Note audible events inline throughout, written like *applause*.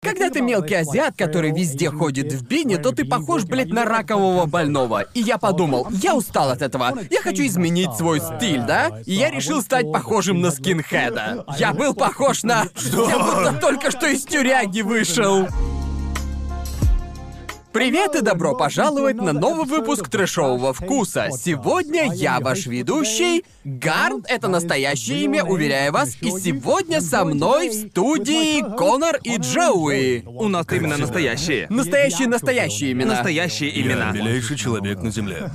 Когда ты мелкий азиат, который везде ходит в бини, то ты похож, блядь, на ракового больного. И я подумал, я устал от этого. Я хочу изменить свой стиль, да? И я решил стать похожим на скинхеда. Я был похож на... Я будто только что из тюряги вышел. Привет и добро пожаловать на новый выпуск трэшового вкуса. Сегодня я ваш ведущий. Гарн — это настоящее имя, уверяю вас. И сегодня со мной в студии Конор и Джоуи. У нас именно настоящие. Настоящие-настоящие имена. Настоящие Я имена. милейший человек на земле.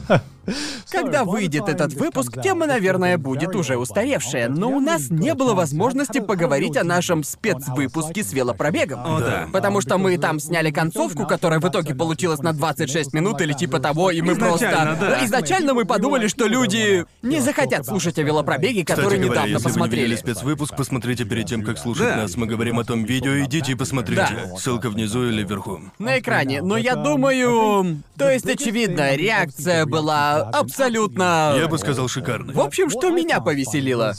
Когда выйдет этот выпуск, тема, наверное, будет уже устаревшая, но у нас не было возможности поговорить о нашем спецвыпуске с велопробегом. О, да. Потому что мы там сняли концовку, которая в итоге получилась на 26 минут или типа того, и мы Изначально, просто... да. Изначально мы подумали, что люди не захотят слушать о велопробеге, Кстати который говоря, недавно если вы не посмотрели. видели спецвыпуск, посмотрите перед тем, как слушать Да. нас. Мы говорим о том видео, идите и посмотрите. Да. Ссылка внизу или вверху. На экране, но я думаю... То есть, очевидно, реакция была абсолютно... Я бы сказал шикарный. В общем, что меня повеселило?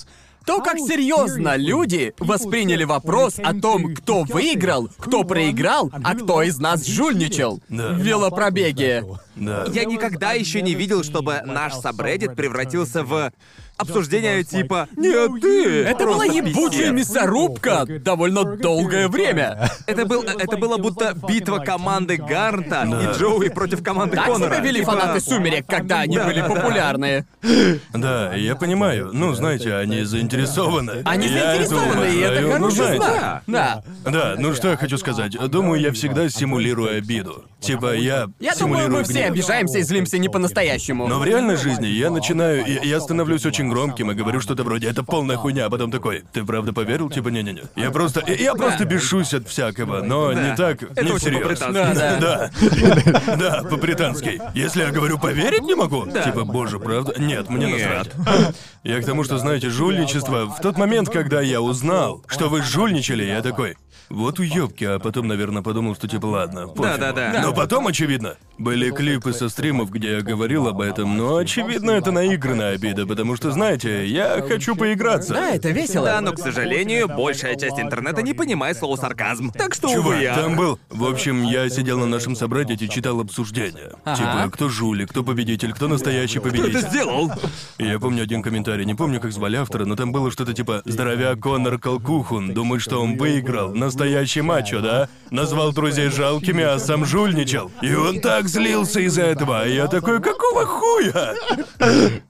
То, как серьезно люди восприняли вопрос о том, кто выиграл, кто проиграл, а кто из нас жульничал Да. в велопробеге. Да. Я никогда еще не видел, чтобы наш сабреддит превратился в обсуждение типа «Нет, ты!» Это была ебучая мясорубка довольно долгое время. Это, был, это было будто битва команды Гарнта и Джоуи против команды Так Конора. себя вели Типа, фанаты «Сумерек», когда они были популярны. Да, я понимаю. Ну, знаете, они заинтересованы. Они Я заинтересованы, и это. Ну, хороший знаете. знак. Да. Да, ну что я хочу сказать. Думаю, я всегда симулирую обиду. Типа, я Я думаю, мы все гнев. обижаемся и злимся не по-настоящему. Но в реальной жизни я начинаю, я, я становлюсь очень громким и говорю что-то вроде «это полная хуйня», а потом такой «ты правда поверил?» Типа «не-не-не». Я просто, я, просто бешусь от всякого, но не так, не очень всерьез. Да, Да, да, по-британски. Если я говорю «поверить не могу», типа «боже, правда?» Нет, мне насрать. Я к тому, что, знаете, жульничество, в тот момент, когда я узнал, что вы жульничали, я такой... Вот уёбки, а потом, наверное, подумал, что типа ладно, пофигу. Да-да-да. Но потом, очевидно, были клипы со стримов, где я говорил об этом, но, очевидно, это наигранная обида, потому что, знаете, я хочу поиграться. Да, это весело. Да, но, к сожалению, большая часть интернета не понимает слово сарказм. Так что, увы, Чувак, я... там был... В общем, я сидел на нашем собратье и читал обсуждения. Ага. Типа, кто жулик, кто победитель, кто настоящий Кто победитель. это сделал? Я помню один комментарий, не помню, как звали автора, но там было что-то типа «Здоровяк Конор Колкухун думает, что он выиграл. Настоящий мачо, да? Назвал друзей жалкими, а сам жульничал. И он так злился из-за этого. Я такой, какого хуя?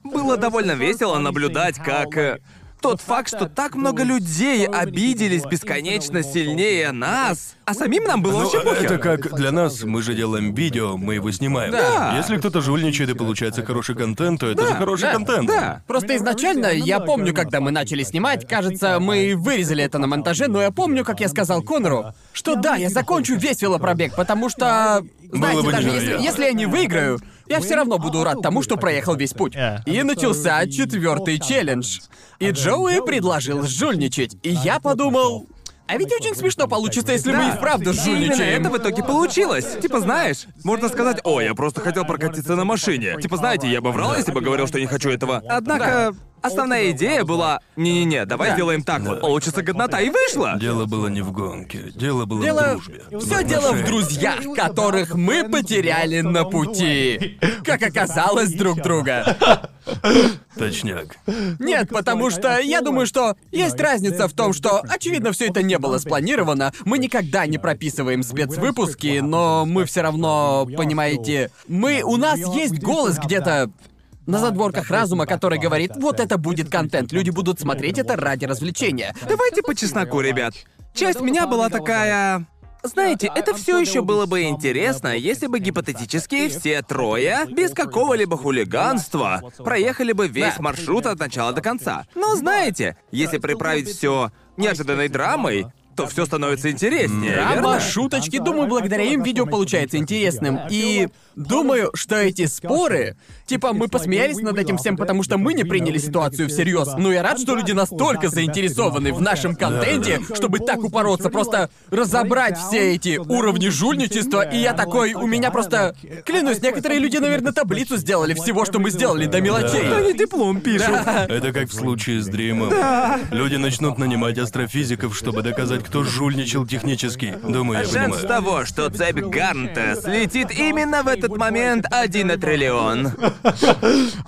Было довольно весело наблюдать, как э, тот факт, что так много людей обиделись бесконечно сильнее нас, а самим нам было Ну, вообще похер. это как для нас, мы же делаем видео, мы его снимаем. Да. Если кто-то жульничает и получается хороший контент, то это же хороший да, контент. Да. Просто изначально, я помню, когда мы начали снимать, кажется, мы вырезали это на монтаже, но я помню, как я сказал Конору, что да, я закончу весь велопробег, потому что, знаете, бы даже если, невероятно. если я не выиграю, я все равно буду рад тому, что проехал весь путь. И начался четвертый челлендж. И Джоуи предложил жульничать, и я подумал... А ведь очень смешно получится, если мы и вправду Именно жульничаем. это в итоге получилось. Типа, знаешь, можно сказать, о, я просто хотел прокатиться на машине. Типа, знаете, я бы врал, если бы говорил, что не хочу этого. Однако, основная идея была, не-не-не, давай сделаем так, вот получится годнота, и вышло. Дело было не в гонке, дело было в Дело... дружбе. Все дело в отношениях. друзьях, которых мы потеряли на пути. *laughs* Как оказалось *laughs* друг друга. Точняк. Нет, потому что я думаю, что есть разница в том, что, очевидно, все это не было спланировано. Мы никогда не прописываем спецвыпуски, но мы все равно, понимаете, мы у нас есть голос где-то на задворках разума, который говорит, вот это будет контент, люди будут смотреть это ради развлечения. Давайте по чесноку, ребят. Часть меня была такая... Знаете, это все еще было бы интересно, если бы гипотетически все трое, без какого-либо хулиганства, проехали бы весь маршрут от начала до конца. Но знаете, если приправить все неожиданной драмой, то все становится интереснее, Драма, верно? шуточки, думаю, благодаря им видео получается интересным. И думаю, что эти споры... Типа, мы посмеялись над этим всем, потому что мы не приняли ситуацию всерьез. Но я рад, что люди настолько заинтересованы в нашем контенте, чтобы так упороться, просто разобрать все эти уровни жульничества. И я такой, у меня просто... Клянусь, некоторые люди, наверное, таблицу сделали всего, что мы сделали, до мелочей. Они диплом пишут. Да. Это как в случае с Дримом. Люди начнут нанимать астрофизиков, чтобы доказать кто жульничал технически. Думаю, я Шанс понимаю. того, что цепь Гарнта слетит именно в этот момент один на триллион.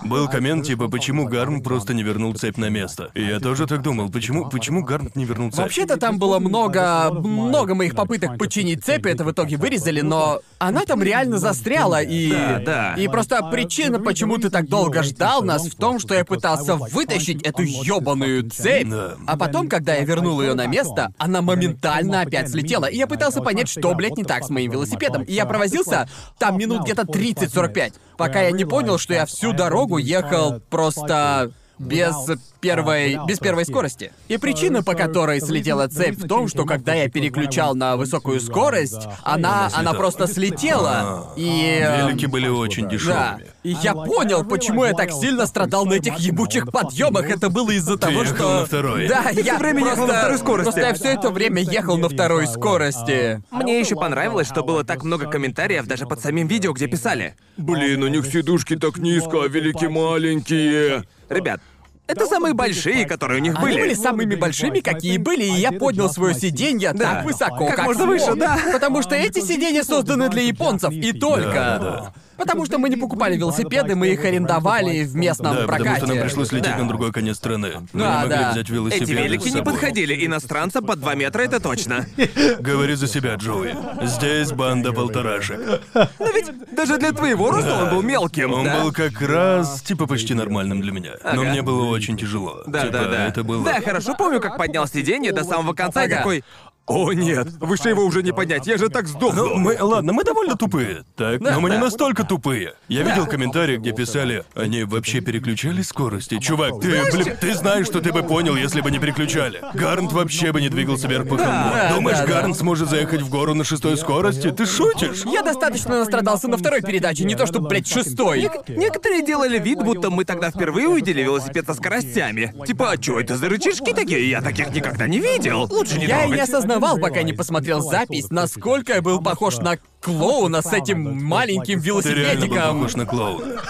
Был коммент типа, почему Гарн просто не вернул цепь на место. И я тоже так думал, почему, почему Гарн не вернул цепь? Вообще-то там было много, много моих попыток починить цепи, это в итоге вырезали, но она там реально застряла, и... Да, да. И просто причина, почему ты так долго ждал нас, в том, что я пытался вытащить эту ёбаную цепь. Да. А потом, когда я вернул ее на место, она моментально опять слетела. И я пытался понять, что, блядь, не так с моим велосипедом. И я провозился там минут где-то 30-45, пока я не понял, что я всю дорогу ехал просто без первой, без первой скорости. И причина, по которой слетела цепь, в том, что когда я переключал на высокую скорость, она, она просто слетела. И... э, Велики были очень Да. дешевыми. И я понял, почему я так сильно страдал на этих ебучих подъемах. Это было из-за того, ехал что. на второй. Да, я время ехал просто... на второй скорости. Просто я все это время ехал на второй скорости. Мне еще понравилось, что было так много комментариев даже под самим видео, где писали. Блин, у них сидушки так низко, а велики маленькие. Ребят, это самые большие, которые у них Они были. были самыми большими, какие были, и я поднял свое сиденье Да. так высоко, Как как, можно смог. выше, да. Потому что эти сиденья созданы для японцев, и только. Да, да. Потому что мы не покупали велосипеды, мы их арендовали в местном Да, прокате. потому что нам пришлось лететь Да. на другой конец страны. Мы Да, не могли да. взять велосипед. Эти велики с не подходили иностранцам под 2 метра, это точно. *laughs* Говори за себя, Джоуи. Здесь банда полторашек. Но ведь даже для твоего роста он был мелким, Он да? был как раз типа почти нормальным для меня. Но мне было очень тяжело. Да, Типа, да, да. Это было. Да, хорошо помню, как поднял сиденье до самого конца и Ага. такой. О нет, выше его уже не поднять, я же так сдохну. Ну, мы, ладно, мы довольно тупые, так? Да, но мы не да. настолько тупые. Я видел комментарии, где писали, они вообще переключали скорости. Чувак, ты, блин, ты знаешь, что ты бы понял, если бы не переключали. Гарнт вообще бы не двигался вверх по холму. Да, Думаешь, да, да. Гарнт сможет заехать в гору на шестой скорости? Ты шутишь? Я достаточно настрадался на второй передаче, не то что, блядь, шестой. Некоторые делали вид, будто мы тогда впервые увидели велосипед со скоростями. Типа, а чё это за рычажки такие? Я таких никогда не видел. Лучше не Я и не трогать. Осознавал, пока не посмотрел запись, насколько я был похож на клоуна с этим маленьким Ты реально был велосипедиком. похож на клоуна.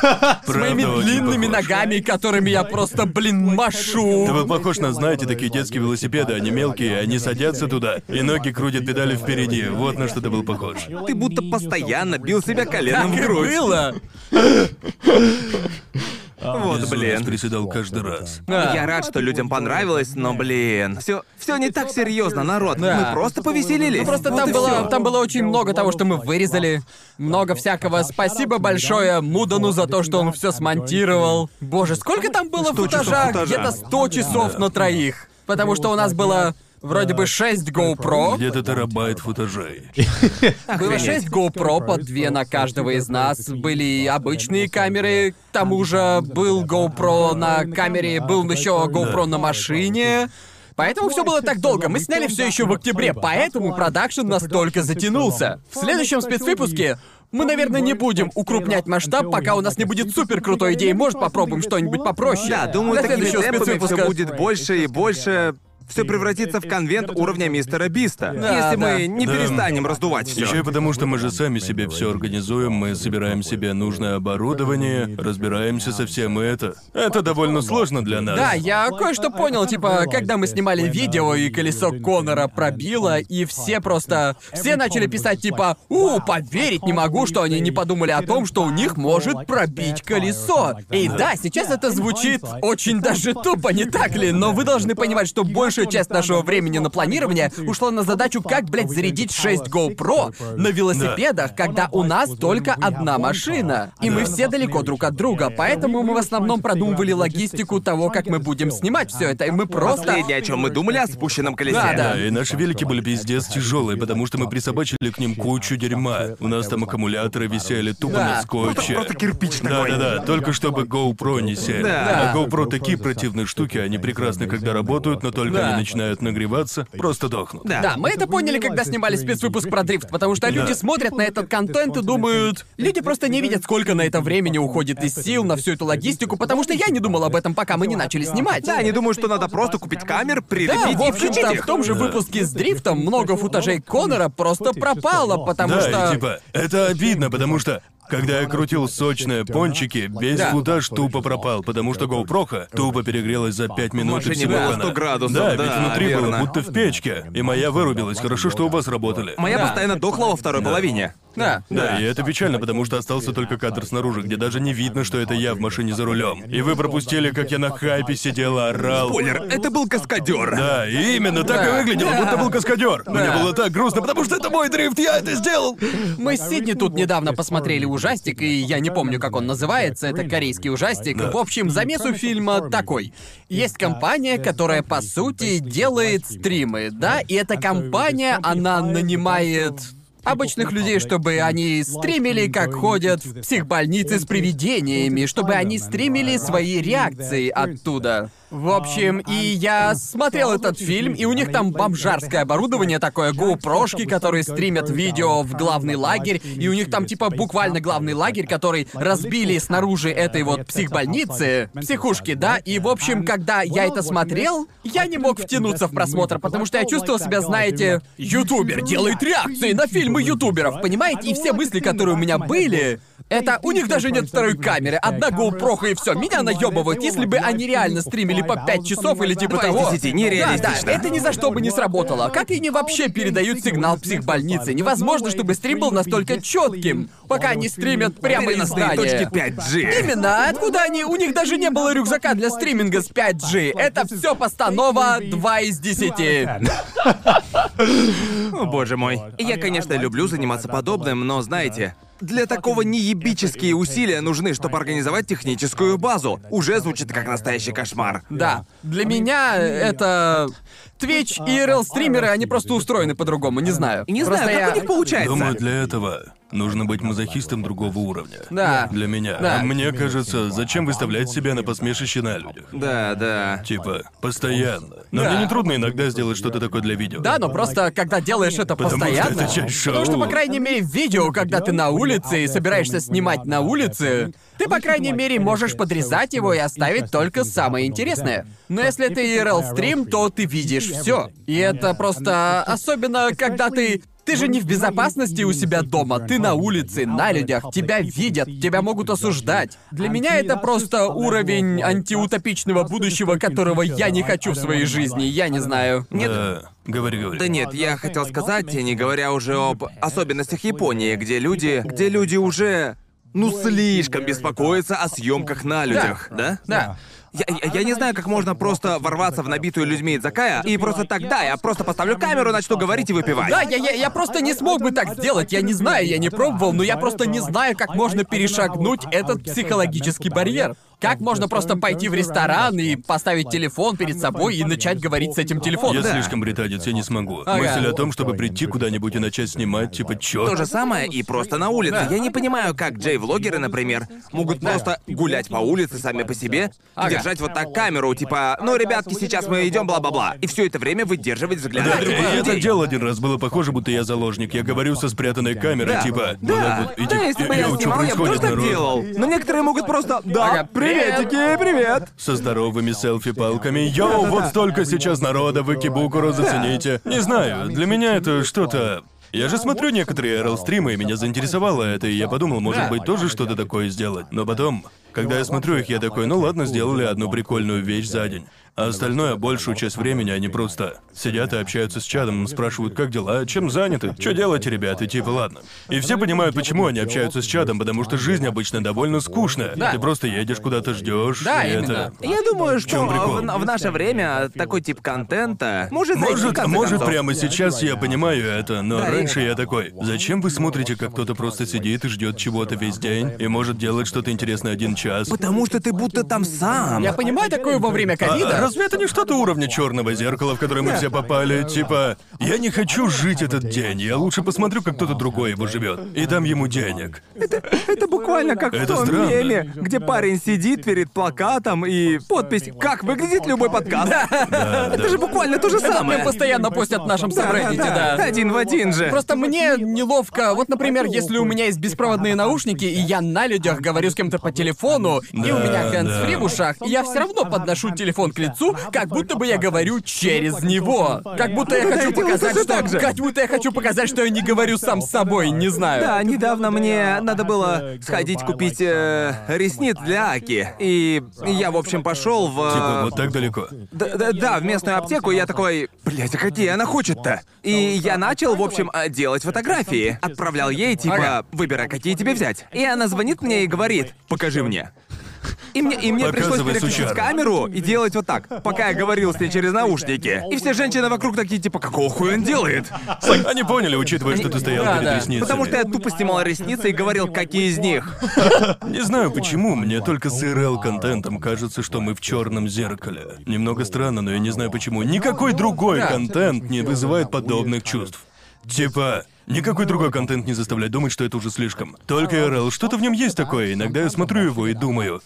С моими очень длинными похож. ногами, которыми я просто, блин, машу. Ты был похож на, знаете, такие детские велосипеды, они мелкие, они садятся туда, и ноги крутят педали впереди. Вот на что ты был похож. Ты будто постоянно бил себя коленом Так в и грудь. было. Вот, Безумец блин. приседал каждый раз. Да. Я рад, что людям понравилось, но, блин, все, все не так серьезно, народ. Да. Мы просто повеселились. Ну, просто Вот там и было, всё. там было очень много того, что мы вырезали. Много всякого. Спасибо большое Мудану за то, что он все смонтировал. Боже, сколько там было 100 часов футажа? Где-то 100 часов на троих. Потому что у нас было вроде бы 6 GoPro. Где-то терабайт футажей. *laughs* Было 6 GoPro, по две на каждого из нас. Были и обычные камеры. К тому же был GoPro на камере, был еще GoPro на машине. Поэтому все было так долго. Мы сняли все еще в октябре, поэтому продакшн настолько затянулся. В следующем спецвыпуске мы, наверное, не будем укрупнять масштаб, пока у нас не будет супер крутой идеи. Может, попробуем что-нибудь попроще. Да, думаю, Для такими следующего темпами спецвыпуска. все будет больше и больше. Все превратится в конвент уровня мистера Биста. Да, если да. мы не Да. перестанем раздувать все. Еще и потому, что мы же сами себе все организуем, мы собираем себе нужное оборудование, разбираемся со всем и это. Это довольно сложно для нас. Да, я кое-что понял, типа, когда мы снимали видео, и колесо Конора пробило, и все просто... Все начали писать, типа, «У, поверить не могу, что они не подумали о том, что у них может пробить колесо». И да, сейчас это звучит очень даже тупо, не так ли? Но вы должны понимать, что большую часть нашего времени на планирование ушло на задачу, как, блядь, зарядить 6 GoPro на велосипедах, когда у нас только одна машина. И мы все далеко друг от друга, поэтому мы в основном продумывали логистику того, как мы будем снимать все это, и мы просто... Последнее, о чем мы думали, о спущенном колесе. Да, да. Да, и наши велики были пиздец тяжелые, потому что мы присобачили к ним кучу дерьма. У нас там аккумуляторы висели тупо Да. на скотче. Просто кирпич Да, такой. да, да, только чтобы GoPro не сели. Да. А GoPro такие противные штуки, они прекрасны, когда работают, но только Да. они начинают нагреваться, просто дохнут. Да. Да, мы это поняли, когда снимали спецвыпуск про дрифт, потому что люди Да. смотрят на этот контент и думают... Люди просто не видят, сколько на это времени уходит из сил, на всю эту логистику, потому что я не думал об этом, пока мы не начали снимать. Да, они думают, что надо просто купить камер, Да, прилепить в и включить общем-то, их. в том же выпуске с дрифтом много футажей Конора просто пропало, потому да, что... и типа, это обидно, потому что Когда я крутил сочные пончики, весь Да. футаж тупо пропал, потому что GoPro тупо перегрелась за пять минут и машине всего было хана. 100 градусов, Да, ведь внутри было верно. будто в печке. И моя вырубилась. Хорошо, что у вас работали. Моя Да. постоянно дохла во второй половине. Да. Да, и это печально, потому что остался только кадр снаружи, где даже не видно, что это я в машине за рулем. И вы пропустили, как я на хайпе сидел, орал. Спойлер, это был каскадер. Да, именно так Да. и выглядело, Да. будто был каскадер. Мне Да. было так грустно, потому что это мой дрифт, я это сделал. Мы с Сидни тут недавно посмотрели ужастик, и я не помню, как он называется, это корейский ужастик. Да. В общем, замес у фильма такой. Есть компания, которая, по сути, делает стримы, да? И эта компания, она нанимает обычных людей, чтобы они стримили, как ходят в психбольницы с привидениями, чтобы они стримили свои реакции оттуда. В общем, и я смотрел этот фильм, и у них там бомжарское оборудование такое, GoPro-шки, которые стримят видео в главный лагерь, и у них там типа буквально главный лагерь, который разбили снаружи этой вот психбольницы, психушки, да, и в общем, когда я это смотрел, я не мог втянуться в просмотр, потому что я чувствовал себя, знаете, ютубер делает реакции на фильмы ютуберов, понимаете, и все мысли, которые у меня были, это у них даже нет второй камеры, одна GoPro и все. Меня наебывают, если бы они реально стримили по 5 часов или типа Два из того. десяти, нереалистично. Да, да, это ни за что бы не сработало. Как они вообще передают сигнал психбольницы? Невозможно, чтобы стрим был настолько четким, пока они стримят прямо из Переносные здания. точки 5G. Именно, откуда они? У них даже не было рюкзака для стриминга с 5G. Это все постанова 2 из 10. О, боже мой. Я, конечно, люблю заниматься подобным, но знаете, для такого неебические усилия нужны, чтобы организовать техническую базу. Уже звучит как настоящий кошмар. Да, для меня это... Twitch и RL-стримеры, они просто устроены по-другому, не знаю. Не Просто знаю, как я- у них получается. Думаю, для этого нужно быть мазохистом другого уровня. Да. Для меня. Да. А мне кажется, зачем выставлять себя на посмешище на людях? Да, да. Типа, постоянно. Но Да. мне не трудно иногда сделать что-то такое для видео. Да, но просто когда делаешь это Потому что постоянно. это часть шоу. Потому что, по крайней мере, в видео, когда ты на улице и собираешься снимать на улице, ты, по крайней мере, можешь подрезать его и оставить только самое интересное. Но если это IRL стрим, то ты видишь все. И это просто особенно, когда ты. Ты же не в безопасности у себя дома, ты на улице, на людях, тебя видят, тебя могут осуждать. Для меня это просто уровень антиутопичного будущего, которого я не хочу в своей жизни, я не знаю. Нет. Да. Говори, говори. Да нет, я хотел сказать, не говоря уже об особенностях Японии, где люди, где люди уже, ну, слишком беспокоятся о съемках на людях, да? Да. Я, я- не знаю, как можно просто ворваться в набитую людьми Идзакая и просто тогда я просто поставлю камеру, начну говорить и выпивать. Да, я, я, я просто не смог бы так сделать. Я не знаю, я не пробовал, но я просто не знаю, как можно перешагнуть этот психологический барьер. Как можно просто пойти в ресторан и поставить телефон перед собой и начать говорить с этим телефоном? Я Да. слишком британец, я не смогу. Ага. Мысль о том, чтобы прийти куда-нибудь и начать снимать, типа, чё? То же самое и просто на улице. Да. Я не понимаю, как Джей-влогеры, например, могут просто гулять по улице сами по себе, Ага. держать вот так камеру, типа, ну, ребятки, сейчас мы идем, бла-бла-бла. И все это время выдерживать взгляд Да, я это людей. делал один раз, было похоже, будто я заложник. Я говорю со спрятанной камерой, Да. типа, вот Да, так вот, иди, да, если бы я чё снимал, я бы тоже так делал. Но некоторые могут просто, да, Ага. Приветики, привет. Со здоровыми селфи-палками. Йоу, вот столько сейчас народа, вы Кибукуру зацените. Не знаю, для меня это что-то... Я же смотрю некоторые RL-стримы, и меня заинтересовало это, и я подумал, может быть, тоже что-то такое сделать. Но потом, когда я смотрю их, я такой, ну ладно, сделали одну прикольную вещь за день. А остальное, большую часть времени, они просто сидят и общаются с чадом, спрашивают, как дела, чем заняты, что делаете, ребята, и типа, ладно. И все понимают, почему они общаются с чадом, потому что жизнь обычно довольно скучная. Да. Ты просто едешь куда-то, ждешь, Да, и именно. это... Я думаю, что прикол? в, в наше время такой тип контента может зайти в Может, конце может, концов. прямо сейчас я понимаю это, но Да, раньше я такой. Зачем вы смотрите, как кто-то просто сидит и ждет чего-то весь день и может делать что-то интересное один час? Потому что ты будто там сам. Я понимаю такое во время А ковида. Разве это не что-то уровня черного зеркала, в которое мы все попали? Типа, я не хочу жить этот день, я лучше посмотрю, как кто-то другой его живет, и дам ему денег. Это буквально как Это в том странно. меме, где парень сидит перед плакатом и подпись «Как выглядит любой подкаст». Да, *laughs* Это да. же буквально то же Это самое. мы постоянно постят в нашем сабреддите, да. Один в один же. Просто мне неловко. Вот, например, если у меня есть беспроводные наушники, и я на людях говорю с кем-то по телефону, и у Да, меня хэндсфри да. в ушах, я все равно подношу телефон к лицу. Лицу, как будто бы я говорю через него. Как будто я хочу показать, что... Как будто я хочу показать, что я не говорю сам с собой, не знаю. Да, недавно мне надо было сходить купить э, ресниц для Аки. И я, в общем, пошел в... Типа, вот так далеко. Да, да, да, в местную аптеку я такой, блять, а какие она хочет-то? И я начал, в общем, э, делать фотографии. Отправлял ей, типа, выбирай, какие тебе взять. И она звонит мне и говорит, покажи мне. И мне, и мне пришлось Показывай, переключить сучара. камеру и делать вот так, пока я говорил с ней через наушники. И все женщины вокруг такие, типа, какого хуя он делает? Они поняли, учитывая, что ты стоял Да, перед да. ресницами. Потому что я тупо снимал ресницы и говорил, какие из них. Не знаю почему, мне только с ИРЛ-контентом кажется, что мы в черном зеркале. Немного странно, но я не знаю почему. Никакой другой Да. контент не вызывает подобных чувств. Типа, никакой другой контент не заставляет думать, что это уже слишком. Только ИРЛ, что-то в нем есть такое. Иногда я смотрю его и думаю,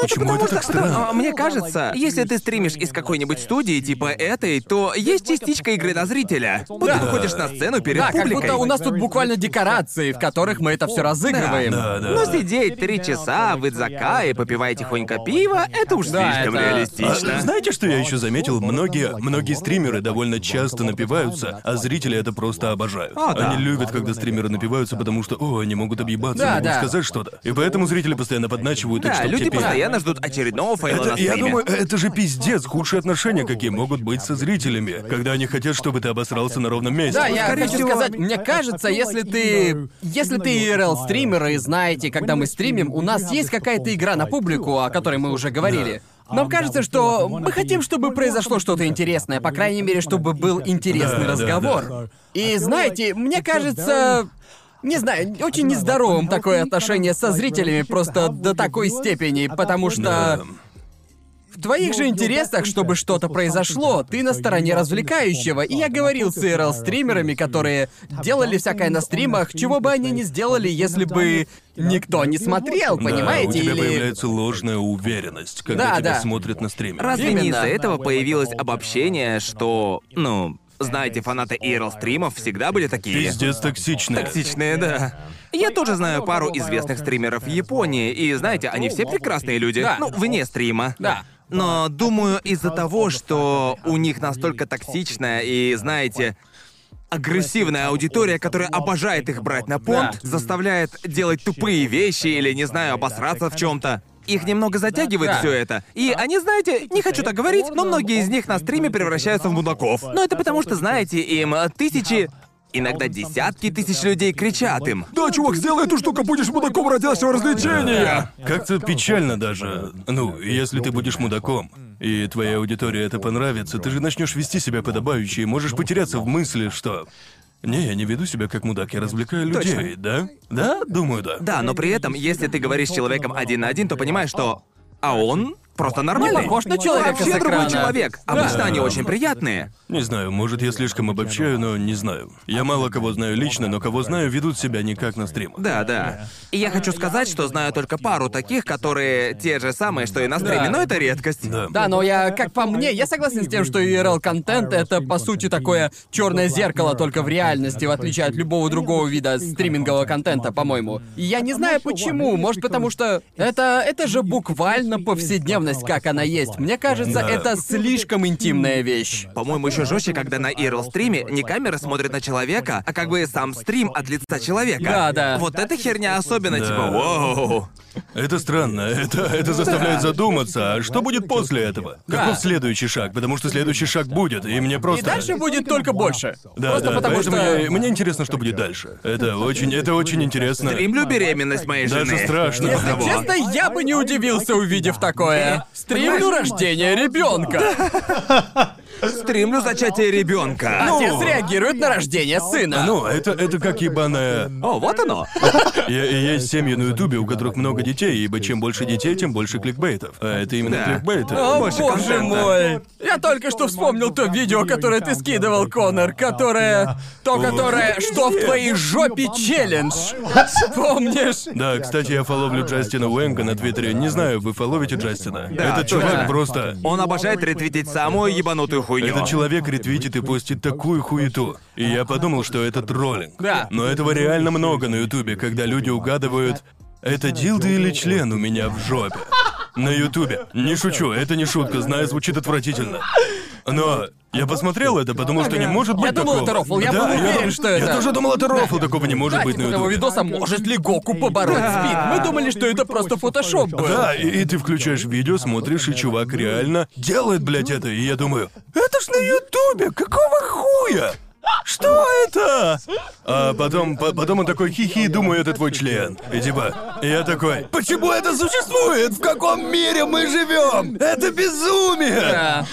почему это, так потому- странно? а, Мне кажется, если ты стримишь из какой-нибудь студии типа этой, то есть частичка игры на зрителя. Будто Да. выходишь на сцену перед Да, как публикой. будто у нас тут буквально декорации, в которых мы это все разыгрываем. Да, да. Но сидеть три часа в Идзака и попивая тихонько пиво, это уж Да, слишком это- реалистично. А, знаете, что я еще заметил? Многие, многие стримеры довольно часто напиваются, а зрители это просто обожают. О, да. Они любят, когда стримеры напиваются, потому что, о, они могут объебаться, Да, могут да. сказать что-то. И поэтому зрители постоянно подначивают их, Да, чтоб люди те пели. постоянно ждут очередного фейла Это, на я стриме. думаю, это же пиздец, худшие отношения, какие могут быть со зрителями, когда они хотят, чтобы ты обосрался на ровном месте. Да, я Скорее хочу всего- сказать, мне кажется, если ты... Если ты IRL-стример и знаете, когда мы стримим, у нас есть какая-то игра на публику, о которой мы уже говорили. Нам кажется, что мы хотим, чтобы произошло что-то интересное, по крайней мере, чтобы был интересный Да, да, разговор. И знаете, мне кажется... Не знаю, очень нездоровым такое отношение со зрителями просто до такой степени, потому что... Да. В твоих же интересах, чтобы что-то произошло, ты на стороне развлекающего. И я говорил с IRL-стримерами, которые делали всякое на стримах, чего бы они ни сделали, если бы никто не смотрел, Да, понимаете? у тебя Или... появляется ложная уверенность, когда Да, тебя да. смотрят на стриме. Разве не из-за этого появилось обобщение, что, ну, знаете, фанаты Ирл стримов всегда были такие? Пиздец токсичная. Токсичные, да. Я тоже знаю пару известных стримеров в Японии, и знаете, они все прекрасные люди. Да. Ну, вне стрима. Да. Но думаю, из-за того, что у них настолько токсичная и, знаете, агрессивная аудитория, которая обожает их брать на понт, заставляет делать тупые вещи или, не знаю, обосраться в чем-то. Их немного затягивает Да. все это. И они, знаете, не хочу так говорить, но многие из них на стриме превращаются в мудаков. Но это потому что, знаете, им тысячи Иногда десятки тысяч людей кричат им. Да, чувак, сделай эту штуку, будешь мудаком ради нашего развлечения! Как-то печально даже. Ну, если ты будешь мудаком, и твоя аудитория это понравится, ты же начнешь вести себя подобающе и можешь потеряться в мысли, что. Не, я не веду себя как мудак, я развлекаю людей, да? Да? Думаю, да. Да, но при этом, если ты говоришь с человеком один на один, то понимаешь, что... А он просто нормальный. Не похож на человека Вообще с другой экрана. человек. Да. Обычно они очень приятные. Не знаю, может, я слишком обобщаю, но не знаю. Я мало кого знаю лично, но кого знаю, ведут себя не как на стримах. Да, да. И я хочу сказать, что знаю только пару таких, которые те же самые, что и на стриме, Да. но это редкость. Да. Да, но я, как по мне, я согласен с тем, что IRL-контент — это, по сути, такое черное зеркало только в реальности, в отличие от любого другого вида стримингового контента, по-моему. И я не знаю почему, может потому что это, это же буквально повседневность, как она есть. Мне кажется, Да. это слишком интимная вещь. По-моему, еще жестче, когда на Ирл стриме не камера смотрит на человека, а как бы сам стрим от лица человека. Да, да. Вот эта херня особенно, Да. типа, воу. Это странно, это, это заставляет задуматься, а что будет после этого? Да. Каков следующий шаг? Потому что следующий шаг будет, и мне И просто... дальше будет только больше. Да, Просто да, потому поэтому что... я- мне интересно, что будет дальше. Это очень, это очень интересно. Стримлю беременность моей жены. Даже страшно. Если того. честно, я бы не удивился, увидев такое. Стримлю рождение ребенка. *laughs* Стримлю зачатие ребенка. Отец реагирует на рождение сына. Ну, это, это как ебаная... О, вот оно. *laughs* Я- и есть семьи на Ютубе, у которых много детей, ибо чем больше детей, тем больше кликбейтов. А это именно Да. кликбейты. О, больше боже контента. мой! Я только что вспомнил то видео, которое ты скидывал, Конор, которое... То, которое «Что в твоей жопе челлендж?» Помнишь? Да, кстати, я фоловлю Джастина Уэнга на Твиттере. Не знаю, вы фоловите Джастина? Да, Этот чувак точно. просто... Он обожает ретвитить самую ебанутую хуйню. Этот человек ретвитит и постит такую хуету. И я подумал, что это троллинг. Да. Но этого реально много на Ютубе, когда люди угадывают, это дилда или член у меня в жопе. на Ютубе. Не шучу, это не шутка, знаю, звучит отвратительно. Но я посмотрел это, подумал, что не может быть Я думал, такого. это рофл, я Да, был уверен, что это- Я тоже думал, это рофл, такого не может Да, быть типа на того видоса «Может ли Гоку побороть спид?» Мы думали, что это просто фотошоп был. Да, и, и ты включаешь видео, смотришь, и чувак реально делает, блядь, это. И я думаю, это ж на Ютубе, какого хуя? Что это? А потом, по- потом он такой хихи, думаю, это твой член. И типа, я такой, почему это существует? В каком мире мы живем? Это безумие!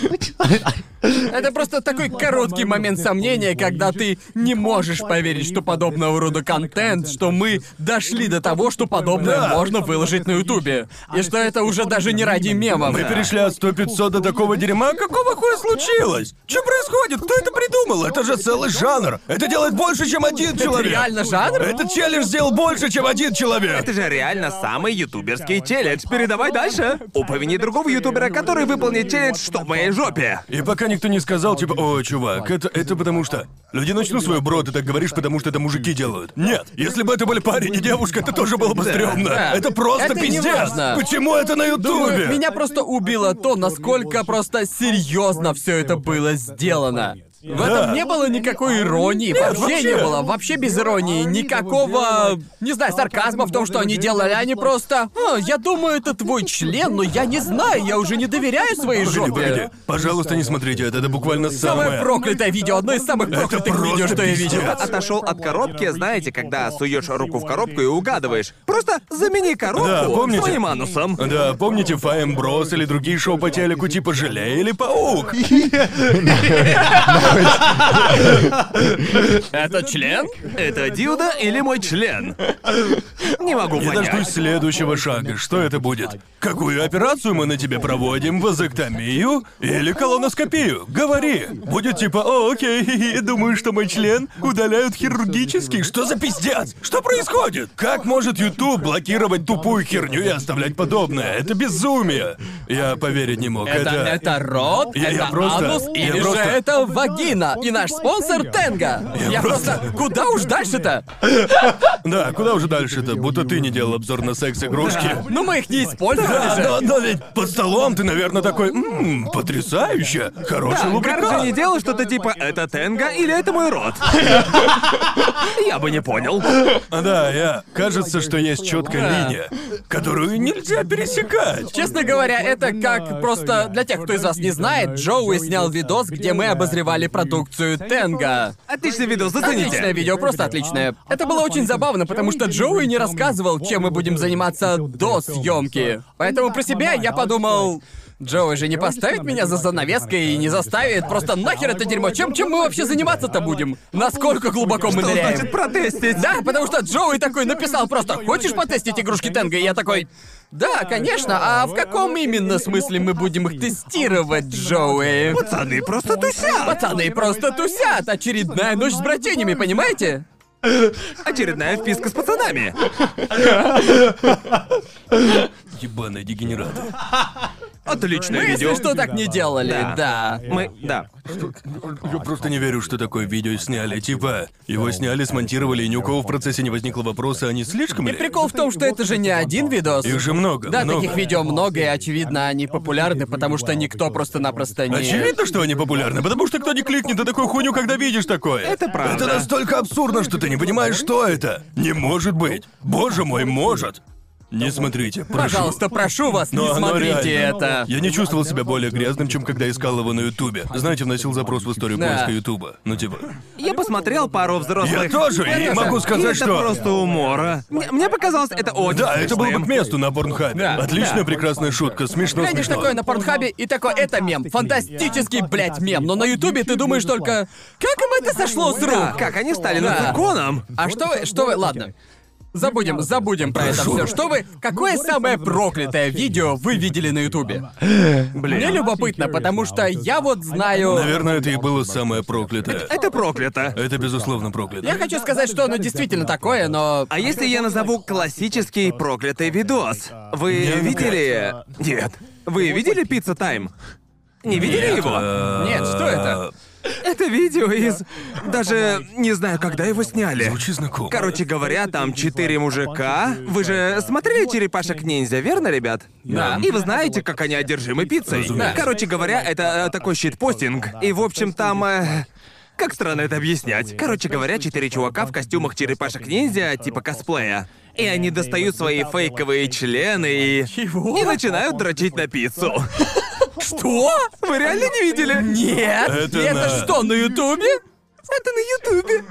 Это просто такой короткий момент сомнения, когда ты не можешь поверить, что подобного рода контент, что мы дошли до того, что подобное Да. можно выложить на Ютубе. И что это уже даже не ради мемов. Мы перешли от 100-500 до такого дерьма. Какого хуя случилось? Что происходит? Кто это придумал? Это же целый жанр. Это делает больше, чем один человек. реально жанр? Этот челлендж сделал больше, чем один человек. Это же реально самый ютуберский челлендж. Передавай дальше. Упомяни другого ютубера, который выполнит челлендж «Что в моей жопе?» И пока никто не сказал, типа, о, чувак, это, это потому что... Люди начнут свой бро, ты так говоришь, потому что это мужики делают. Нет, если бы это были парень и девушка, это тоже было бы стрёмно. Да. Это просто Это пиздец. важно. Почему это на Ютубе? Меня просто убило то, насколько просто серьезно все это было сделано. В этом не было никакой иронии, вообще, вообще. не было, вообще без иронии, никакого, не знаю, сарказма в том, что они делали, они просто, «А, я думаю, это твой член, но я не знаю, я уже не доверяю своей Погоди, погоди. жопе. Пожалуйста, не смотрите это, это буквально Самое самое... проклятое видео, одно из самых проклятых просто видео, что я пиздец. видел. Отошел от коробки, знаете, когда суешь руку в коробку и угадываешь. Просто замени коробку Да, помните? своим анусом. Да, помните Файм Брос или другие шоу по телеку типа «Желе» или «Паук»? *laughs* *laughs* Это член? Это дилда или мой член? Не могу Я понять. дождусь следующего шага. Что это будет? Какую операцию мы на тебе проводим? Вазоктомию или колоноскопию? Говори. Будет типа, о, окей, *laughs* думаю, что мой член удаляют хирургически. Что за пиздец? Что происходит? Как может YouTube блокировать тупую херню и оставлять подобное? Это безумие. Я поверить не мог. Это, это рот, Я- я это просто- анус я или просто- же это вагина? И наш спонсор Тенга. Я, просто- просто... Куда уж дальше-то? *laughs* Да, куда уже дальше-то? Будто ты не делал обзор на секс-игрушки. Ну мы их не использовали Да, же. но, но ведь под столом ты, наверное, такой, ммм, потрясающе, хороший Да, лубрикант. Гарджи не делал что-то типа «это Тенга или это мой рот?» *laughs* Я бы не понял. Да, я. Кажется, что есть четкая линия, которую нельзя пересекать. Честно говоря, это как просто для тех, кто из вас не знает, Джоуи снял видос, где мы обозревали продукцию Тенга. Отличный видос, Отличное зацените. видео, просто отличное. Это было очень забавно, потому что Джоуи не рассказывал, чем мы будем заниматься до съемки. Поэтому про себя я подумал. Джоуи же не поставит меня за занавеской и не заставит. Просто нахер это дерьмо. Чем, чем мы вообще заниматься-то будем? Насколько глубоко мы Что ныряем? значит протестить? Да, потому что Джоуи такой написал просто «Хочешь потестить игрушки Тенга?» И я такой «Да, конечно, а в каком именно смысле мы будем их тестировать, Джоуи?» Пацаны просто тусят. Пацаны просто тусят! Очередная ночь с братьями, понимаете? Очередная вписка с пацанами. Ебаные дегенераты. Отличное Мы, видео. если что, так не делали, Да. да. Мы, да. Я просто не верю, что такое видео сняли. Типа, его сняли, смонтировали, и ни у кого в процессе не возникло вопроса, а не слишком И ли? прикол в том, что это же не один видос. Их же много, Да, много. таких видео много, и очевидно, они популярны, потому что никто просто-напросто не... Очевидно, что они популярны, потому что кто не кликнет на такую хуйню, когда видишь такое. Это правда. Это настолько абсурдно, что ты не понимаешь, что это. Не может быть. Боже мой, может. Не смотрите, прошу. Пожалуйста, прошу вас, не Но оно смотрите реально. это. Я не чувствовал себя более грязным, чем когда искал его на Ютубе. Знаете, вносил запрос в историю Да. поиска Ютуба. Ну типа. Я посмотрел пару взрослых... Я тоже, и могу сказать, это что. просто умора. Мне, мне показалось, это очень Да, это было бы смешным. к месту на Порнхабе. Да, Отличная, да. прекрасная шутка, смешно, Глянешь смешно. такое на Порнхабе, и такой, это мем. Фантастический, блядь, мем. Но на Ютубе ты думаешь только, как им это сошло с рук? как они стали Да. нарконом. А что вы, что вы, ладно. Забудем, забудем про это все. Что вы, какое самое проклятое видео вы видели на Ютубе? Мне любопытно, потому что я вот знаю... Наверное, это и было самое проклятое. Это проклято. Это безусловно проклято. Я хочу сказать, что оно действительно такое, но... А если я назову классический проклятый видос? Вы видели... Нет. Вы видели Пицца Тайм? Не видели его? Э, Нет, что это? Это видео из... Даже не знаю, когда его сняли. Звучит знакомо. Короче говоря, там четыре мужика. Вы же смотрели черепашек ниндзя, верно, ребят? Да. И вы знаете, как они одержимы пиццей. Разумеется. Короче говоря, это э, такой щитпостинг. И, в общем, там... э, Как странно это объяснять. Короче говоря, четыре чувака в костюмах черепашек ниндзя, типа косплея. И они достают свои фейковые члены и... Чего? И начинают дрочить на пиццу. Что? Вы реально не видели? Нет! Это это на- что, на Ютубе? Это на Ютубе.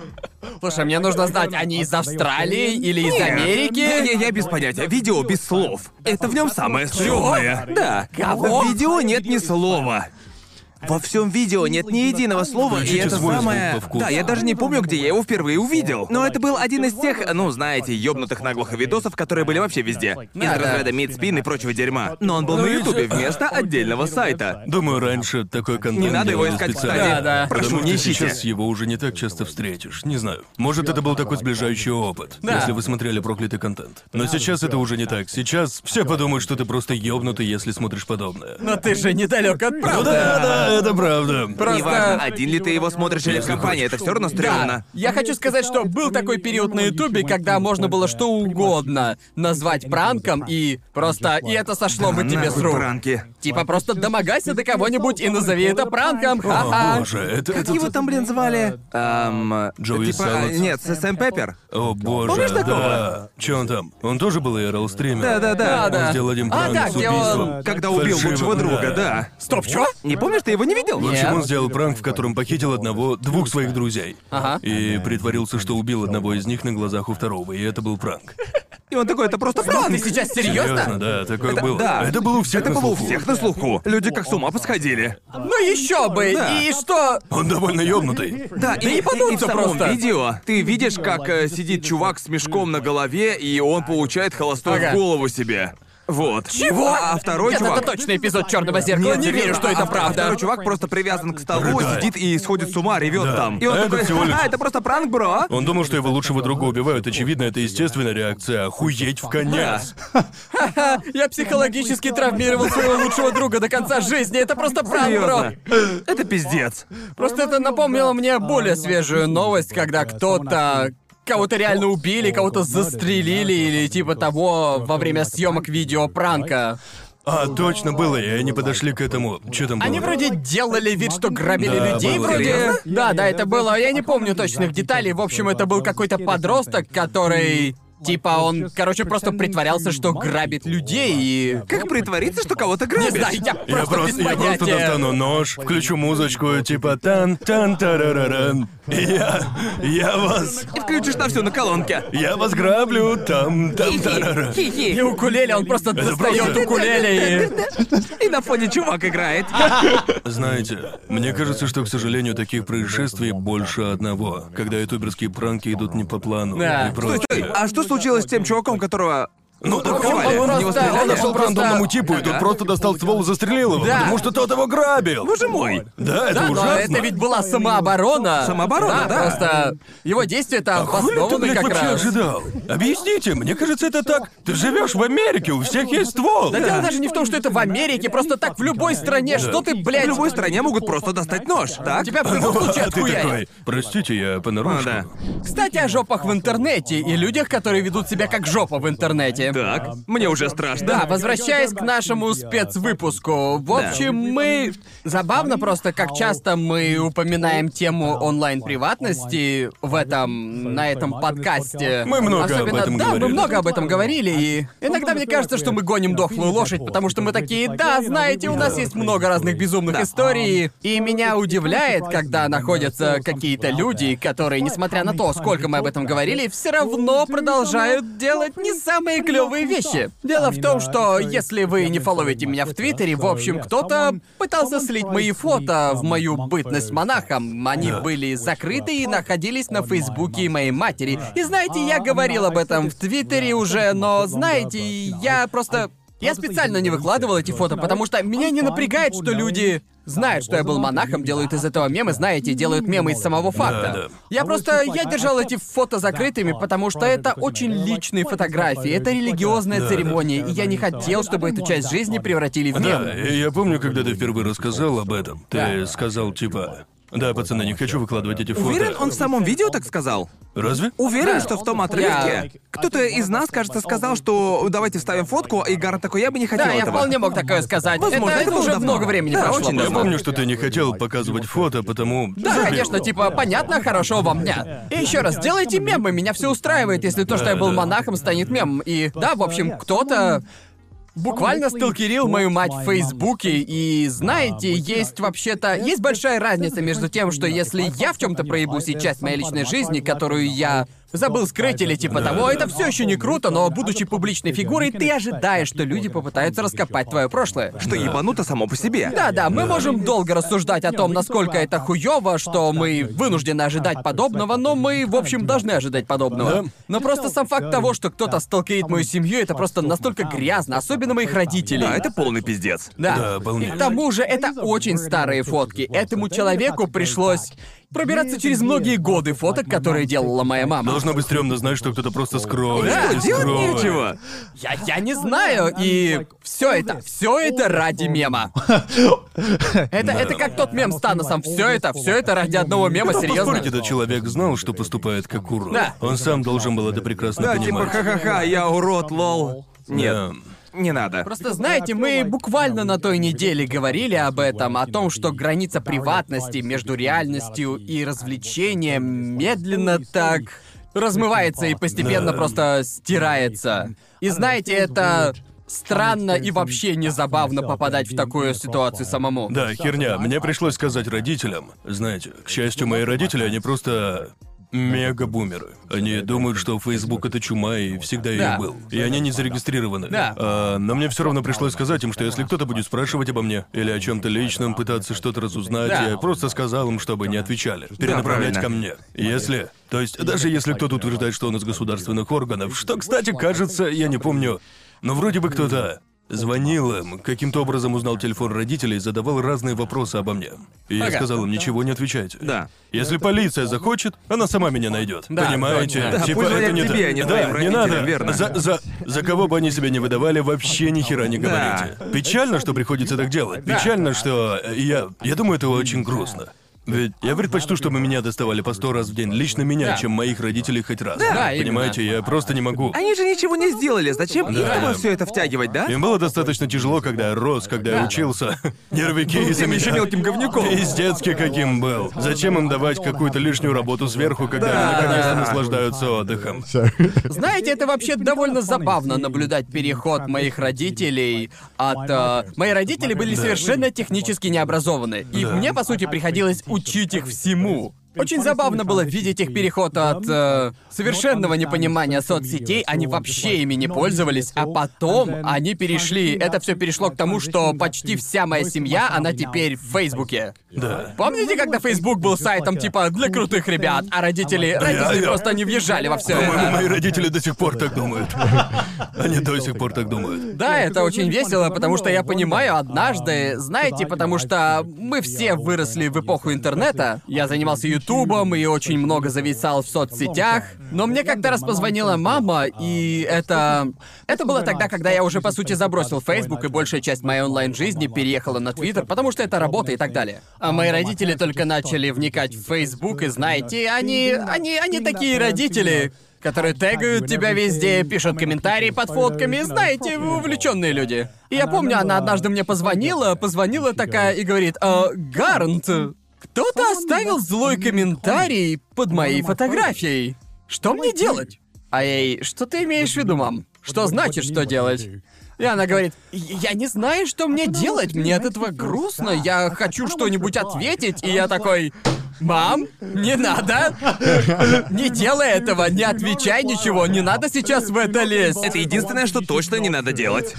Слушай, мне нужно знать, они из Австралии или из Америки? Не, я без понятия. Видео без слов. Это в нем самое стрёмное. Да. Кого? В видео нет ни слова. Во всем видео нет ни единого слова, и Включите это свой звук самое... по вкусу. Да, я даже не помню, где я его впервые увидел. Но это был один из тех, ну, знаете, ёбнутых наглухо видосов, которые были вообще везде. Из Да, да. разряда мидспин и прочего дерьма. Но он был на Ну и Ютубе вместо отдельного сайта. Думаю, раньше такой контент Не надо его делали искать, специально. кстати. Да, да. Прошу, Потому не что ищите. сейчас его уже не так часто встретишь. Не знаю. Может, это был такой сближающий опыт, Да. если вы смотрели проклятый контент. Но сейчас это уже не так. Сейчас все подумают, что ты просто ёбнутый, если смотришь подобное. Но ты же недалек от Ну правды. да, да, это правда. Просто- Неважно, один ли ты его смотришь или в компании, это все равно Да, стрёмно. я хочу сказать, что был такой период на Ютубе, когда можно было что угодно назвать пранком, и просто и это сошло бы тебе с рук. пранки. Типа просто домогайся до кого-нибудь и назови это пранком. О, Ха-ха. боже, это... Как это- его там, блин, звали? Эм... Джоуи типа, а, Нет, Сэм Пеппер. О боже, Помнишь да. такого? Че он там? Он тоже был IRL стример. Да-да-да. Да, да. Он сделал один А, пранк да, с где он- убийством. Когда убил лучшего друга, да. да. Стоп, чё? Не помнишь, ты его не видел? В общем, он сделал пранк, в котором похитил одного, двух своих друзей. Ага. И притворился, что убил одного из них на глазах у второго, и это был пранк. И он такой, это просто Ты пранк. сейчас Серьезно, серьезно? да, такое Это- было. да. Это было у всех Это на было у всех на слуху. Люди как с ума посходили. Ну еще бы! Да. И что? Он довольно ёбнутый. Да, и, и- и в ебануться самом просто. видео ты видишь, как э, сидит чувак с мешком на голове, и он получает холостой Ага. в голову себе. Вот. Чего? А второй Нет, чувак... это точно эпизод черного зеркала. Нет, не верю, что а- это а правда. Второй чувак просто привязан к столу, Рыдает. сидит и сходит с ума, ревет Да. там. И он Это такой, всего лишь- а, это просто пранк, бро. Он думал, что его лучшего друга убивают. Очевидно, это естественная реакция. Охуеть в конец. Я психологически травмировал своего лучшего друга до конца жизни. Это просто пранк, бро. Это пиздец. Просто это напомнило мне более свежую новость, когда кто-то кого-то реально убили, кого-то застрелили или типа того во время съемок видео пранка. А, точно было, и они подошли к этому. Что там было? Они вроде делали вид, что грабили Да, людей, было. вроде. Серьезно? Да, да, это было. Я не помню точных деталей. В общем, это был какой-то подросток, который. Типа он, короче, просто притворялся, что грабит людей и. Как притвориться, что кого-то Не грабишь? знаю, я Я просто, просто, без я просто достану нож, включу музычку, типа тан тан тарараран. Я, я вас, И включишь на всю на колонке. я вас граблю, там, там, тарара. И укулеле, он просто достает просто- укулеле и. *laughs* И на фоне чувак играет. *laughs* Знаете, мне кажется, что, к сожалению, таких происшествий больше одного, когда ютуберские пранки идут не по плану Да. прочее. а что случилось с тем чуваком, которого... Ну, так он он, просто- он нашел к просто- рандомному типу, и тут просто достал ствол и застрелил его, Да. потому что тот его грабил. Боже мой. Да, это Да, но ужасно. это ведь была самооборона. Самооборона, да. Просто его действия-то А хули ты, обоснованы блядь, как вообще раз. ожидал? Объясните, мне кажется, это так. Ты живешь в Америке, у всех есть ствол. Да дело даже не в том, что это в Америке, просто так в любой стране. Что ты, блядь, В любой стране могут просто достать нож, так? Тебя в любом случае А ты отхуярят. такой, простите, я понарошку. А, да. Кстати, о жопах в интернете и людях, которые ведут себя как жопа в интернете. Так, мне уже страшно. Да, возвращаясь к нашему спецвыпуску. В общем, мы... Забавно просто, как часто мы упоминаем тему онлайн-приватности в этом... на этом подкасте. Мы много об Особенно... этом да, мы говорили. много об этом говорили, и... Иногда мне кажется, что мы гоним дохлую лошадь, потому что мы такие, да, знаете, у нас есть много разных безумных историй, и меня удивляет, когда находятся какие-то люди, которые, несмотря на то, сколько мы об этом говорили, все равно продолжают делать не самые клевые вещи. Дело в том, что если вы не фоловите меня в Твиттере, в общем, кто-то пытался слить мои фото в мою бытность монахом. Они были закрыты и находились на Фейсбуке моей матери. И знаете, я говорил об этом в Твиттере уже, но знаете, я просто... Я специально не выкладывал эти фото, потому что меня не напрягает, что люди знают, что я был монахом, делают из этого мемы, знаете, делают мемы из самого факта. Да, да. Я просто... Я держал эти фото закрытыми, потому что это очень личные фотографии, это религиозная Да, церемония, и я не хотел, чтобы эту часть жизни превратили в мем. Да, я помню, когда ты впервые рассказал об этом. Ты сказал, типа, Да, пацаны, не хочу выкладывать эти фото. Уверен, он в самом видео так сказал? Разве? Уверен, Да. что в том отрывке Я- кто-то из нас, кажется, сказал, что давайте вставим фотку, и Гарн такой, я бы не хотел Да, я этого. вполне мог такое сказать. Возможно, это, это было уже давно. много времени Да, прошло. очень Я давно. помню, что ты не хотел показывать фото, потому... Да, Забил. конечно, типа, понятно, хорошего вам дня. И еще раз, делайте мемы, меня все устраивает, если то, что я был монахом, станет мемом. И да, в общем, кто-то буквально сталкерил мою мать в Фейсбуке, и знаете, есть вообще-то... Есть большая разница между тем, что если я в чем-то проебусь и часть моей личной жизни, которую я забыл скрыть или типа того, это все еще не круто, но будучи публичной фигурой, ты ожидаешь, что люди попытаются раскопать твое прошлое. Что ебануто само по себе. Да, да, мы можем долго рассуждать о том, насколько это хуёво, что мы вынуждены ожидать подобного, но мы, в общем, должны ожидать подобного. Но просто сам факт того, что кто-то сталкерит мою семью, это просто настолько грязно, особенно моих родителей. Да, это полный пиздец. Да. Да, полный. И к тому же это очень старые фотки. Этому человеку пришлось пробираться через многие годы фоток, которые делала моя мама. Должно быть стрёмно знать, что кто-то просто скроет. Да, и Делать скроет. нечего. Я, я не знаю, и все это, все это ради мема. *laughs* Это, это как тот мем с Таносом. Все это, все это ради одного мема, серьезно. поспорить, этот человек знал, что поступает как урод. Да. Он сам должен был это прекрасно Да, типа, понимать. ха-ха-ха, я урод, лол. Нет, Да. Не надо. Просто знаете, мы буквально на той неделе говорили об этом, о том, что граница приватности между реальностью и развлечением медленно так размывается и постепенно Да. просто стирается. И знаете, это странно и вообще не забавно попадать в такую ситуацию самому. Да, херня. Мне пришлось сказать родителям. Знаете, к счастью, мои родители, они просто мега-бумеры. Они думают, что Facebook это чума и всегда ее Да. был. И они не зарегистрированы. Да. А, но мне все равно пришлось сказать им, что если кто-то будет спрашивать обо мне или о чем-то личном, пытаться что-то разузнать, Да. я просто сказал им, чтобы не отвечали. Перенаправлять правильно. ко мне. Если. То есть, даже если кто-то утверждает, что он из государственных органов, что, кстати, кажется, я не помню, но вроде бы кто-то звонил им, каким-то образом узнал телефон родителей, задавал разные вопросы обо мне. И я Ага. сказал им, ничего не отвечайте. Да. Если полиция захочет, она сама меня найдет. Да, Понимаете? точно. Да, типа, пусть это звонят не тебе, та- а не да, твоим не родителям, надо. верно. За, за, за кого бы они себя не выдавали, вообще ни хера не Да. говорите. Печально, что приходится так делать. Печально, что э, я. Я думаю, это очень грустно. Ведь я предпочту, чтобы меня доставали по сто раз в день, лично меня, Да. чем моих родителей хоть раз. Да, Понимаете, я просто не могу. Они же ничего не сделали, зачем Да. им все это втягивать, да? Им было достаточно тяжело, когда я рос, когда я учился. *laughs* Нервики из-за тем меня. еще мелким говнюком. Пиздецкий каким был. Зачем им давать какую-то лишнюю работу сверху, когда Да. они наконец-то наслаждаются отдыхом? Знаете, это вообще довольно забавно наблюдать переход моих родителей от... э, Мои родители были совершенно технически необразованы, и Да. мне, по сути, приходилось учить их всему. Очень забавно было видеть их переход от э, совершенного непонимания соцсетей, они вообще ими не пользовались, а потом они перешли, это все перешло к тому, что почти вся моя семья, она теперь в Фейсбуке. Да. Помните, когда Facebook был сайтом типа для крутых ребят, а родители, родители я- просто не въезжали во все По-моему, это? мои родители до сих пор так думают. Они до сих пор так думают. Да, это очень весело, потому что я понимаю однажды, знаете, потому что мы все выросли в эпоху интернета. Я занимался Ютубом и очень много зависал в соцсетях. Но мне как-то раз позвонила мама, и это... Это было тогда, когда я уже, по сути, забросил Facebook, и большая часть моей онлайн-жизни переехала на Твиттер, потому что это работа и так далее. А мои родители только начали вникать в Facebook, и знаете, они... Они, они такие родители, которые тегают тебя везде, пишут комментарии под фотками, знаете, вы увлеченные люди. И я помню, она однажды мне позвонила, позвонила такая и говорит, «А, Гарнт, кто-то оставил злой комментарий под моей фотографией. Что мне делать? А ей, что ты имеешь в виду, мам? Что значит, что делать? И она говорит, я не знаю, что мне делать, мне от этого грустно, я хочу что-нибудь ответить, и я такой, мам, не надо, не делай этого, не отвечай ничего, не надо сейчас в это лезть. Это единственное, что точно не надо делать.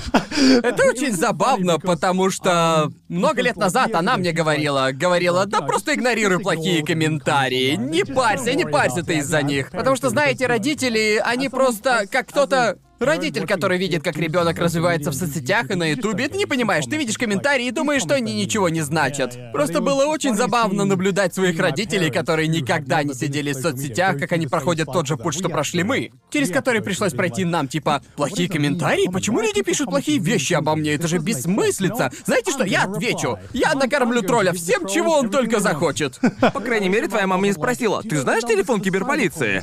Это очень забавно, потому что много лет назад она мне говорила, говорила, да просто игнорируй плохие комментарии, не парься, не парься ты из-за них. Потому что, знаете, родители, они просто, как кто-то... Родитель, который видит, как ребенок развивается в соцсетях и на Ютубе, ты не понимаешь, ты видишь комментарии и думаешь, что они ничего не значат. Просто было очень забавно наблюдать своих родителей, которые никогда не сидели в соцсетях, как они проходят тот же путь, что прошли мы. Через который пришлось пройти нам, типа, плохие комментарии? Почему люди пишут плохие вещи обо мне? Это же бессмыслица. Знаете что, я отвечу. Я накормлю тролля всем, чего он только захочет. По крайней мере, твоя мама не спросила, ты знаешь телефон киберполиции?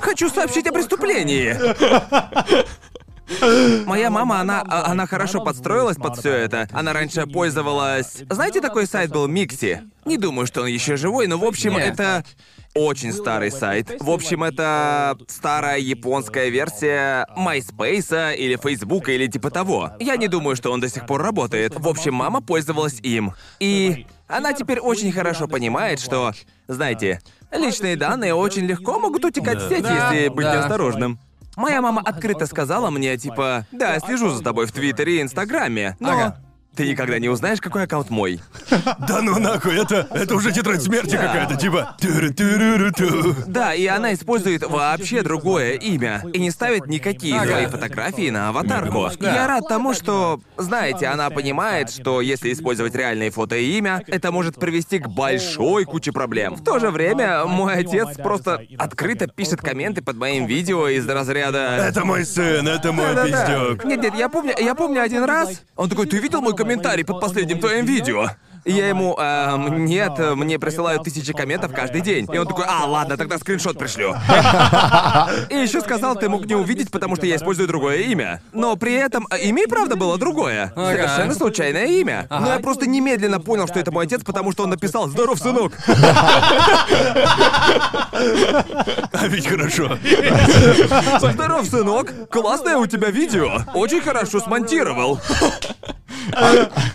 Хочу сообщить о преступлении. Моя мама, она, а, она хорошо подстроилась под все это. Она раньше пользовалась... Знаете, такой сайт был Микси? Не думаю, что он еще живой, но в общем Не. это очень старый сайт. В общем, это старая японская версия MySpace или Facebook или типа того. Я не думаю, что он до сих пор работает. В общем, мама пользовалась им. И она теперь очень хорошо понимает, что, знаете, личные данные очень легко могут утекать в сеть, если быть неосторожным. Моя мама открыто сказала мне, типа, да, слежу за тобой в Твиттере и Инстаграме, но Ага. Ты никогда не узнаешь, какой аккаунт мой. *laughs* Да ну нахуй, это, это уже тетрадь смерти какая-то, типа... Да, и она использует вообще другое имя и не ставит никакие Ага. свои фотографии на аватарку. Да. Я рад тому, что, знаете, она понимает, что если использовать реальные фото и имя, это может привести к большой куче проблем. В то же время мой отец просто открыто пишет комменты под моим видео из разряда. Это мой сын, это мой Да-да-да. пиздюк. Нет, нет, я помню, я помню один раз. Он такой, ты видел мой комментарий под последним твоим видео? И Я ему, эм, нет, мне присылают тысячи комментов каждый день. И он такой, а, ладно, тогда скриншот пришлю. *laughs* И еще сказал, ты мог не увидеть, потому что я использую другое имя. Но при этом э, имя и правда было другое. Совершенно случайное имя. Но я просто немедленно понял, что это мой отец, потому что он написал «Здоров, сынок». *laughs* А ведь хорошо. Здоров, сынок! Классное у тебя видео! Очень хорошо смонтировал.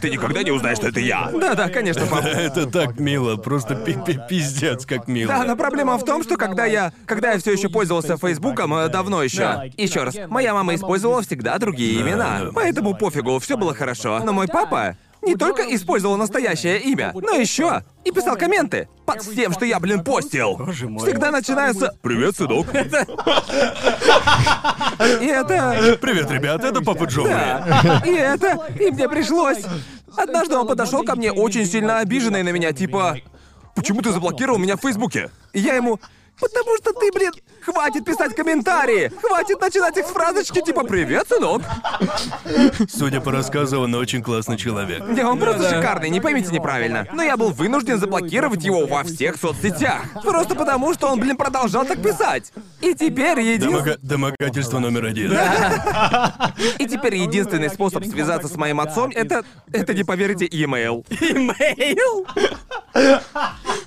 Ты никогда не узнаешь, что это я. Да-да, конечно, пап. *laughs* Это так мило, просто пи пи пиздец, как мило. Да, но проблема в том, что когда я, когда я все еще пользовался Фейсбуком, э, давно еще. Да. Еще раз, моя мама использовала всегда другие имена, поэтому пофигу, все было хорошо. Но мой папа не только использовал настоящее имя, но еще и писал комменты под всем, что я, блин, постил. Всегда начинается «Привет, сынок». И это... Привет, ребята, это Папа Джоуи. Да. И это... И мне пришлось... Однажды он подошел ко мне очень сильно обиженный на меня, типа... Почему ты заблокировал меня в Фейсбуке? И я ему... Потому что ты, блин, хватит писать комментарии! Хватит начинать их с фразочки типа «Привет, сынок!» Судя по рассказу, он очень классный человек. Не, он просто шикарный, не поймите неправильно. Но я был вынужден заблокировать его во всех соцсетях. Просто потому, что он, блин, продолжал так писать. И теперь единственный... Домога- Домогательство номер один. И теперь единственный способ связаться с моим отцом — это... Это, не поверите, e-mail. Имейл?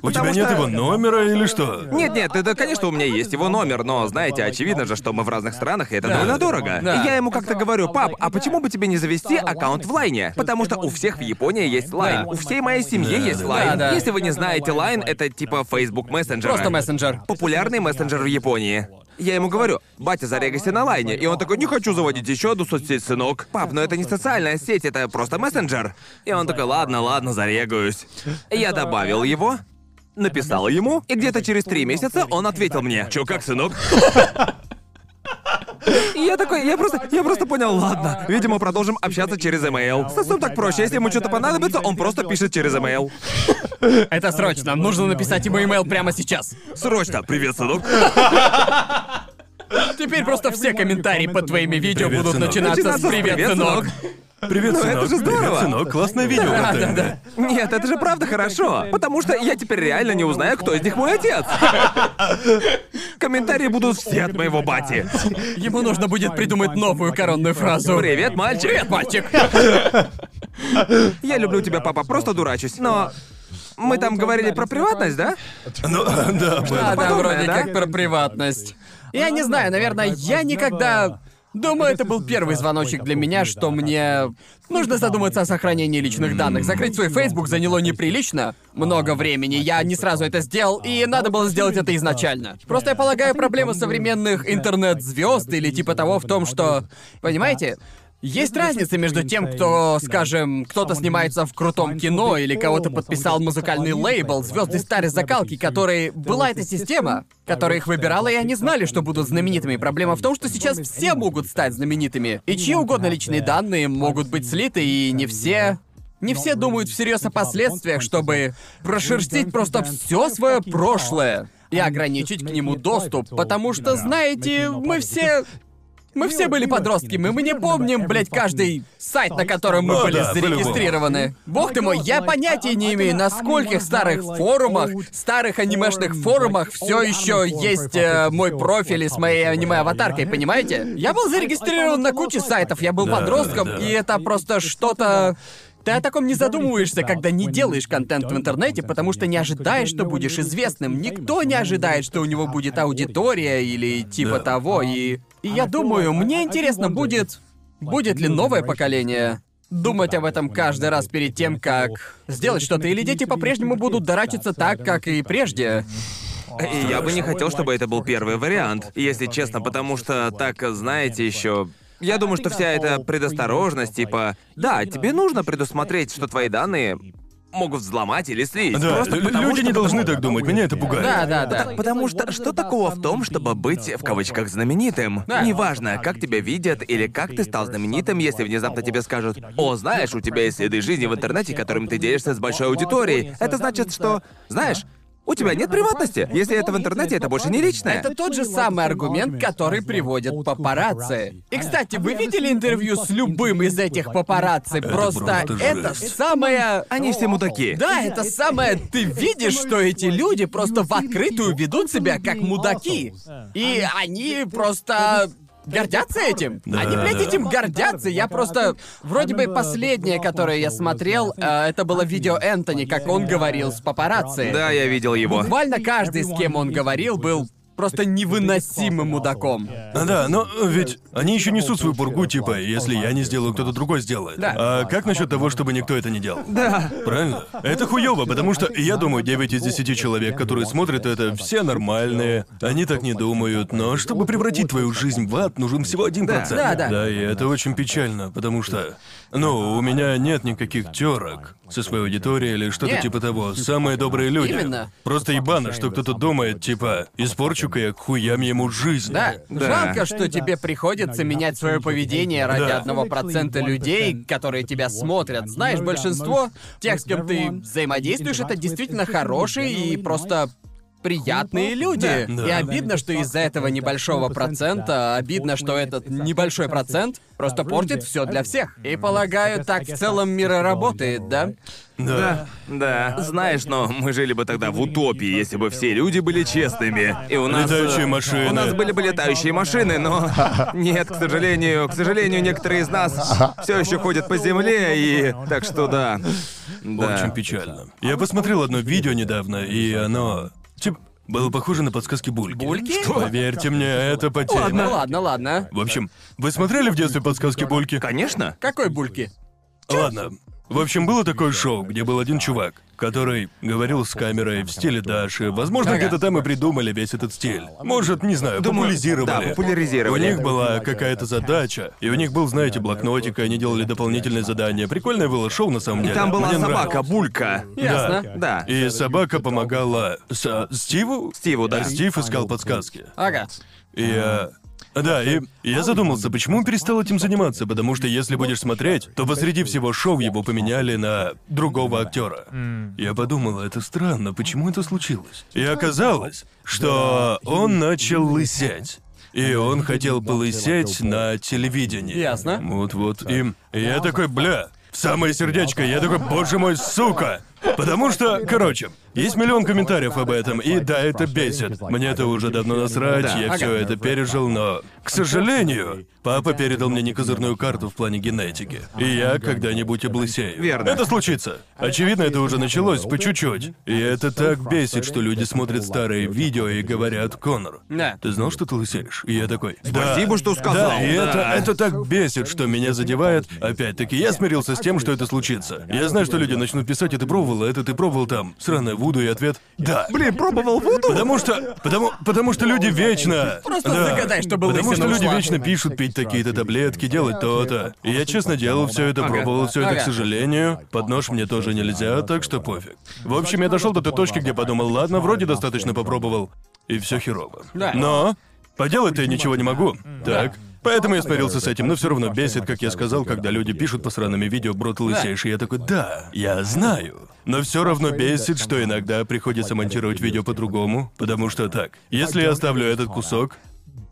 У тебя нет его номера или что? Нет-нет, это, конечно, у меня есть его номер, но, знаете, очевидно же, что мы в разных странах, и это довольно дорого. Да. И я ему как-то говорю, пап, а почему бы тебе не завести аккаунт в Line е? Потому что у всех в Японии есть Line, Да. у всей моей семьи Да, есть да. Line. Да, да. Если вы не знаете, Line — это типа Facebook мессенджер. Просто мессенджер. Популярный мессенджер в Японии. Я ему говорю, батя, зарегайся на лайне. И он такой, не хочу заводить еще одну соцсеть, сынок. Пап, но это не социальная сеть, это просто мессенджер. И он такой, ладно, ладно, зарегаюсь. Я добавил его, написал ему, и где-то через три месяца он ответил мне. Чё, как, сынок? И *laughs* я такой, я просто, я просто понял, ладно. Видимо, продолжим общаться через email. С отцом так проще, если ему что-то понадобится, он просто пишет через email. *laughs* Это срочно. Нужно написать ему имейл прямо сейчас. Срочно, привет, сынок. Теперь просто все комментарии под твоими видео Привет, будут сынок. начинаться с Начинаться с «Привет, «Привет, сынок». Сынок». Привет, Ну, сынок. это же здорово. Привет, сынок. Классное видео, Да, да, да. Нет, это же правда хорошо, потому что я теперь реально не узнаю, кто из них мой отец. Комментарии будут все от моего бати. Ему нужно будет придумать новую коронную фразу. Привет, мальчик. Привет, мальчик. Я люблю тебя, папа, просто дурачусь. Но мы там говорили про приватность, да? Ну, да, Да, да, вроде да? как про приватность. Я не знаю, наверное, я никогда... Думаю, это был первый звоночек для меня, что мне нужно задуматься о сохранении личных данных. Закрыть свой Facebook заняло неприлично много времени. Я не сразу это сделал, и надо было сделать это изначально. Просто я полагаю, проблема современных интернет-звезд или типа того в том, что... Понимаете? Есть разница между тем, кто, скажем, кто-то снимается в крутом кино или кого-то подписал музыкальный лейбл, звезды старой закалки, которые... Была эта система, которая их выбирала, и они знали, что будут знаменитыми. Проблема в том, что сейчас все могут стать знаменитыми. И чьи угодно личные данные могут быть слиты, и не все... Не все думают всерьез о последствиях, чтобы прошерстить просто все свое прошлое и ограничить к нему доступ, потому что, знаете, мы все мы все были подростками, мы не помним, блядь, каждый сайт, на котором мы Ну были да, зарегистрированы. Бог ты мой, я понятия не имею, на скольких старых форумах, старых анимешных форумах все еще есть э, мой профиль с моей аниме-аватаркой, понимаете? Я был зарегистрирован на куче сайтов, я был Да, подростком, да. и это просто что-то... Ты о таком не задумываешься, когда не делаешь контент в интернете, потому что не ожидаешь, что будешь известным. Никто не ожидает, что у него будет аудитория или типа Да. того, и... И я думаю, мне интересно будет... Будет ли новое поколение думать об этом каждый раз перед тем, как сделать что-то, или дети по-прежнему будут дурачиться так, как и прежде. И я бы не хотел, чтобы это был первый вариант, если честно, потому что так, знаете, еще. Я думаю, что вся эта предосторожность, типа, да, тебе нужно предусмотреть, что твои данные могут взломать или слить. Да, Просто потому, люди что- не должны так думать, меня это пугает. Да, да, да. Потому что что такого в том, чтобы быть в кавычках знаменитым? Да. Неважно, как тебя видят или как ты стал знаменитым, если внезапно тебе скажут: О, знаешь, у тебя есть следы жизни в интернете, которыми ты делишься с большой аудиторией. Это значит, что, знаешь, у тебя нет приватности. Если это в интернете, это больше не личное. Это тот же самый аргумент, который приводят папарацци. И, кстати, вы видели интервью с любым из этих папарацци? Просто просто это жесть. самое... Они все мудаки. Да, это самое... Ты видишь, что эти люди просто в открытую ведут себя как мудаки. И они просто... Гордятся этим? Да, Они, блядь, да. этим гордятся. Я просто... Вроде бы последнее, которое я смотрел, э, это было видео Энтони, как он говорил с папарацци. Да, я видел его. Буквально каждый, с кем он говорил, был просто невыносимым мудаком. А, Да, но ведь они еще несут свою пургу, типа, если я не сделаю, кто-то другой сделает. Да. А как насчет того, чтобы никто это не делал? Да. Правильно? Это хуево, потому что я думаю, 9 из 10 человек, которые смотрят это, все нормальные, они так не думают, но чтобы превратить твою жизнь в ад, нужен всего один процент. Да, да. Да, и это очень печально, потому что, ну, у меня нет никаких терок со своей аудиторией или что-то Нет. типа того. Самые добрые люди. Именно. Просто ебано, что кто-то думает, типа, испорчу-ка я к хуям ему жизнь. Да, Да. жалко, что тебе приходится менять свое поведение ради Да. одного процента людей, которые тебя смотрят. Знаешь, большинство тех, с кем ты взаимодействуешь, это действительно хорошие и просто приятные люди. Да. И обидно, что из-за этого небольшого процента, обидно, что этот небольшой процент просто портит все для всех. И полагаю, так в целом мир и работает, да? Да. Да, знаешь, но мы жили бы тогда в утопии, если бы все люди были честными. И у нас... Летающие машины. У нас были бы летающие машины, но... *laughs* Нет, к сожалению, к сожалению, некоторые из нас все еще ходят по земле, и... Так что да. Да. Очень печально. Я посмотрел одно видео недавно, и оно... Было похоже на подсказки Бульки. Бульки? Поверьте мне, это по теме. Ладно, ладно, ладно. В общем, вы смотрели в детстве подсказки Бульки? Конечно. Какой бульки? Ладно. В общем, было такое шоу, где был один чувак, который говорил с камерой в стиле Даши. Возможно, Ага. где-то там и придумали весь этот стиль. Может, не знаю, Думаю, популяризировали. да, популяризировали. У них была какая-то задача, и у них был, знаете, блокнотик, и они делали дополнительные задания. Прикольное было шоу на самом деле. Там была Мне собака, нравилось. Булька. Ясно. Да. И собака помогала с- Стиву? Стиву, да. Стив искал подсказки. Ага. И я... Да, и я задумался, почему он перестал этим заниматься, потому что если будешь смотреть, то посреди всего шоу его поменяли на другого актера. Я подумал, это странно, почему это случилось? И оказалось, что он начал лысеть. И он хотел полысеть на телевидении. Ясно. Вот-вот. И я такой, бля, в самое сердечко, я такой, боже мой, сука! Потому что, короче, есть миллион комментариев об этом, и да, это бесит. Мне это уже давно насрать, я все это пережил, но, к сожалению, папа передал мне некозырную карту в плане генетики. И я когда-нибудь облысею. Верно. Это случится. Очевидно, это уже началось по чуть-чуть. И это так бесит, что люди смотрят старые видео и говорят, Конор, Да. ты знал, что ты лысеешь? И я такой, да. Спасибо, что сказал, Да, и да. это, это так бесит, что меня задевает. Опять-таки, я смирился с тем, что это случится. Я знаю, что люди начнут писать, это пробовал, а это ты пробовал там. Сраная Вуду, и ответ — да. Блин, пробовал Вуду? Потому что... Потому, потому что люди вечно... Просто Да. загадай, что был Потому что люди вечно пишут пить такие-то таблетки, делать то-то. И я честно делал все это, пробовал все это, к сожалению. Под нож мне тоже нельзя, так что пофиг. В общем, я дошел до той точки, где подумал, ладно, вроде достаточно попробовал. И все херово. Но поделать-то я ничего не могу. Так. Поэтому я смирился с этим, но все равно бесит, как я сказал, когда люди пишут по сраными видео «Бро, ты лысеешь», и я такой «Да, я знаю». Но все равно бесит, что иногда приходится монтировать видео по-другому, потому что так, если я оставлю этот кусок,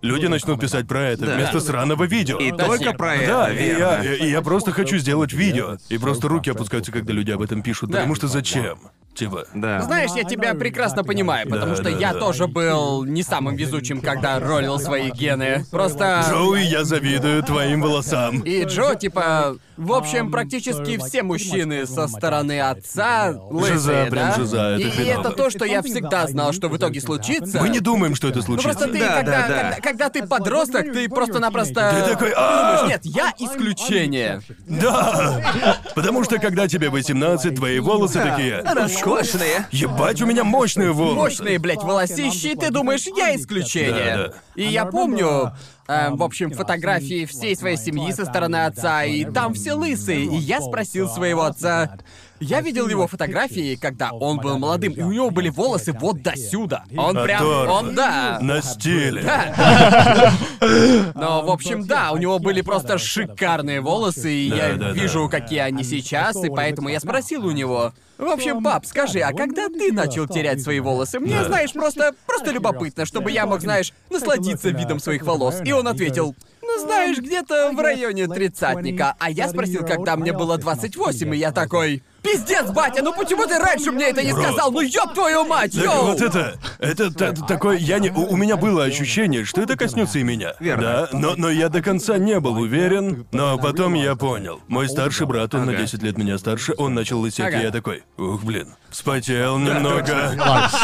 люди начнут писать про это Да. вместо сраного видео. И только про это, Да, и верно. я, и я просто хочу сделать видео. И просто руки опускаются, когда люди об этом пишут, Да. потому что зачем? Типа. Да. Знаешь, я тебя прекрасно понимаю, потому Да, что да, я да. тоже был не самым везучим, когда ролил свои гены. Просто... Джоуи, я завидую твоим волосам. И Джо, типа, в общем, практически все мужчины со стороны отца лысые, Жиза, прям да? жиза, это и, и хреново. это то, что я всегда знал, что в итоге случится. Мы не думаем, что это Ну случится. просто ты, Да, когда, да, да. Когда, когда ты подросток, ты просто-напросто... Ты такой, «А!» думаешь, нет, я исключение. Да! Потому что когда тебе 18, твои волосы такие. Роскошные. Ебать, у меня мощные волосы. Мощные, блядь, волосищи, и ты думаешь, я исключение. Да, да. И я помню, э, в общем, фотографии всей своей семьи со стороны отца, и там все лысые. И я спросил своего отца. Я видел его фотографии, когда он был молодым, и у него были волосы вот до сюда. Он прям, он да. На стиле. *laughs* Но, в общем, да, у него были просто шикарные волосы, и Да, я да, да. вижу, какие они сейчас, и поэтому я спросил у него. В общем, пап, скажи, а когда ты начал терять свои волосы? Мне, Да. знаешь, просто, просто любопытно, чтобы я мог, знаешь, насладиться видом своих волос. И он ответил, ну знаешь, где-то в районе тридцатника. А я спросил, когда мне было 28, и я такой... Пиздец, батя, ну почему ты раньше мне это не Бро. сказал? Ну ёб твою мать, Так йоу! вот это, это, та- такое, я не, у, у меня было ощущение, что это коснется и меня. Верно. Да, но, но я до конца не был уверен, но потом я понял. Мой старший брат, он на Ага. 10 лет меня старше, он начал лысеть, Ага. и я такой, ух, блин, вспотел немного.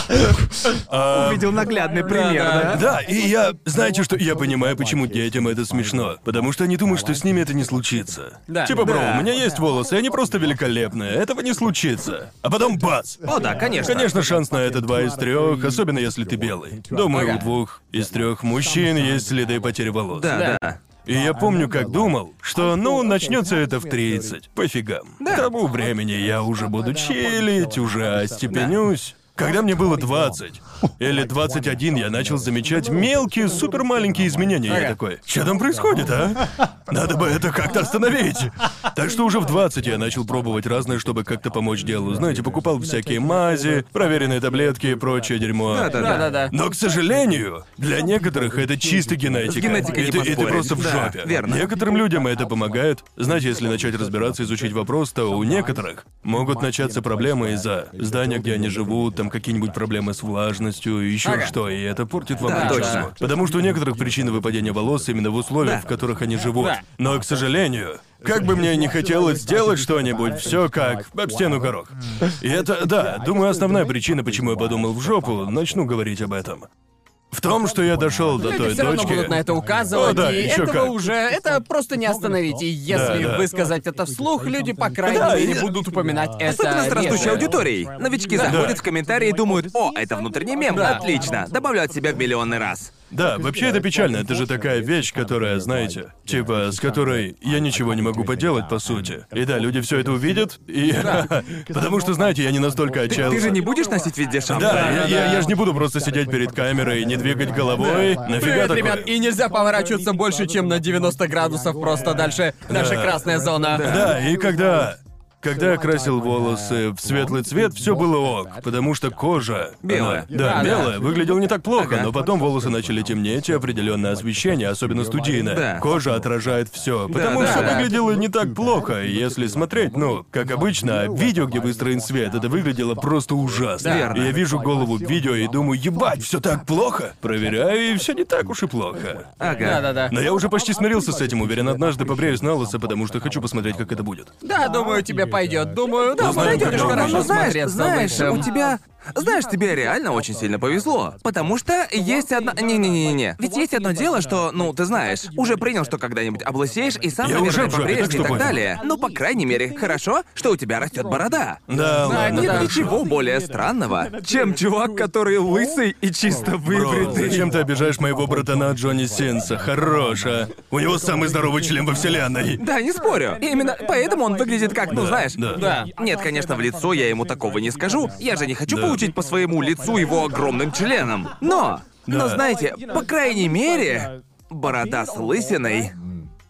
*laughs* Увидел наглядный пример, да? Да, и я, знаете что, я понимаю, почему детям это смешно. Потому что они думают, что с ними это не случится. Да. Типа, бро, у меня есть волосы, они просто великолепные, этого не случится. А потом бац! О, да, конечно. Конечно, шанс на это два из трех, особенно если ты белый. Думаю, у двух из трех мужчин есть следы потери волос. Да, Да. И я помню, как думал, что, ну, начнется это в 30. Пофигам. К тому времени я уже буду чилить, уже остепенюсь. Когда мне было 20 или 21, я начал замечать мелкие, супер маленькие изменения. Я такой, что там происходит, а? Надо бы это как-то остановить. Так что уже в 20 я начал пробовать разное, чтобы как-то помочь делу. Знаете, покупал всякие мази, проверенные таблетки и прочее дерьмо. Да-да-да. Но, к сожалению, для некоторых это чисто генетика. С генетикой и, не ты, и ты просто в Да, жопе. верно. Некоторым людям это помогает. Знаете, если начать разбираться, изучить вопрос, то у некоторых могут начаться проблемы из-за здания, где они живут, там какие-нибудь проблемы с влажностью, еще Ага. что, и это портит вам Да, прическу. точно. Потому что у некоторых причина выпадения волос именно в условиях, Да. в которых они живут. Да. Но, к сожалению, как бы мне не хотелось сделать что-нибудь, все как об стену горох. И это, да, думаю, основная причина, почему я подумал в жопу, начну говорить об этом. В том, что я дошел до Люди той все равно точки. будут на это указывать, О, да, и ещё этого как. уже это просто не остановить. И если Да, да. высказать это вслух, люди, по крайней Да, мере, и- будут упоминать это. Особенно с растущей реже. аудиторией. Новички заходят в комментарии и думают, о, это внутренний мем, Да. отлично, добавляют себя в миллионный раз. Да, вообще это печально. Это же такая вещь, которая, знаете, типа, с которой я ничего не могу поделать, по сути. И да, люди все это увидят, и... *laughs* Потому что, знаете, я не настолько отчаялся. Ты же не будешь носить везде шапку? Да, я, я- я же не буду просто сидеть перед камерой и не двигать головой. Нафига Привет, такое? ребят, и нельзя поворачиваться больше, чем на 90 градусов, просто дальше наша Да. красная зона. Да, и когда... Когда я красил волосы в светлый цвет, все было ок, потому что кожа... Белая. она- да, Да, да. белая, выглядела не так плохо, Ага. но потом волосы начали темнеть, и определенное освещение, особенно студийное. Да. Кожа отражает все. Потому да, все да. выглядело не так плохо, и если смотреть, ну, как обычно, видео, где выстроен свет, это выглядело просто ужасно. Да. Верно. И я вижу голову в видео и думаю, ебать, все так плохо. Проверяю, и все не так уж и плохо. Ага. Да-да-да. Но я уже почти смирился с этим, уверен, однажды побреюсь на лысо, потому что хочу посмотреть, как это будет. Да, думаю, тебе пойдет. Думаю, да, Узнаем, подойдет хорошо будет. знаешь, знаешь, у тебя Знаешь, тебе реально очень сильно повезло. Потому что есть одна... Не-не-не-не. Ведь есть одно дело, что, ну, ты знаешь, уже принял, что когда-нибудь облысеешь и сам, Я наверное, уже в жопе, побреешь так и что так понял. далее. Ну, по крайней мере, хорошо, что у тебя растет борода. Да, ладно. Нет ничего более странного, чем чувак, который лысый и чисто Бро, выбритый. зачем ты обижаешь моего братана Джонни Синса? Хорош, а? У него самый здоровый член во вселенной. Да, не спорю. Именно поэтому он выглядит как, ну знаешь. Да. Да. Нет, конечно, в лицо я ему такого не скажу. Я же не хочу Да. Получить по своему лицу его огромным членом. Но, но Да. знаете, по крайней мере, борода с лысиной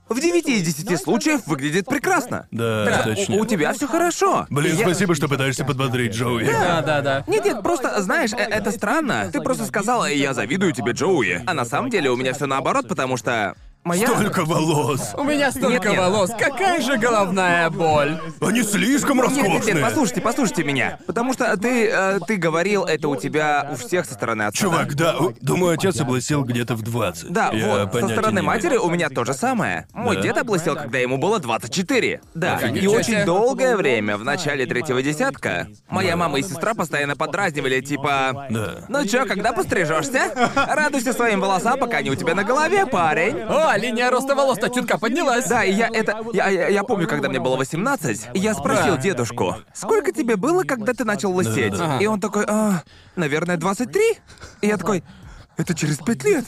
в 9 из 10 случаев выглядит прекрасно. Да, Так что точно. у, у тебя все хорошо. Блин, Я- спасибо, что пытаешься подбодрить Джоуи. Да, да, да. Нет, нет, просто, знаешь, э- это странно. Ты просто сказала, я завидую тебе, Джоуи. А на самом деле у меня все наоборот, потому что моя... Столько волос. У меня столько Нет, нет. волос. Какая же головная боль. Они слишком Нет, нет, нет, роскошные. послушайте, послушайте меня. Потому что ты, э, ты говорил, это у тебя у всех со стороны отца. Чувак, да, думаю, отец облысел где-то в 20. Да, Я вот, со понятия стороны не матери у меня то же самое. Мой Да? дед облысел, когда ему было 24. Да, Офигеть. и очень долгое время, в начале третьего десятка, моя мама и сестра постоянно подразнивали, типа... Да. Ну чё, когда пострижешься? Радуйся своим волосам, пока они у тебя на голове, парень. О, линия роста волос-то чутка поднялась. Да, и я это... Я, я, я помню, когда мне было 18, я спросил Да. дедушку, сколько тебе было, когда ты начал лысеть? Да-да-да. И он такой, а, наверное, 23? И я такой, это через пять лет?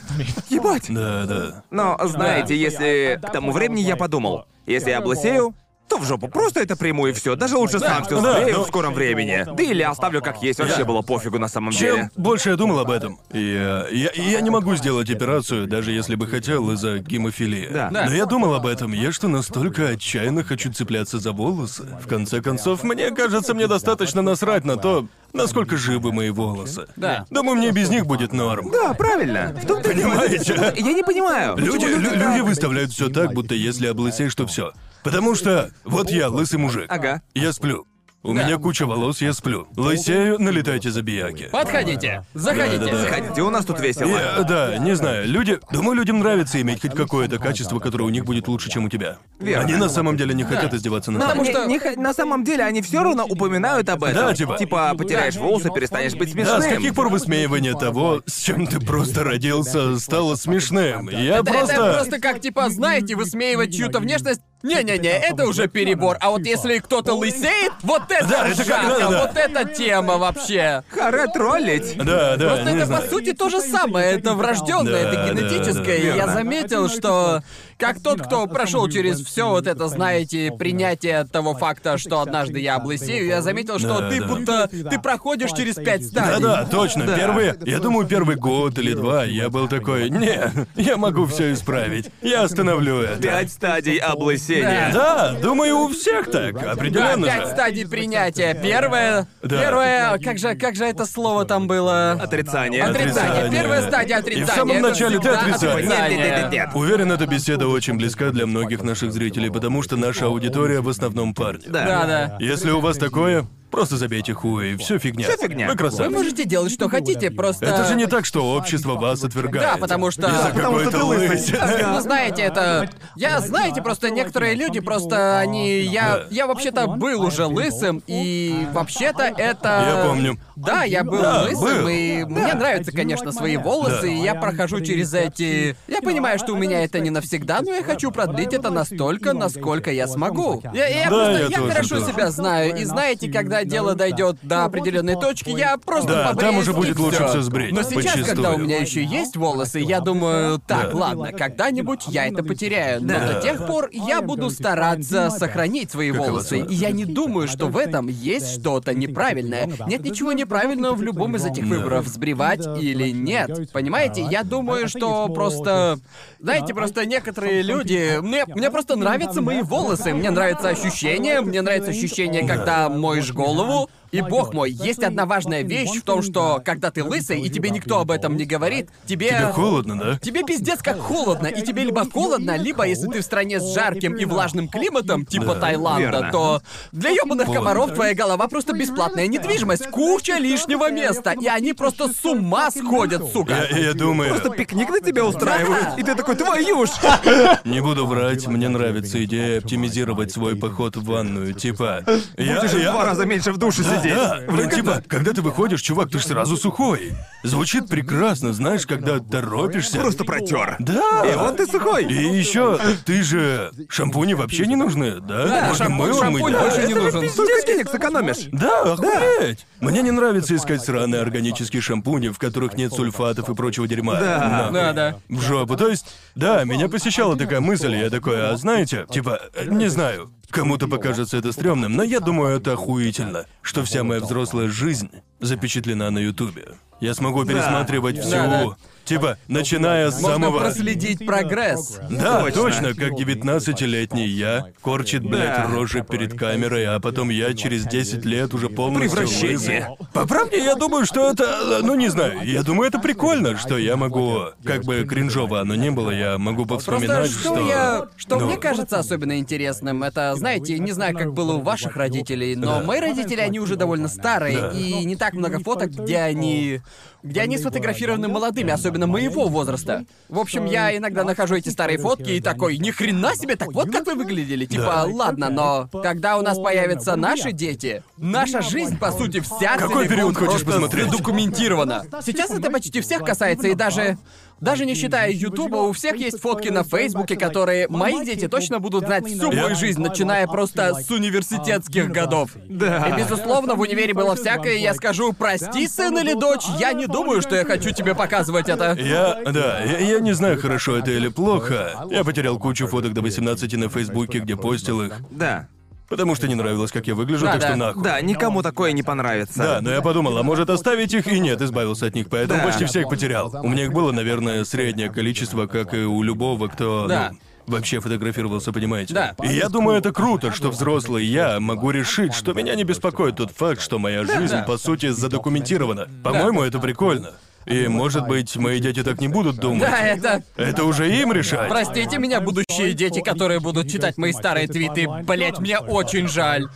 Ебать. Да, да. Но, знаете, если к тому времени я подумал, если я облысею, то в жопу просто это приму и все. Даже лучше сам все Да, склею в скором времени. Да или оставлю как есть, вообще было пофигу на самом Чем деле. больше я думал об этом, я, я, я не могу сделать операцию, даже если бы хотел из-за гемофилии. Да. Да. Но я думал об этом, я что настолько отчаянно хочу цепляться за волосы. В конце концов, мне кажется, мне достаточно насрать на то, насколько живы мои волосы. Да. Думаю, мне без них будет норм. Да, правильно. В том-то. Понимаете? Я не понимаю. Люди, лю- люди выставляют все так, будто если облысеешь, то все. Потому что вот я, лысый мужик. Ага. Я сплю. У меня куча волос, я сплю. Лысею, налетайте забияки. Подходите. Заходите. Да-да-да. Заходите, у нас тут весело. Я- да, не знаю, люди... Думаю, людям нравится иметь хоть какое-то качество, которое у них будет лучше, чем у тебя. Верно. Они на самом деле не хотят издеваться над Потому тобой. не- что- не х- на самом деле они все равно упоминают об этом. Да, типа. Типа, потеряешь волосы, перестанешь быть смешным. Да, с каких пор высмеивание того, с чем ты просто родился, стало смешным? Я Да просто... Это просто как, типа, знаете, высмеивать чью-то внешность. Не-не-не, это уже перебор. А вот если кто-то лысеет, вот *laughs* это Да, это как- жарко, да-да-да. вот эта тема вообще. Харе троллить. Да, да, Просто не это, знаю. по сути, то же самое. Это врожденное, Да, это да, генетическое. да. Я заметил, что как тот, кто прошел через все вот это, знаете, принятие того факта, что однажды я облысею, я заметил, что Да, ты да. будто ты проходишь через пять стадий. Да-да, точно. Да. Первые, я думаю, первый год или два я был такой, не, я могу все исправить. Я остановлю это. Пять стадий облысения. Да, думаю, у всех так, Да, определенно пять же. стадий принятия. Первое. Да. Первое. Как же, как же это слово там было? Отрицание. Отрицание. Отрицание. Первая стадия отрицания. И в самом Это начале ты всегда отрицаешь. отрицание. Нет-нет-нет-нет. Уверен, эта беседа очень близка для многих наших зрителей, потому что наша аудитория в основном парни. Да. Да. Если у вас такое, просто забейте хуй, все фигня. Всё фигня. Вы Вы красавцы. можете делать, что хотите, просто... Это же не так, что общество вас отвергает. Да, потому что- Из-за потому что какой-то ты лысый. лысины. Ну, знаете, это... Я, знаете, просто некоторые люди просто, они... Я, Да. я вообще-то был уже лысым, и вообще-то это... Я помню. Да, я был Да, лысым, был. и мне нравятся, конечно, свои волосы, Да. и я прохожу через эти... Я понимаю, что у меня это не навсегда, но я хочу продлить это настолько, насколько я смогу. Я, я Да, просто... я Я, тоже, хорошо тоже. себя знаю, и знаете, когда дело дойдет до определенной точки, я просто Да, побреюсь, там уже и будет лучше всё. всё сбрить, Но сейчас, когда у меня еще есть волосы, я думаю, так, Да. ладно, когда-нибудь я это потеряю. Но Да. до тех пор я буду стараться сохранить свои Каково волосы. И я не думаю, что в этом есть что-то неправильное. Нет ничего неправильного в любом из этих выборов, сбривать или нет. Понимаете, я думаю, что просто... Знаете, просто некоторые люди... Мне, мне просто нравятся мои волосы, мне нравится ощущение, мне нравится ощущение, когда моешь голову. Oğlumu И бог мой, есть одна важная вещь в том, что когда ты лысый, и тебе никто об этом не говорит, тебе... Тебе холодно, да? Тебе пиздец как холодно, и тебе либо холодно, либо если ты в стране с жарким и влажным климатом, типа Да. Таиланда, Верно. то для ёбаных комаров твоя голова просто бесплатная недвижимость, куча лишнего места, и они просто с ума сходят, сука. Я, я думаю, Просто пикник на тебя устраивают, и ты такой, твою ж! *laughs* не буду врать, мне нравится идея оптимизировать свой поход в ванную, типа... Я, Ты же в я- два раза меньше в душе Да, здесь. Да, блин, типа, когда ты выходишь, чувак, ты ж сразу сухой. Звучит прекрасно, знаешь, когда торопишься. Просто протер. Да. И вот ты сухой. И еще, ты же шампуни вообще не нужны, да? Да, Можно шампунь- мылом шампунь мыть. больше не Это же нужен. Столько денег сэкономишь. Да, охуеть! Мне не нравится искать сраные органические шампуни, в которых нет сульфатов и прочего дерьма. Да. Нахуй. Да, да. В жопу. То есть, да, меня посещала такая мысль, и я такой, а знаете, типа, э, не знаю, кому-то покажется это стрёмным, но я думаю, это охуительно, что вся моя взрослая жизнь запечатлена на Ютубе. Я смогу пересматривать всю... Да, да. Типа, начиная с Можно самого... проследить прогресс. Да, Точно. как 19-летний я корчит, блядь, Да. рожи перед камерой, а потом я через 10 лет уже полностью Превращение. По правде, я думаю, что это... Ну, не знаю, я думаю, это прикольно, что я могу... Как бы кринжово оно не было, я могу Просто повспоминать, что, я... Что Ну. мне кажется особенно интересным, это, знаете, не знаю, как было у ваших родителей, но мои родители, они уже довольно старые, и не так много фоток, где они... Где они сфотографированы молодыми, особенно моего возраста. В общем, я иногда нахожу эти старые фотки и такой, ни хрена себе, так вот как вы выглядели. Типа, ладно, но когда у нас появятся наши дети, наша жизнь, по сути, вся Какой период хочешь посмотреть? задокументирована. Сейчас это почти всех касается, и даже... Даже не считая Ютуба, у всех есть фотки на Фейсбуке, которые мои дети точно будут знать всю мою жизнь, начиная просто с университетских годов. Да. И, безусловно, в универе было всякое, и я скажу, прости, сын или дочь, я не думаю, что я хочу тебе показывать это. Я, да, я, я не знаю, хорошо это или плохо. Я потерял кучу фоток до 18 на Фейсбуке, где постил их. Да. Потому что не нравилось, как я выгляжу, Да, так да. что нахуй. Да, никому такое не понравится. Да, но я подумал, а может оставить их? И нет, избавился от них, поэтому Да. почти всех потерял. У меня их было, наверное, среднее количество, как и у любого, кто Да. ну, вообще фотографировался, понимаете? Да. И я думаю, это круто, что взрослый я могу решить, что меня не беспокоит тот факт, что моя жизнь, да. по сути, задокументирована. По-моему, это прикольно. И, может быть, мои дети так не будут думать. Да, это... Это уже им решать. Простите меня, будущие дети, которые будут читать мои старые твиты. Блять, мне очень жаль.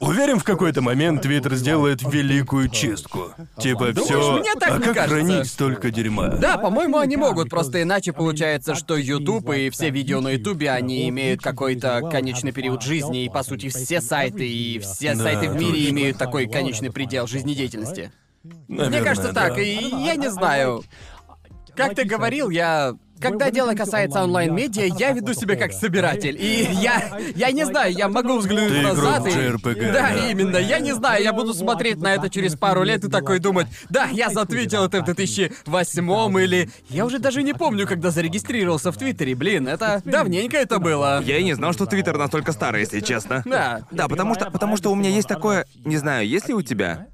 Уверен, в какой-то момент Твиттер сделает великую чистку. Типа все. Мне так а не как кажется. хранить столько дерьма? Да, по-моему, они могут, просто иначе получается, что YouTube и все видео на YouTube, они имеют какой-то конечный период жизни, и по сути все сайты и все Да, сайты в мире точно. имеют такой конечный предел жизнедеятельности. Мне Наверное, кажется да. так, и я не знаю. Как ты говорил, я... Когда дело касается онлайн-медиа, я *laughs* веду себя как собиратель. И я... Я не знаю, я могу взглянуть Ты назад игрок и... JRPG, да, да. именно. Я не знаю, я буду смотреть на это через пару лет и такой думать, да, я затвитил это в 2008 или... Я уже даже не помню, когда зарегистрировался в Твиттере, блин, это... Давненько это было. Я и не знал, что Твиттер настолько старый, если честно. Да. Да, потому что, потому что у меня есть такое... Не знаю, есть ли у тебя?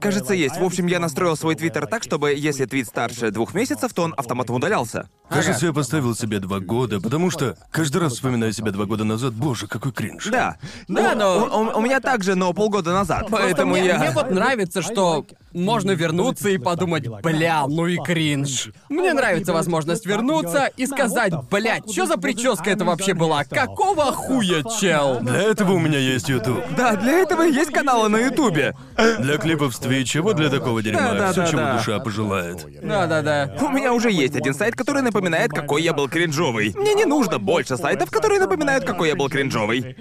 Кажется, есть. В общем, я настроил свой твиттер так, чтобы если твит старше двух месяцев, то он автоматом удалялся. Кажется, я поставил себе два года, потому что каждый раз вспоминаю себя два года назад, боже, какой кринж. Да. Да, но- У, у- меня также, но полгода назад. Поэтому мне, я... мне вот нравится, что можно вернуться и подумать, бля, ну и кринж. Мне нравится возможность вернуться и сказать, блядь, что за прическа это вообще была? Какого хуя, чел? Для этого у меня есть YouTube. Да, для этого и есть каналы на Ютубе. Для клипов с Твича, вот для такого дерьма. Да, да, Все, да, чего да. душа пожелает. Да-да-да. У меня уже есть один сайт, который напоминает, какой я был кринжовый. Мне не нужно больше сайтов, которые напоминают, какой я был кринжовый.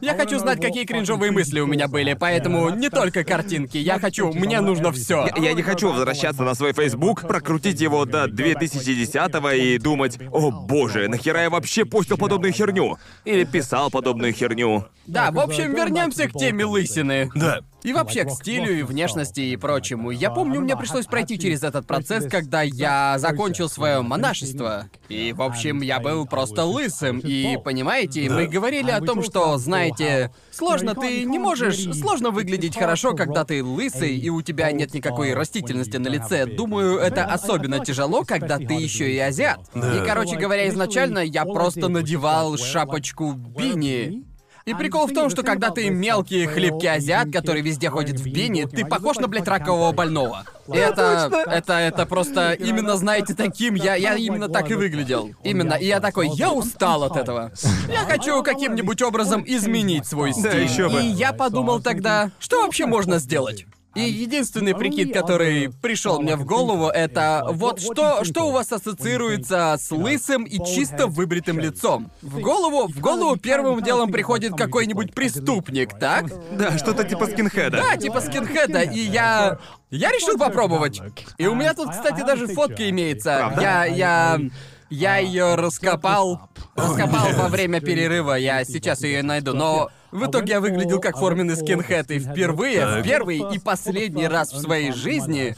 Я хочу знать, какие кринжовые мысли у меня были, поэтому не только картинки. Я хочу, мне нужно все. Я не хочу возвращаться на свой Facebook, прокрутить его до 2010-го и думать, о боже, нахера я вообще постил подобную херню? Или писал подобную херню. Да, в общем, вернемся к теме лысины. Да. И вообще к стилю и внешности и прочему. Я помню, мне пришлось пройти через этот процесс, когда я закончил свое монашество. И, в общем, я был просто лысым. И, понимаете, мы говорили о том, что, знаете, сложно, ты не можешь... Сложно выглядеть хорошо, когда ты лысый, и у тебя нет никакой растительности на лице. Думаю, это особенно тяжело, когда ты еще и азиат. И, короче говоря, изначально я просто надевал шапочку бини. И прикол в том, что когда ты мелкий хлипкий азиат, который везде ходит в бини, ты похож на, блядь, ракового больного. И это, это, это просто именно, знаете, таким я, я именно так и выглядел. Именно. И я такой, я устал от этого. *laughs* Я хочу каким-нибудь образом изменить свой стиль. Да, ещё бы. И я подумал тогда, что вообще можно сделать? И единственный прикид, который пришел мне в голову, это вот что, что у вас ассоциируется с лысым и чисто выбритым лицом? В голову, в голову первым делом приходит какой-нибудь преступник, так? Да, что-то типа скинхеда. Да, типа скинхеда, и я... Я решил попробовать. И у меня тут, кстати, даже фотка имеется. Правда? Я, я... Я ее раскопал. Раскопал во *laughs* время перерыва. Я сейчас ее найду, но в итоге я выглядел как форменный скинхед, и впервые, в первый и последний раз в своей жизни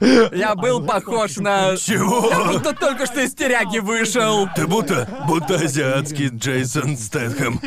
*laughs* я был похож на... Чего? Я будто только что из теряги вышел. Ты будто, будто азиатский Джейсон Стэтхэм.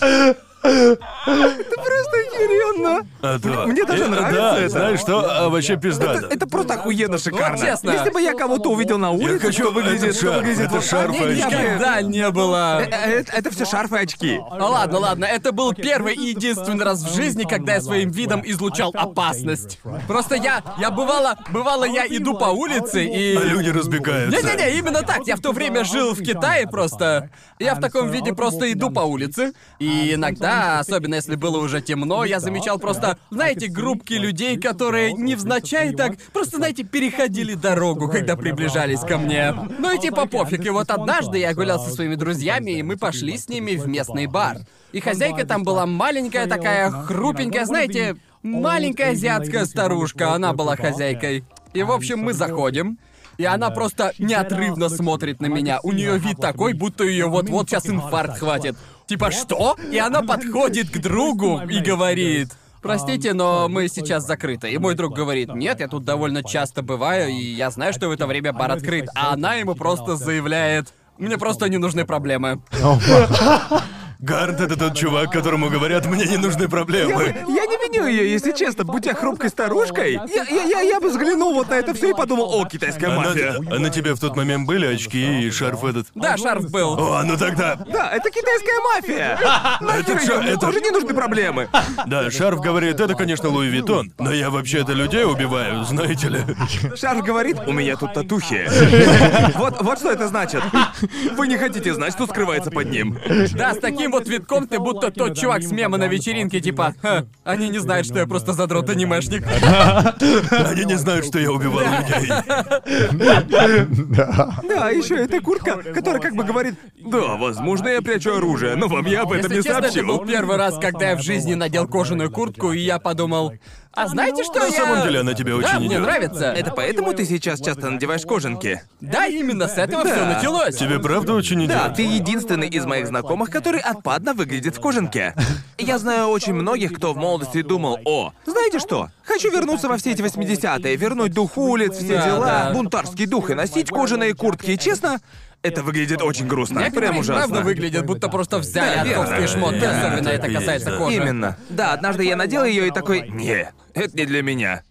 *laughs* Просто охеренно. А то... Мне даже Э, нравится да, это. знаешь что? А вообще пиздато. Это просто охуенно шикарно. Вот честно. Если бы я кого-то увидел на улице, Я хочу кто выглядит, шарф, выглядит это вот шарф и очки. Никогда не было. Э, э, Это, это все шарфы и очки. Ну ладно, ладно, это был первый и единственный раз в жизни, когда я своим видом излучал опасность. Просто я, я бывало, бывало я иду по улице и... А люди разбегаются. Не-не-не, именно так. Я в то время жил в Китае просто. Я в таком виде просто иду по улице. И иногда, особенно если было уже темно, я замечал просто, знаете, группки людей, которые невзначай так, просто, знаете, переходили дорогу, когда приближались ко мне. Ну и типа пофиг. И вот однажды я гулял со своими друзьями, и мы пошли с ними в местный бар. И хозяйка там была маленькая такая, хрупенькая, знаете, маленькая азиатская старушка, она была хозяйкой. И в общем мы заходим. И она просто неотрывно смотрит на меня. У нее вид такой, будто ее вот-вот сейчас инфаркт хватит. Типа что? И она подходит к другу и говорит. Простите, но мы сейчас закрыты. И мой друг говорит, нет, я тут довольно часто бываю, и я знаю, что в это время бар открыт. А она ему просто заявляет, мне просто не нужны проблемы. *laughs* Гард — это тот чувак, которому говорят, мне не нужны проблемы. Я не виню ее, если честно, будь я хрупкой старушкой. Я, я, я, я бы взглянул вот на это все и подумал, о, китайская мафия. а на тебе в тот момент были очки и шарф этот? Да, шарф был. О, ну тогда... Да, это китайская мафия. *laughs* Это мне это- тоже не нужны проблемы. *laughs* Да, шарф говорит, это, конечно, Луи Виттон, но я вообще-то людей убиваю, знаете ли. *laughs* Шарф говорит, у меня тут татухи. Вот, вот что это значит. Вы не хотите знать, что скрывается под ним. Да, с таким вот витком ты будто тот чувак с мема на вечеринке, типа, «Ха, они не знают, что я просто задрот анимешник. *laughs* Они не знают, что я убивал людей. *laughs* Да, еще эта куртка, которая как бы говорит, да, возможно, я прячу оружие, но вам я об этом Если не честно, это был сообщил. первый раз, когда я в жизни надел кожаную куртку, и я подумал, а знаете, что На я... самом деле она тебе Да, очень мне идет. нравится. Это поэтому ты сейчас часто надеваешь кожанки? Да, именно с этого все Да. началось. Тебе правда очень Да, идет? ты единственный из моих знакомых, который отпадно выглядит в кожанке. Я знаю очень многих, кто в молодости думал, о, знаете что, хочу вернуться во все эти 80-е, вернуть дух улиц, все Да, дела, да. бунтарский дух и носить кожаные куртки. И честно, это выглядит очень грустно. Некоторые Прям ужасно. правда выглядят, будто просто взяли Да, верно. отцовские шмотки, Да, особенно так это и есть, касается да. кожи. Именно. Да, однажды я надел ее и такой, не, это не для меня.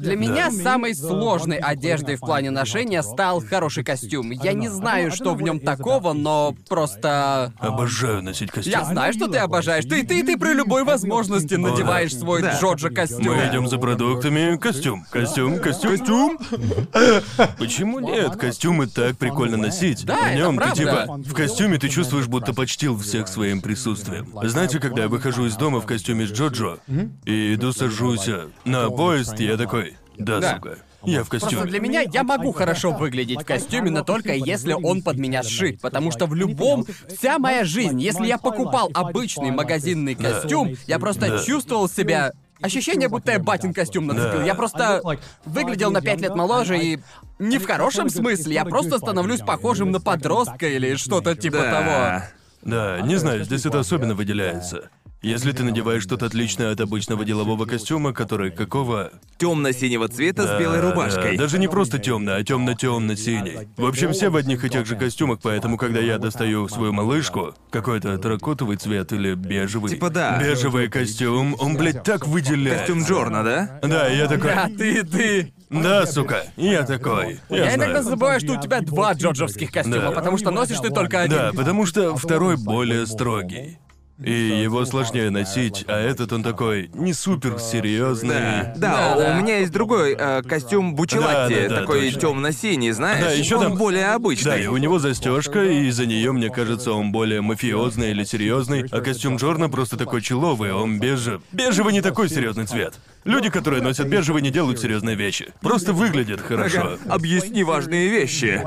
Для меня самой сложной одеждой в плане ношения стал хороший костюм. Я не знаю, что в нем такого, но просто... Обожаю носить костюм. Я знаю, что ты обожаешь. Ты, ты, ты при любой возможности надеваешь свой Да. Джоджо костюм. Мы идем за продуктами. Костюм, костюм, костюм. Костюм? Почему нет? Костюмы так прикольно носить. Да, в это нем ты типа в костюме ты чувствуешь, будто почтил всех своим присутствием. Знаете, когда я выхожу из дома в костюме с Джоджо и иду сажусь э, на поезд, я такой, да, Да. сука, я в Просто костюме. для меня я могу хорошо выглядеть в костюме, но только если он под меня сшит. Потому что в любом... Вся моя жизнь, если я покупал обычный магазинный костюм, я просто Да. чувствовал себя... Ощущение, будто я батин костюм нацепил. Да. Я просто выглядел на пять лет моложе и... Не в хорошем смысле, я просто становлюсь похожим на подростка или что-то типа того. Да, не знаю, здесь это особенно выделяется. Если ты надеваешь что-то отличное от обычного делового костюма, который какого... Темно-синего цвета с белой Да, рубашкой. да, даже не просто темно, а темно-темно-синий. В общем, все в одних и тех же костюмах, поэтому, когда я достаю свою малышку, какой-то терракотовый цвет или бежевый. Типа да. Бежевый костюм, он, блядь, так выделяется. Костюм Джорна, да? Да, я такой. А ты, ты... Да, сука, я такой. Я, Я иногда забываю, что у тебя два джорджовских костюма, Да. потому что носишь ты только один. Да, потому что второй более строгий. И его сложнее носить, а этот он такой не супер серьезный. Да, Да, у да. меня есть другой э, костюм Бучелатти, Да, да, да, такой темно-синий, знаешь? Да, еще он там- более Да, обычный. и у него застежка, и из-за нее, мне кажется, он более мафиозный или серьезный, а костюм Джорна просто такой человый, он бежевый. Бежевый не такой серьезный цвет. Люди, которые носят бежевый, не делают серьезные вещи. Просто выглядят хорошо. Объясни важные вещи.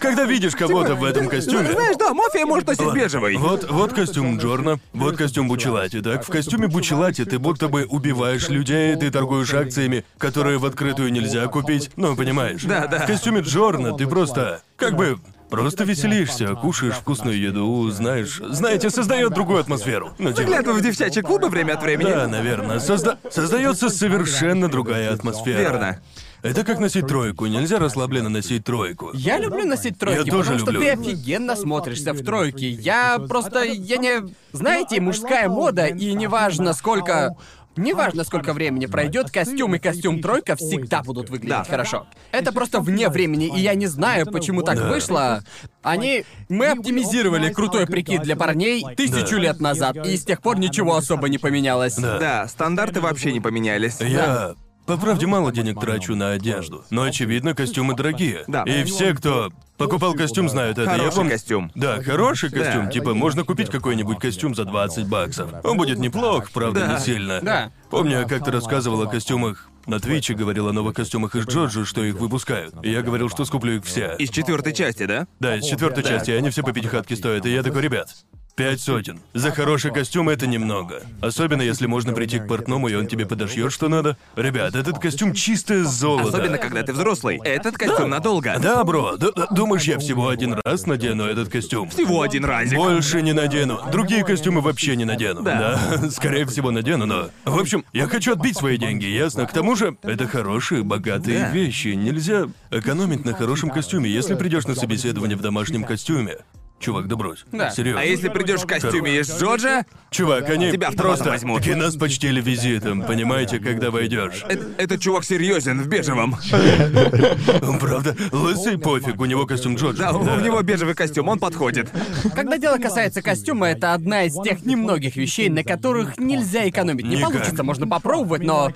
Когда видишь кого-то в этом костюме. Знаешь, да, мафия может носить бежевый. Вот, вот костюм Джорна, вот костюм Бучелати. Так, в костюме Бучелати ты будто бы убиваешь людей, ты торгуешь акциями, которые в открытую нельзя купить. Ну, понимаешь? Да, да. В костюме Джорна ты просто, как бы, просто веселишься, кушаешь вкусную еду, знаешь, знаете, создает другую атмосферу. Ну, типа, Заглядывай в девчачьи клубы время от времени. да, наверное. Созда... Создается совершенно другая атмосфера. Верно. Это как носить тройку. Нельзя расслабленно носить тройку. Я люблю носить тройки, Я тоже потому что люблю. ты офигенно смотришься в тройке. Я просто, я не... Знаете, мужская мода, и неважно сколько... Неважно, сколько времени пройдет, костюм и костюм тройка всегда будут выглядеть Да. хорошо. Это просто вне времени, и я не знаю, почему так Да. вышло. Они... Мы оптимизировали крутой прикид для парней тысячу Да. лет назад, и с тех пор ничего особо не поменялось. Да. Да, стандарты вообще не поменялись. Я, по правде, мало денег трачу на одежду, но очевидно, костюмы дорогие. Да. И все, кто покупал костюм, знают это. Я Хороший помню- костюм. Да, хороший костюм. Да. Типа, можно купить какой-нибудь костюм за 20 баксов. Он будет неплох, правда, Да. не сильно. Да. Помню, я как-то рассказывал о костюмах на Твиче, говорил о новых костюмах из Джорджи, что их выпускают. И я говорил, что скуплю их все. Из четвертой части, да? Да, из четвертой части, они все по пятихатке стоят. И я такой, ребят, пять сотен. За хороший костюм это немного. Особенно если можно прийти к портному, и он тебе подошьет, что надо. Ребят, этот костюм чистое золото. Особенно, когда ты взрослый. Этот костюм надолго. Да, бро, д- д- думаешь, я всего один раз надену этот костюм? Всего один разик. Больше не надену. Другие костюмы вообще не надену. Да. Да, *laughs* скорее всего надену, но... В общем, я хочу отбить свои деньги, ясно? К тому же, это хорошие, богатые Да. вещи. Нельзя экономить на хорошем костюме. Если придешь на собеседование в домашнем костюме, чувак, да брось. Да. Серьезно. А если придешь в костюме из Джорджа, Чувак, они Тебя просто возьмут. таки нас почтили визитом, понимаете, когда войдешь. э- этот чувак серьезен в бежевом. *laughs* Он правда лысый пофиг, у него костюм Джорджа. Да, у у него бежевый костюм, он подходит. Когда дело касается костюма, это одна из тех немногих вещей, на которых нельзя экономить. Не Никак. получится, можно попробовать, но...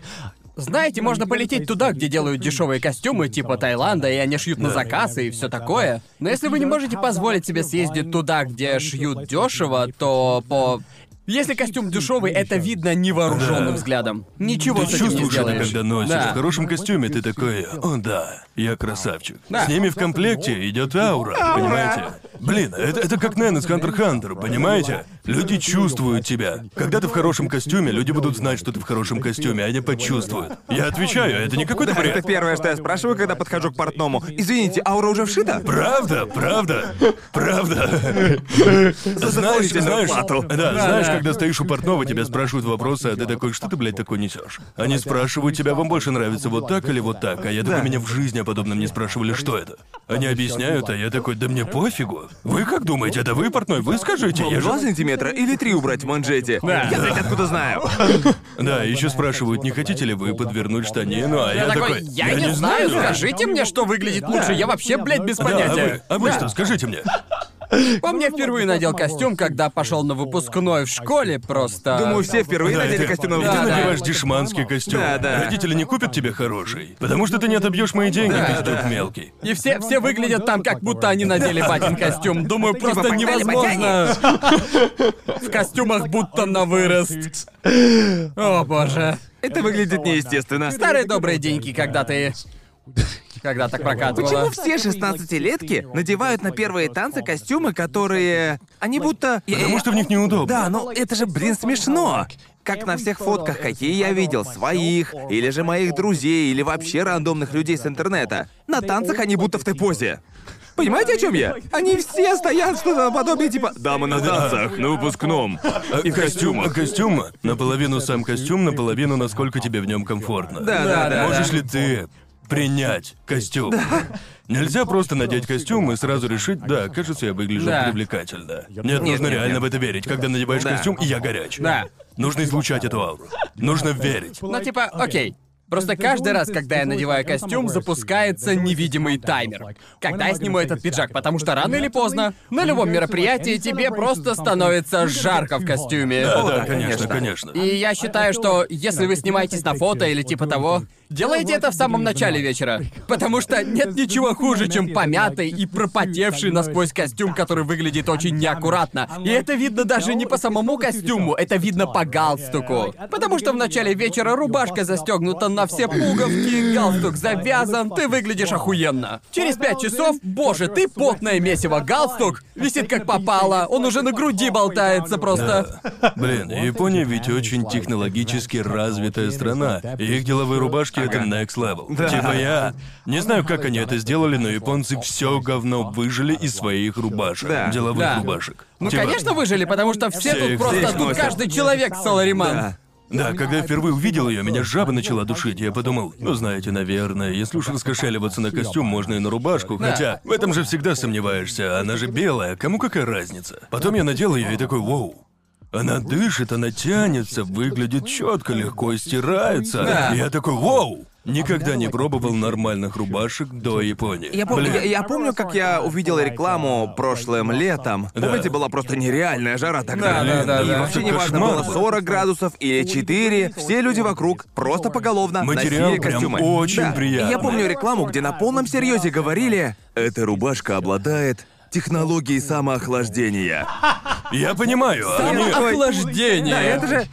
Знаете, можно полететь туда, где делают дешевые костюмы, типа Таиланда, и они шьют на заказ и все такое. Но если вы не можете позволить себе съездить туда, где шьют дешево, то по. Если костюм дешевый, это видно невооруженным Да. взглядом. Ничего Ты с этим не чувствуешь это, сделаешь. когда носишь. Да. В хорошем костюме ты такой, о да, я красавчик. Да. С ними в комплекте идет аура, понимаете? Блин, это, это как Нэн из Хантер Хантер, понимаете? Люди чувствуют тебя. Когда ты в хорошем костюме, люди будут знать, что ты в хорошем костюме, они почувствуют. Я отвечаю, это не какой-то Да, это бред. первое, что я спрашиваю, когда подхожу к портному. Извините, аура уже вшита? Правда, правда, правда. Знаешь, знаешь, да, знаешь, да. когда стоишь у портного, тебя спрашивают вопросы, а ты такой, что ты, блядь, такой несешь? Они спрашивают тебя, вам больше нравится вот так или вот так, а я такой, меня в жизни о подобном не спрашивали, что это. Они объясняют, а я такой, да мне пофигу. Вы как думаете, это вы портной? Вы скажите, я же... Два сантиметра или три убрать в манжете? Да. Я, блядь, откуда знаю? *laughs* Да, еще спрашивают, не хотите ли вы подвернуть штанину, а я, Я такой, я, не знаю, скажите мне, что выглядит лучше. Я вообще, блядь, без Да, а вы, понятия. а вы Да. что, скажите мне? Помню, я впервые надел костюм, когда пошел на выпускной в школе, просто. Думаю, все впервые Да, надели ты- костюм на и ты Да, да. надеваешь дешманский костюм. Да, да. Родители не купят тебе хороший, потому что ты не отобьешь мои деньги, Да, пиздюк да. мелкий. И все, все выглядят там, как будто они надели батин костюм. Думаю, просто погнали, невозможно. В костюмах будто на вырост. О боже. Это выглядит неестественно. Старые добрые деньги, когда ты... Когда так прокатывало. Почему все 16-летки надевают на первые танцы костюмы, которые... Они будто... Потому что в них неудобно. Да, но это же, блин, смешно. Как на всех фотках, какие я видел, своих, или же моих друзей, или вообще рандомных людей с интернета. На танцах они будто в той позе. Понимаете, о чем я? Они все стоят что-то наподобие типа «Дамы на танцах, на выпускном». И в А костюмах. костюм наполовину сам костюм, наполовину насколько тебе в нем комфортно. Да, да, да. Можешь ли ты принять костюм? Нельзя просто надеть костюм и сразу решить, да, кажется, я выгляжу Да. привлекательно. Нет, Нет, нужно нет, реально нет. в это верить. Когда надеваешь Да. костюм, и я горяч. Да. Нужно излучать эту ауру. Нужно верить. Ну, типа, окей. Просто каждый раз, когда я надеваю костюм, запускается невидимый таймер. Когда я сниму этот пиджак, потому что рано или поздно на любом мероприятии тебе просто становится жарко в костюме. Да, О, да, конечно. конечно. И я считаю, что если вы снимаетесь на фото или типа того, делайте это в самом начале вечера. *laughs* Потому что нет ничего хуже, чем помятый и пропотевший насквозь костюм, который выглядит очень неаккуратно. И это видно *laughs* даже не по самому *laughs* костюму, это видно по галстуку. Потому что в начале вечера рубашка застегнута на все пуговки, галстук завязан, ты выглядишь охуенно. Через пять часов, боже, ты потное месиво, галстук висит как попало, он уже на груди болтается просто. Блин, Япония ведь очень технологически развитая страна. И их деловые рубашки это next level. Типа я. *laughs* Не знаю, как они это сделали, но японцы все говно выжили из своих рубашек. Да. Деловых Да. рубашек. Ну, Типа, конечно, выжили, потому что все, Все тут просто, тут каждый человек салариман. Да. Да, когда я впервые увидел ее, меня жаба начала душить. Я подумал, ну знаете, наверное, если уж раскошеливаться на костюм, можно и на рубашку. Да. Хотя в этом же всегда сомневаешься, она же белая, кому какая разница? Потом я надел ее и такой, вау. Она дышит, она тянется, выглядит четко, легко стирается. Да. И я такой, вау! Никогда не пробовал нормальных рубашек до Японии. Я помню, Блин. я, я помню, как я увидел рекламу прошлым летом. Да. Помните, была просто нереальная жара тогда. Да, да, да, И да. вообще Это не важно, кошмар было был. 40 градусов или 4, все люди вокруг просто поголовно Материал носили прям костюмы. очень Да. приятный. Я помню рекламу, где на полном серьезе говорили, эта рубашка обладает технологией самоохлаждения. Я понимаю, они... Охлаждение. Да, это же,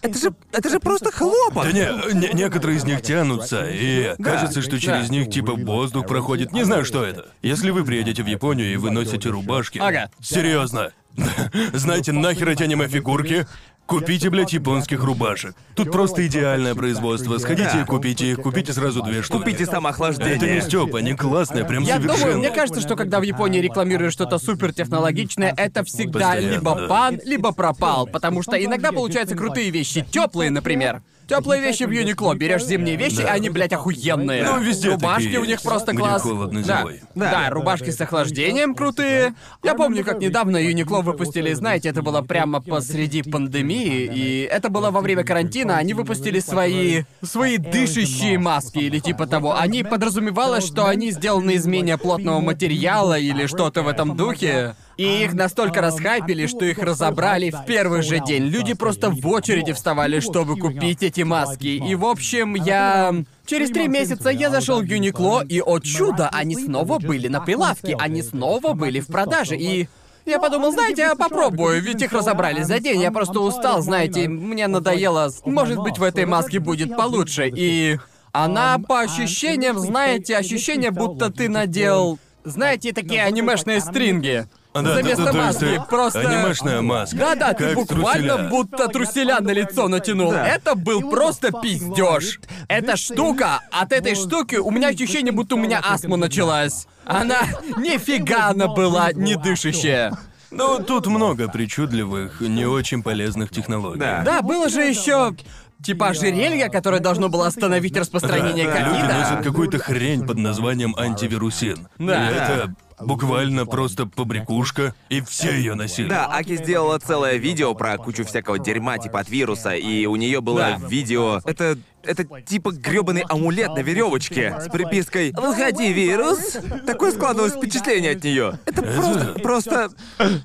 это же, это же просто хлопок. Да не, не- некоторые из них тянутся, и кажется, что через них типа воздух проходит. Не знаю, что это. Если вы приедете в Японию и вы носите рубашки. Ага. Серьезно. *laughs* Знаете, нахер эти аниме-фигурки? Купите, блядь, японских рубашек. Тут просто идеальное производство. Сходите Да. и купите их, купите сразу две штуки. Купите самоохлаждение. Это не Стёп, они классные, прям Я совершенно. думаю, мне кажется, что когда в Японии рекламируют что-то супертехнологичное, это всегда Постоянно, либо пан, либо пропал, потому что иногда получаются крутые вещи, теплые, например. Теплые вещи в Юникло. Берешь зимние вещи, Да. они, блядь, охуенные. Ну, везде Рубашки такие у них есть, просто класс. холодно да. зимой. Да. Да. рубашки с охлаждением крутые. Я помню, как недавно Юникло выпустили, знаете, это было прямо посреди пандемии, и это было во время карантина, они выпустили свои... свои дышащие маски или типа того. Они подразумевалось, что они сделаны из менее плотного материала или что-то в этом духе. И их настолько расхайпили, что их разобрали в первый же день. Люди просто в очереди вставали, чтобы купить эти маски. И в общем, я... Через три месяца я зашел в Юникло, и, о чудо, они снова были на прилавке, они снова были в продаже, и... Я подумал, знаете, я попробую, ведь их разобрали за день, я просто устал, знаете, мне надоело, может быть, в этой маске будет получше, и... Она, по ощущениям, знаете, ощущение, будто ты надел... Знаете, такие анимешные стринги. А, да, За да, место да, маски, ты- просто... Анимешная маска. Да-да, ты Как буквально труселя. будто труселя на лицо натянул. Да. Это был просто пиздеж. Эта штука, от этой штуки у меня ощущение, будто у меня астма началась. Она *laughs* нифига она была не дышащая. Ну, тут много причудливых, не очень полезных технологий. Да. Да, было же еще типа ожерелье, которое должно было остановить распространение Да, Люди ковида. носят какую-то хрень под названием антивирусин. Да. И это буквально просто побрякушка, и все ее носили. Да, Аки сделала целое видео про кучу всякого дерьма типа от вируса, и у нее было Да. видео. Это это типа грёбаный амулет на веревочке с припиской «Выходи, вирус!» Такое складывалось впечатление от нее. Это просто, просто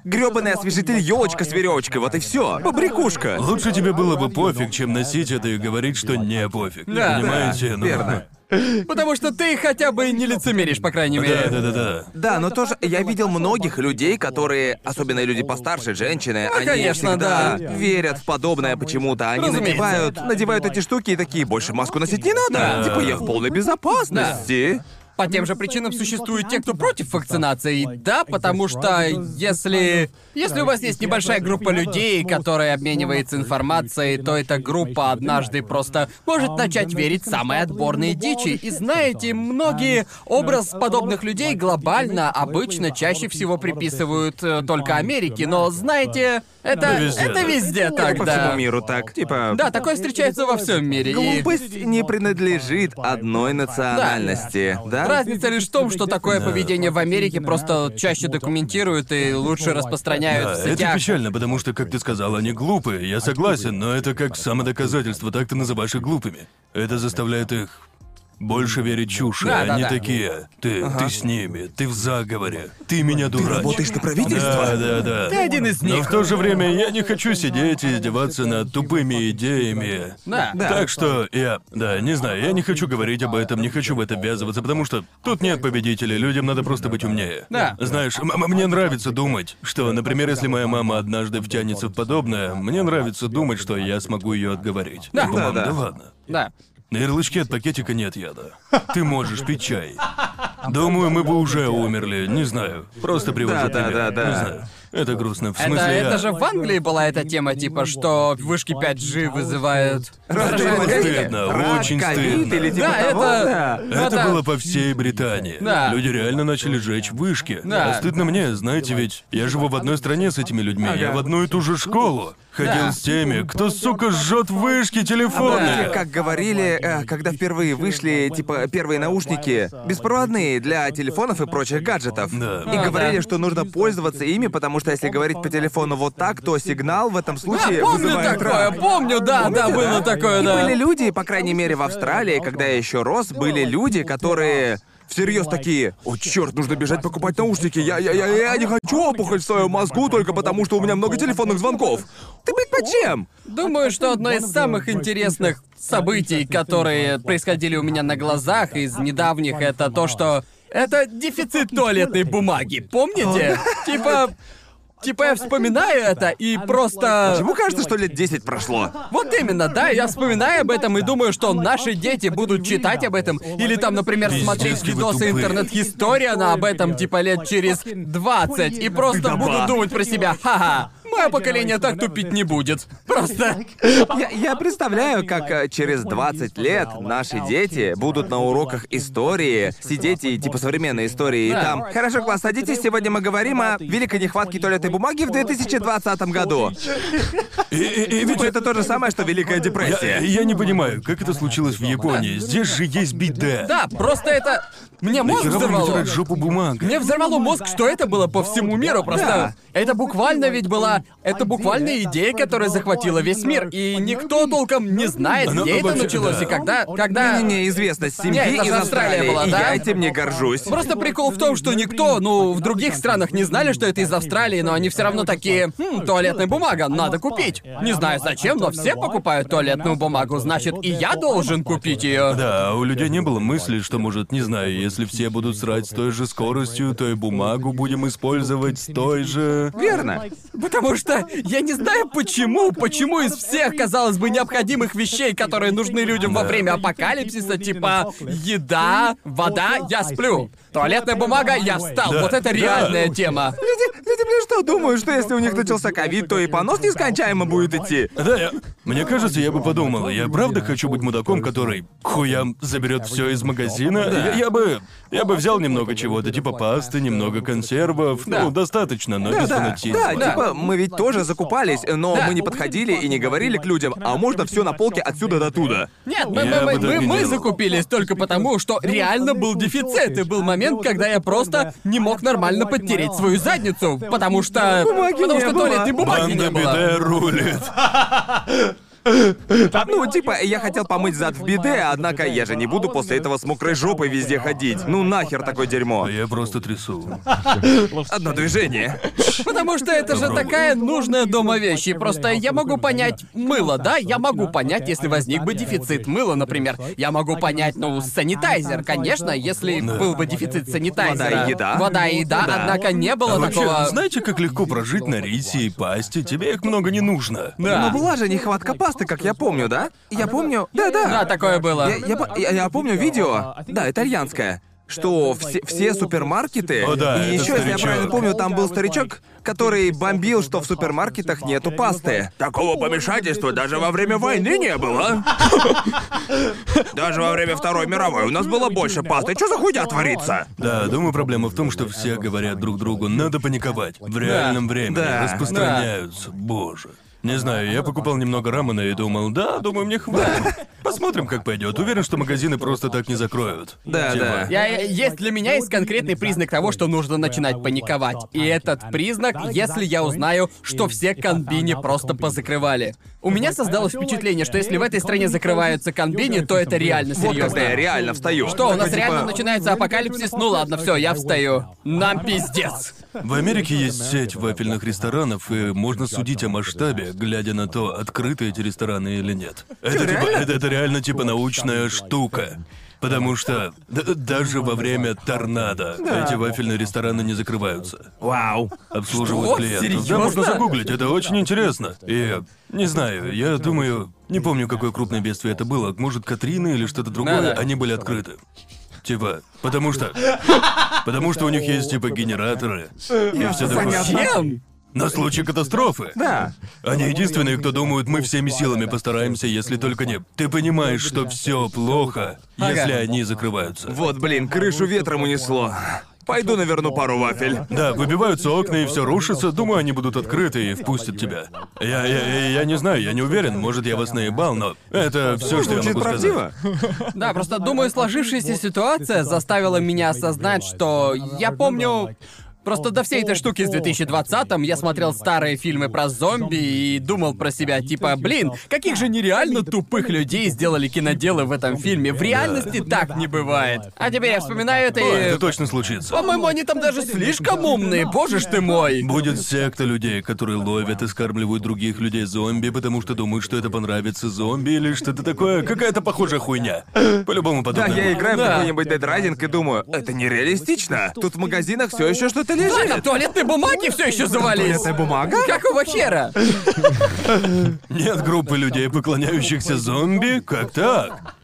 грёбаный освежитель елочка с веревочкой, вот и все. Побрякушка. Лучше тебе было бы пофиг, чем носить это и говорить, что не пофиг. Да, Понимаете? да, Ну, верно. Потому что ты хотя бы не лицемеришь, по крайней мере. Да, да, да, да. Да, но тоже я видел многих людей, которые, особенно люди постарше, женщины, они конечно, всегда да. верят в подобное почему-то. Они Разумеется. надевают, надевают эти штуки и такие, больше маску носить не надо. Да. Типа я в полной безопасности. По тем же причинам существуют те, кто против вакцинации. Да, потому что если... Если у вас есть небольшая группа людей, которая обменивается информацией, то эта группа однажды просто может начать верить в самые отборные дичи. И знаете, многие образ подобных людей глобально обычно чаще всего приписывают э, только Америке, но знаете, это, Да везде, это везде так, По да. всему миру так. Типа. Да, такое встречается во всем мире. и- Глупость не принадлежит одной национальности, да? Разница лишь в том, что такое поведение в Америке просто чаще документируют и лучше распространяют Да, в это сетях. печально, потому что, как ты сказал, они глупые, я согласен, но это как самодоказательство, так ты называешь их глупыми. Это заставляет их больше верить чуши, Да, да, они да. такие. Ты, ты с ними, ты в заговоре, ты меня дурачишь. работаешь на правительство? Да, да, да. Ты один из Но них. в то же время я не хочу сидеть и издеваться над тупыми идеями. Да. Да. Так что я, да, не знаю, я не хочу говорить об этом, не хочу в это ввязываться, потому что тут нет победителей, людям надо просто быть умнее. Да. Знаешь, м- м- мне нравится думать, что, например, если моя мама однажды втянется в подобное, мне нравится думать, что я смогу ее отговорить. Да. Типа, «Мам, Да, да. да ладно. Да. На ярлычке от пакетика нет яда. Ты можешь пить чай. Думаю, мы бы уже умерли, не знаю. Просто привожу Да, да, пример. да, да. Не знаю. Это грустно. В Это, смысле, это я- же в Англии была эта тема, типа, что вышки 5G вызывают... Ковид? стыдно, Рак, очень ковид стыдно. или типа Да, того? это- Да. Это Да-да. было по всей Британии. Да. Люди реально начали жечь вышки. Да. А стыдно мне, знаете, ведь я живу в одной стране с этими людьми, я в одну и ту же школу. Ходил Да. с теми, кто, сука, жжет вышки телефоны. Да. Как говорили, э, когда впервые вышли, типа, первые наушники беспроводные для телефонов и прочих гаджетов. Да. И А, говорили, да. что нужно пользоваться ими, потому что если говорить по телефону вот так, то сигнал в этом Да, случае помню вызывает такое, рак. помню, да, да, было такое, И да. были люди, по крайней мере, в Австралии, когда я еще рос, были люди, которые всерьез такие, о черт, нужно бежать покупать наушники, я, я, я, я не хочу опухоль в своем мозгу только потому, что у меня много телефонных звонков. Ты, блядь, почем? Думаю, что одно из самых интересных событий, которые происходили у меня на глазах из недавних, это то, что это дефицит туалетной бумаги. Помните? Типа. Типа я вспоминаю это и просто... Чему кажется, что лет 10 прошло? Вот именно, да, я вспоминаю об этом и думаю, что наши дети будут читать об этом. Или там, например, Пиздец, смотреть вы видосы тупые. интернет-история на об этом, типа лет через 20. И просто будут думать про себя, ха-ха, мое поколение так тупить не будет. Просто... *laughs* Я, я представляю, как э, через 20 лет наши дети будут на уроках истории сидеть и типа современной истории, и Да. там «Хорошо, класс, садитесь, сегодня мы говорим о великой нехватке туалетной бумаги в 2020 году». *laughs* И, и- и ведь это то же самое, что Великая я, депрессия. я не понимаю, как это случилось в Японии. Здесь же есть биде. Да, просто это... Мне мозг взорвало. жопу бумагой? Мне взорвало мозг, что это было по всему миру. Просто это буквально ведь была... Это буквально идея, которая захватила весь мир. И никто толком не знает, где это вообще- началось да. и когда... когда... Не-не-не, известность семьи Не, это из Австралия Австралии, была, и да? я этим не горжусь. Просто прикол в том, что никто, ну, в других странах не знали, что это из Австралии, но они все равно такие, хм, туалетная бумага, надо купить. Не знаю зачем, но все покупают туалетную бумагу, значит, и я должен купить ее. Да, а у людей не было мысли, что, может, не знаю, если все будут срать с той же скоростью, то и бумагу будем использовать с той же... Верно. Потому что я не знаю почему, почему из всех, казалось бы, необходимых вещей, которые нужны людям во время апокалипсиса, типа еда, вода, я сплю. Туалетная бумага, я встал. Да, вот это да. реальная тема. Люди, люди, блин, что думают, что если у них начался ковид, то и понос нескончаемо будет идти? Да, я... Мне кажется, я бы подумал, я правда хочу быть мудаком, который хуям заберет все из магазина. Я, я бы. Я бы взял немного чего-то, типа пасты, немного консервов. Ну, достаточно, но без Да, фанатизма. да, типа, мы ведь тоже закупались, но Да. мы не подходили и не говорили к людям, а можно все на полке отсюда до туда. Нет, мы, мы- мы- не мы делал. закупились только потому, что реально был дефицит. И был момент, когда я просто не мог нормально подтереть свою задницу. Потому что. Бумаги потому не что было. туалетной бумаги Банда не было. рулит. Ну, типа, я хотел помыть зад в биде, однако я же не буду после этого с мокрой жопой везде ходить. Ну нахер такое дерьмо. Я просто трясу. Одно движение. *laughs* Потому что это же такая нужная дома вещь. И просто я могу понять мыло, да? Я могу понять, если возник бы дефицит мыла, например. Я могу понять, ну, санитайзер, конечно, если был бы дефицит санитайзера. Вода и еда. Вода и еда, Да. однако не было А вообще, такого. знаете, как легко прожить на рисе и пасте? Тебе их много не нужно. Да. Но была же нехватка пасты, как я помню, да? Я помню. Да-да. Да, такое было. Я, я я- я помню видео, да, итальянское, что все, все супермаркеты, О, да, и это еще, если я правильно помню, там был старичок, который бомбил, что в супермаркетах нету пасты. Такого помешательства даже во время войны не было. *laughs* Даже во время Второй мировой у нас было больше пасты. Что за хуйня творится? Да, думаю, проблема в том, что все говорят друг другу, надо паниковать. В реальном времени Да. распространяются. Боже. Не знаю, я покупал немного рамена и думал, да, думаю, мне хватит. Посмотрим, как пойдет. Уверен, что магазины просто так не закроют. Да, Типа, да. Я, есть для меня есть конкретный признак того, что нужно начинать паниковать. И этот признак, если я узнаю, что все конбини просто позакрывали. У меня создалось впечатление, что если в этой стране закрываются конбини, то это реально Вот когда я серьезно. реально встаю. Что, у нас реально типа, начинается апокалипсис? Ну ладно, все, я встаю. Нам пиздец. В Америке есть сеть вафельных ресторанов, и можно судить о масштабе, глядя на то, открыты эти рестораны или нет. Это типа, это, это реально типа научная штука. Потому что даже во время торнадо эти вафельные рестораны не закрываются. Вау. Обслуживают Что? клиентов. Серьёзно? Да, можно загуглить, это очень интересно. И не знаю, я думаю, не помню, какое крупное бедствие это было. Может, Катрина или что-то другое, Да-да. они были открыты. Типа, потому что. Потому что у них есть типа генераторы и все такое. Зачем? На случай катастрофы. Да. Они единственные, кто думают, мы всеми силами постараемся, если только не. Ты понимаешь, что все плохо, если Ага. они закрываются. Вот, блин, крышу ветром унесло. Пойду наверну пару вафель. Да, выбиваются окна и все рушится. Думаю, они будут открыты и впустят тебя. Я, я, я, не знаю, я не уверен. Может, я вас наебал, но это все, что я Звучит могу правдиво. сказать. Да, просто думаю, сложившаяся ситуация заставила меня осознать, что я помню. Просто до всей этой штуки с 2020-м я смотрел старые фильмы про зомби и думал про себя, типа, блин, каких же нереально тупых людей сделали киноделы в этом фильме. В реальности так не бывает. А теперь я вспоминаю это О, это и... точно случится. По-моему, они там даже слишком умные, боже ж ты мой. Будет секта людей, которые ловят и скармливают других людей зомби, потому что думают, что это понравится зомби или что-то такое. Какая-то похожая хуйня. По-любому Да, подобное. я играю в Да. какой-нибудь Dead Rising и думаю, это нереалистично. Тут в магазинах все еще что-то Да, там лежит. туалетные бумаги все еще завались. Туалетная бумага? Какого хера? Нет группы людей, поклоняющихся зомби? Как так?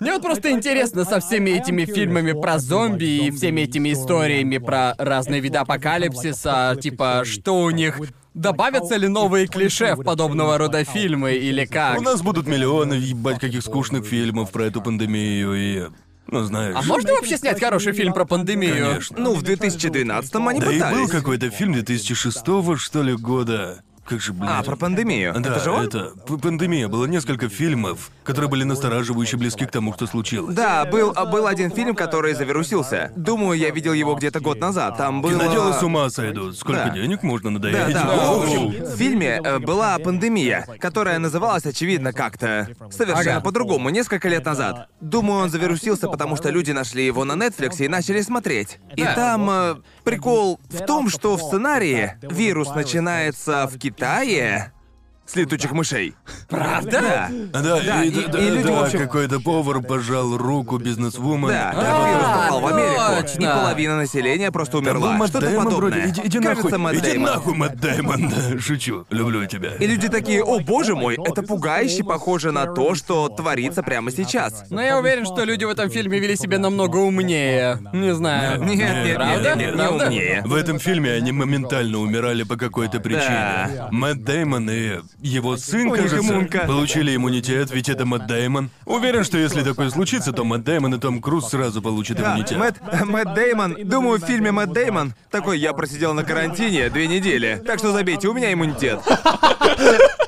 Мне вот просто интересно со всеми этими фильмами про зомби и всеми этими историями про разные виды апокалипсиса, типа, что у них... Добавятся ли новые клише в подобного рода фильмы или как? У нас будут миллионы, ебать, каких скучных фильмов про эту пандемию и... Ну, знаешь... А можно вообще снять хороший фильм про пандемию? Конечно. Ну, в 2012-м они Да и был какой-то фильм 2006 что ли, года. Как же, блин. А, про пандемию. Да, это же он? это п- пандемия. Было несколько фильмов, которые были настораживающе близки к тому, что случилось. Да, был, а, был один фильм, который завирусился. Думаю, я видел его где-то год назад. Там было... Киноделы с ума сойдут. Сколько Да. денег можно Да, надоесть? да. В общем, в фильме э, была пандемия, которая называлась, очевидно, как-то совершенно Ага. по-другому, несколько лет назад. Думаю, он завирусился, потому что люди нашли его на Netflix и начали смотреть. И Да. там э, прикол в том, что в сценарии вирус начинается в Китае с летучих мышей. Правда? Да, Да, и, и- да, и люди, да, общем- какой-то повар пожал руку бизнесвумен. Да, Да, так вирус А, попал в Америку, точно. и половина населения просто Там был умерла. Мэтт Что-то Дэймон подобное. вроде. Иди, иди Кажется, нахуй. Мэтт иди Дэймон. нахуй, Мэтт Дэймон. Да, Шучу. Люблю тебя. И люди такие, о боже мой, это пугающе похоже на то, что творится прямо сейчас. Но я уверен, что люди в этом фильме вели себя намного умнее. Не знаю. Нет, нет, нет, Правда? нет, нет, не Правда? умнее. В этом фильме они моментально умирали по какой-то причине. Да. Мэтт Дэймон и его сын, У них кажется, иммунка. получили иммунитет, ведь это Мэтт Дэймон. Уверен, что если такое случится, то Мэтт Дэймон и Том Круз сразу получат Да, иммунитет. Мэтт, Мэтт Деймон, думаю, в фильме Мэтт Деймон такой, я просидел на карантине две недели, так что забейте, у меня иммунитет. *laughs*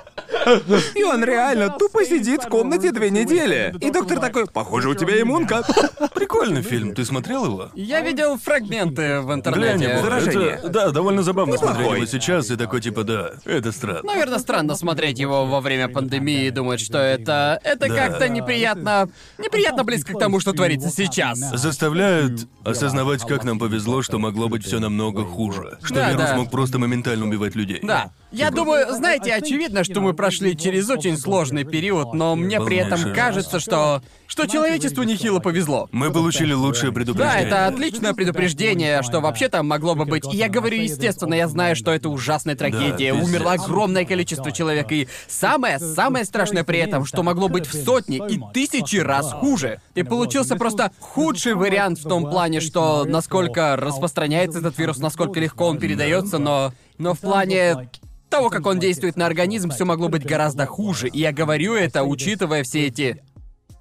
И он реально тупо сидит в комнате две недели. И доктор такой, похоже, у тебя иммунка. *laughs* Прикольный фильм, ты смотрел его? Я видел фрагменты в Глянь интернете. его. Заражение. Это- да, довольно забавно смотреть Неплохой. его сейчас и такой типа, да, это странно. Наверное, странно смотреть его во время пандемии и думать, что это... Это Да. как-то неприятно... Неприятно близко к тому, что творится сейчас. Заставляет осознавать, как нам повезло, что могло быть все намного хуже. Что Да, вирус да. мог просто моментально убивать людей. Да. Я думаю, знаете, очевидно, что мы прошли через очень сложный период, но мне при этом кажется, что... Что человечеству нехило повезло. Мы получили лучшее Да, предупреждение. это отличное предупреждение, что вообще-то могло бы быть. И я говорю, естественно, я знаю, что это ужасная трагедия. пиздец. Умерло огромное количество человек. И самое, самое страшное при этом, что могло быть в сотни и тысячи раз хуже. И получился просто худший вариант в том плане, что насколько распространяется этот вирус, насколько легко он передается, но. Но в плане того, как он действует на организм, все могло быть гораздо хуже. И я говорю это, учитывая все эти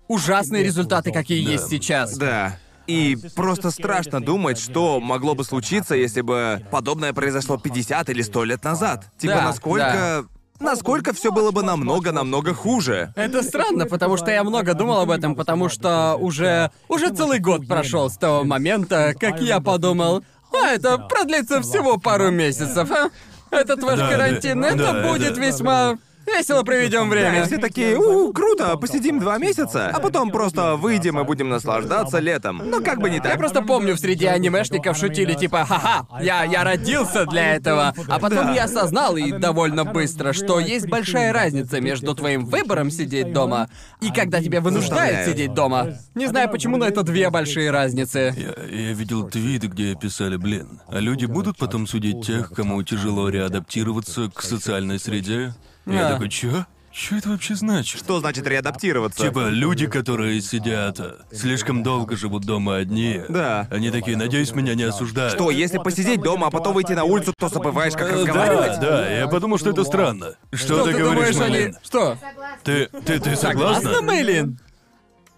ужасные результаты, какие Да. есть сейчас. Да. И просто страшно думать, что могло бы случиться, если бы подобное произошло 50 или 100 лет назад. Типа, Да, насколько... насколько все было бы намного-намного хуже. Это странно, потому что я много думал об этом, потому что уже уже целый год прошел с того момента, как я подумал, а это продлится всего пару месяцев, а? Этот ваш карантин, это будет весьма весело проведем Да, время. все такие, у, круто, посидим два месяца, а потом просто выйдем и будем наслаждаться летом. Но как бы не Я так. просто помню, в среди анимешников шутили типа «Ха-ха, я, я родился для этого». А потом Да. я осознал, и довольно быстро, что есть большая разница между твоим выбором сидеть дома и когда тебя вынуждают сидеть дома. Не знаю почему, но это две большие разницы. Я, я видел твиты, где писали, блин, а люди будут потом судить тех, кому тяжело реадаптироваться к социальной среде? Я Да. такой, чё? Чё это вообще значит? Что значит реадаптироваться? Типа, люди, которые сидят, а, слишком долго живут дома одни. Да. Они такие, надеюсь, меня не осуждают. Что, если посидеть дома, а потом выйти на улицу, то забываешь, как Э, разговаривать? Да, да, я подумал, что это странно. Что, Что ты, ты говоришь, думаешь, Мэйлин? они... Что? Согласна. Ты, ты, ты согласна? Согласна, Мэйлин?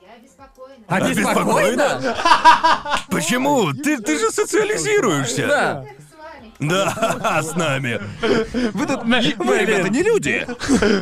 Я беспокойна. А ты Обеспокоена? спокойна? Почему? Ты, ты же социализируешься. Да. Да, *laughs* с нами. Вы тут... Вы, ребята, не люди.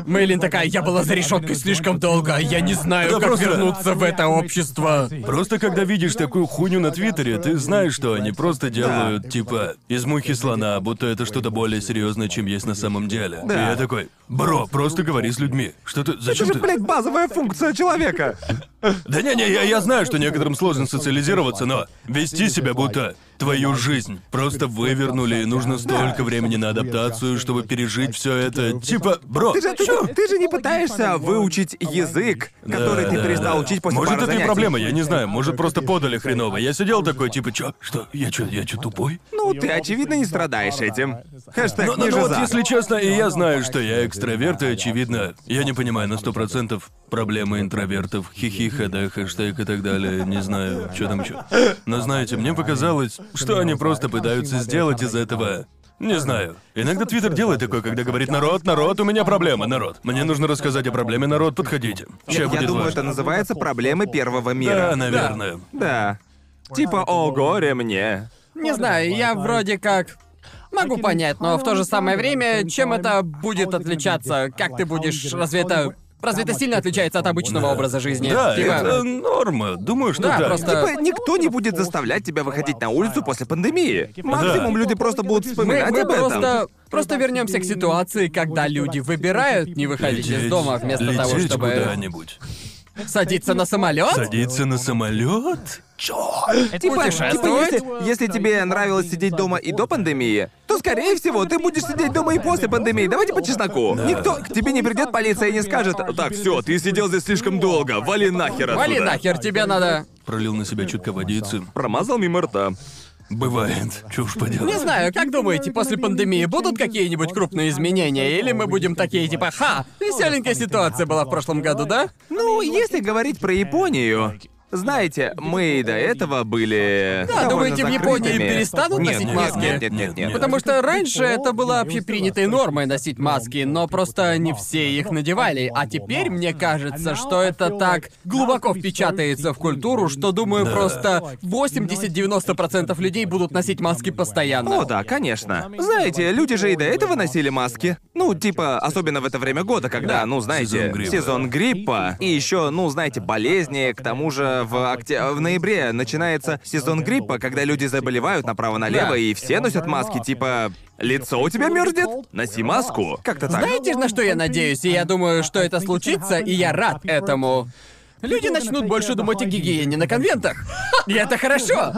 Мэйлин такая, я была за решеткой слишком долго, я не знаю, Да как просто- вернуться в это общество. Просто когда видишь такую хуйню на Твиттере, ты знаешь, что они просто делают, типа, из мухи слона, будто это что-то более серьезное, чем есть на самом деле. Да. И я такой, бро, просто говори с людьми. Что ты, Это зачем же, ты? блядь, базовая функция человека. Да не-не, я, я знаю, что некоторым сложно социализироваться, но вести себя будто твою жизнь просто вывернули, и нужно столько времени на адаптацию, чтобы пережить все это. Типа, бро, Ты же, ты, же- ты же не пытаешься выучить язык, который ты да, перестал да. учить после Может, пары это и занятий. проблема, я не знаю. Может, просто подали хреново. Я сидел такой, типа, чё? Что? Я чё, я чё, тупой? Ну, ты, очевидно, не страдаешь этим. Хэштег Ну, ну, ниже ну вот если честно, и я знаю, что я экстраверт, и очевидно, я не понимаю на сто процентов проблемы интровертов, хихи, хд, хэштег и так далее, не знаю, что там еще. Но знаете, мне показалось, что они просто пытаются сделать из этого не знаю. Иногда Твиттер делает такое, когда говорит «Народ, народ, у меня проблема, народ». Мне нужно рассказать о проблеме, народ, подходите. Ща Я будет думаю, важно. это называется проблемы первого Да, мира. наверное. Да. Типа, о, горе мне. Не знаю, я вроде как могу понять, но в то же самое время, чем это будет отличаться? Как ты будешь? Разве это разве это сильно отличается от обычного образа жизни? Да, Типа, это норма. Думаю, что Да, да. просто- Типа, никто не будет заставлять тебя выходить на улицу после пандемии. Максимум люди просто будут мы, вспоминать мы об этом. просто просто вернемся к ситуации, когда люди выбирают не выходить из дома вместо лететь того, чтобы куда-нибудь. Садиться на самолет. Садиться на самолет? Типа, типа, Путешествовать? если, если тебе нравилось сидеть дома и до пандемии, то, скорее всего, ты будешь сидеть дома и после пандемии. Давайте по чесноку. Никто к тебе не придет полиция и не скажет, так, все, ты сидел здесь слишком долго, вали нахер отсюда. Вали нахер, тебе надо. Пролил на себя чутка водицы. Промазал мимо рта. Бывает. Уж поделать. Не знаю, как думаете, после пандемии будут какие-нибудь крупные изменения? Или мы будем такие типа, ха, веселенькая ситуация была в прошлом году, да? Ну, если говорить про Японию, знаете, мы и до этого были. Да, довольно думаете, в Японии закрытыми. перестанут Нет, носить нет, маски? Нет, нет, нет, нет. Потому что раньше это было общепринятой нормой носить маски, но просто не все их надевали. А теперь мне кажется, что это так глубоко впечатается в культуру, что думаю, просто 80-90% людей будут носить маски постоянно. О, да, конечно. Знаете, люди же и до этого носили маски. Ну, типа, особенно в это время года, когда, ну, знаете, Сезон гриппа. сезон гриппа. И еще, ну, знаете, болезни. К тому же в, окте... в ноябре начинается сезон гриппа, когда люди заболевают направо-налево, Да. и все носят маски. Типа, лицо у тебя мерзнет? Носи маску. Как-то так. Знаете, на что я надеюсь? И я думаю, что это случится, и я рад этому. Люди начнут больше думать о гигиене на конвентах. И это хорошо.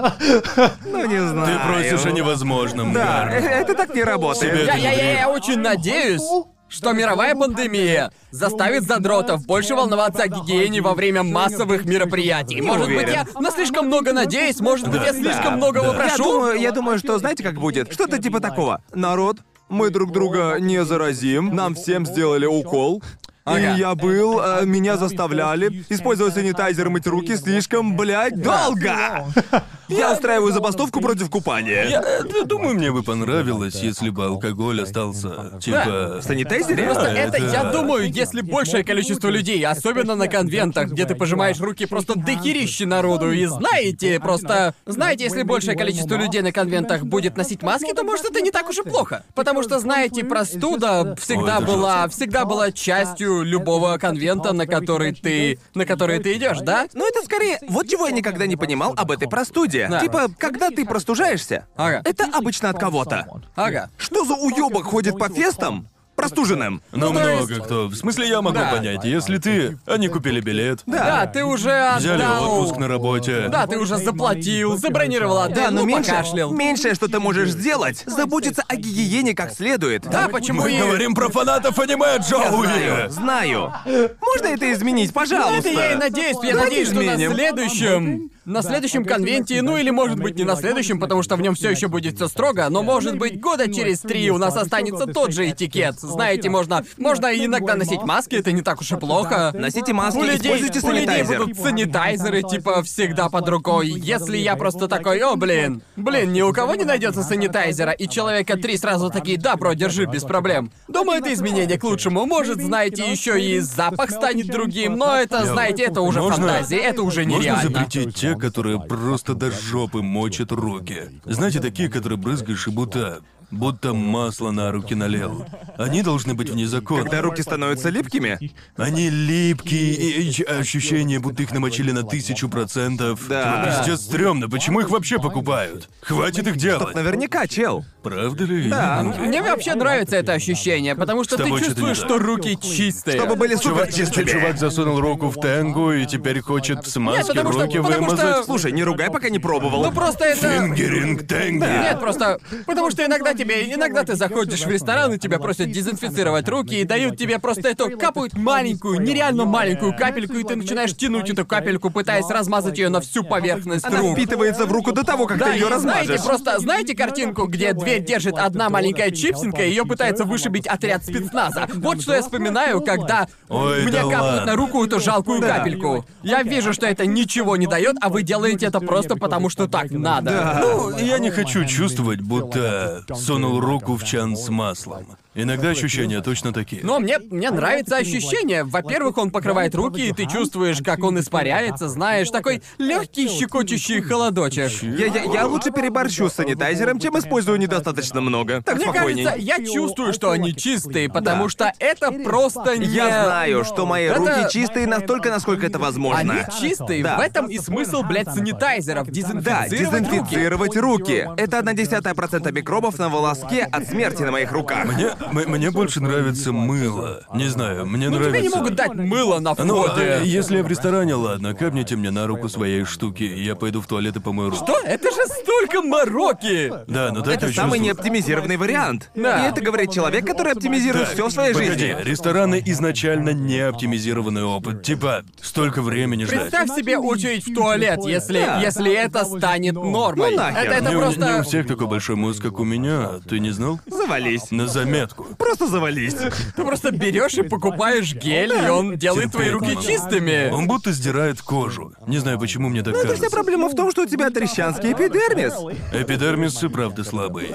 Ну, не знаю. Ты просишь о невозможном, Да, Гарн. э, это так не работает. Я, я, я очень надеюсь, что мировая пандемия заставит задротов больше волноваться о гигиене во время массовых мероприятий. Может быть, я на слишком много надеюсь, может быть, я слишком Да, многого да. Я прошу. думаю, я думаю, что знаете, как будет? Что-то типа такого. Народ, мы друг друга не заразим, нам всем сделали укол. Ага. И я был, э, меня заставляли использовать санитайзер и мыть руки слишком, блядь, долго. Я устраиваю забастовку против купания. Я э, думаю, мне бы понравилось, если бы алкоголь остался, типа... В санитайзере? Просто Да, это, это- я думаю, если большее количество людей, особенно на конвентах, где ты пожимаешь руки просто дохерищи народу, и знаете, просто... Знаете, если большее количество людей на конвентах будет носить маски, то может это не так уж и плохо. Потому что, знаете, простуда всегда Ой, была, всегда была частью любого конвента, на который ты... на который ты идешь, да? Ну это скорее, вот чего я никогда не понимал об этой простуде. Да. Типа, когда ты простужаешься, Ага. это обычно от кого-то. Ага. Что за уёбок ходит по фестам простуженным? Ну, Ну, много есть- кто. В смысле, я могу Да. понять. Если ты... Они купили билет, Да, ты уже взяли отдал... отпуск на работе. Да, ты уже заплатил, забронировал отель, Да, но ну, меньше, покашлял. меньшее, что ты можешь сделать, заботиться о гигиене как следует. Да, почему Мы и... говорим про фанатов аниме, Джоуи! Знаю, знаю. Можно это изменить, пожалуйста? Это я и надеюсь, я Давайте надеюсь, что на следующем... На следующем конвенте, ну или может быть не на следующем, потому что в нем все еще будет все строго, но может быть года через три у нас останется тот же этикет. Знаете, можно, можно иногда носить маски, это не так уж и плохо. Носите маски, У людей, используйте у людей санитайзер. будут санитайзеры, типа, всегда под рукой. Если я просто такой, о, блин, блин, ни у кого не найдется санитайзера, и человека три сразу такие, да, бро, держи, без проблем. Думаю, это изменение к лучшему. Может, знаете, еще и запах станет другим, но это, знаете, это уже Можно- фантазия, это уже Можно нереально. запретить те, которые просто до жопы мочат руки. Знаете, такие, которые брызгаешь и будто... будто масло на руки налил. Они должны быть вне закона. Когда руки становятся липкими? Они липкие, и, ощущение, будто их намочили на тысячу процентов. Да. Пиздец стрёмно, почему их вообще покупают? Хватит их делать. Наверняка, чел. Правда ли? Да. Мне вообще нравится это ощущение, потому что С ты тобой что-то чувствуешь, не что руки чистые. Чтобы были супер Чувак, чистыми. чувак засунул руку в тенгу и теперь хочет в смазке потому что- руки потому что- вымазать. Слушай, не ругай, пока не пробовал. Ну просто это... Фингеринг тенги. Нет, просто потому что иногда тебе, иногда ты заходишь в ресторан и тебя просят дезинфицировать руки и дают тебе просто эту капают маленькую, нереально маленькую капельку и ты начинаешь тянуть эту капельку, пытаясь размазать ее на всю поверхность Она рук. впитывается в руку до того, как Да, ты ее и знаете, размажешь. просто знаете картинку, где держит одна маленькая чипсинка, и ее пытается вышибить отряд спецназа. Вот что я вспоминаю, когда Ой, мне да капают ладно. на руку эту жалкую капельку. Я вижу, что это ничего не дает, а вы делаете это просто потому, что так надо. Ну, я не хочу чувствовать, будто сунул руку в чан с маслом. Иногда ощущения точно такие. Но мне, мне нравится ощущение. Во-первых, он покрывает руки, и ты чувствуешь, как он испаряется, знаешь, такой легкий щекочущий холодочек. Я, я, я лучше переборщу с санитайзером, чем использую недостаточно много. Так Мне спокойней. кажется, я чувствую, что они чистые, потому что это просто не... Я знаю, что мои Это- руки чистые настолько, насколько это возможно. Они чистые, Да. в этом и смысл, блядь, санитайзеров. Да, Дезинфицировать руки. дезинфицировать руки. Это одна десятая процента микробов на волоске от смерти на моих руках. Мне, мне больше нравится мыло. Не знаю, мне Ну нравится. тебе не могут дать мыло на Ну, входе. э, если я в ресторане, ладно, капните мне на руку своей штуки, и я пойду в туалет и помою руки. Что? Это же столько мороки! Да, но так Это я самый чувствую. неоптимизированный вариант. Да. И это говорит человек, который оптимизирует все в своей Погоди, жизни. рестораны изначально не оптимизированный опыт. Типа, столько времени ждать. Представь себе очередь в туалет, если, Да. если это станет нормой. Ну нахер. это это не, у- просто... не у всех такой большой мозг, как у меня. Ты не знал? Завались. На заметку. Просто завались. Ты просто берешь и покупаешь гель, и он делает твои руки чистыми. Он будто сдирает кожу. Не знаю, почему мне так Это кажется. вся проблема в том, что у тебя трещанский эпидермис. Эпидермис и правда слабый.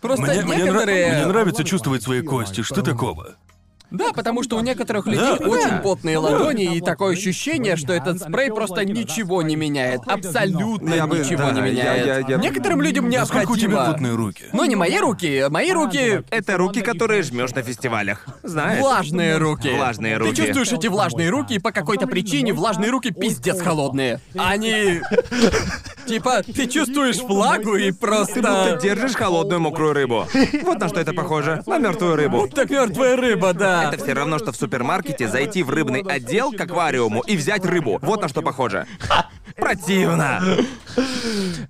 Просто Мне, мне нра- некоторые... мне нравится чувствовать свои кости. Что такого? Да, потому что у некоторых людей Да. очень потные ладони, и такое ощущение, что этот спрей просто ничего не меняет. Абсолютно Я бы- ничего да, не я- меняет. я- я- Некоторым людям Сколько у тебя необходимо... потные руки? Ну, не мои руки, мои руки... Это руки, которые жмешь на фестивалях. Знаешь? Влажные руки. Влажные руки. Ты чувствуешь эти влажные руки, и по какой-то причине влажные руки пиздец холодные. Они... *laughs* Типа, ты чувствуешь влагу и Ты просто... держишь холодную мокрую рыбу. Вот на что это похоже. На мертвую рыбу. Будто мертвая рыба, да. Это все равно, что в супермаркете зайти в рыбный отдел к аквариуму и взять рыбу. Вот на что похоже. *laughs* Противно.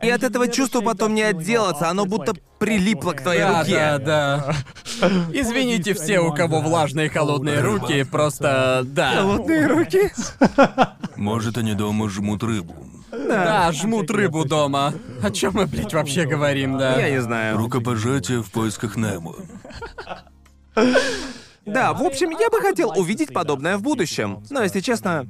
И от этого чувства потом не отделаться, оно будто прилипло к твоей Да, руке. да, да. *laughs* Извините все, у кого влажные холодные руки, просто да. Холодные руки. *laughs* Может, они дома жмут рыбу. Да, жмут рыбу дома. О чем мы, блядь, вообще говорим, да? Я не знаю. Рукопожатие в поисках Немо. Да, в общем, я бы хотел увидеть подобное в будущем. Но, если честно,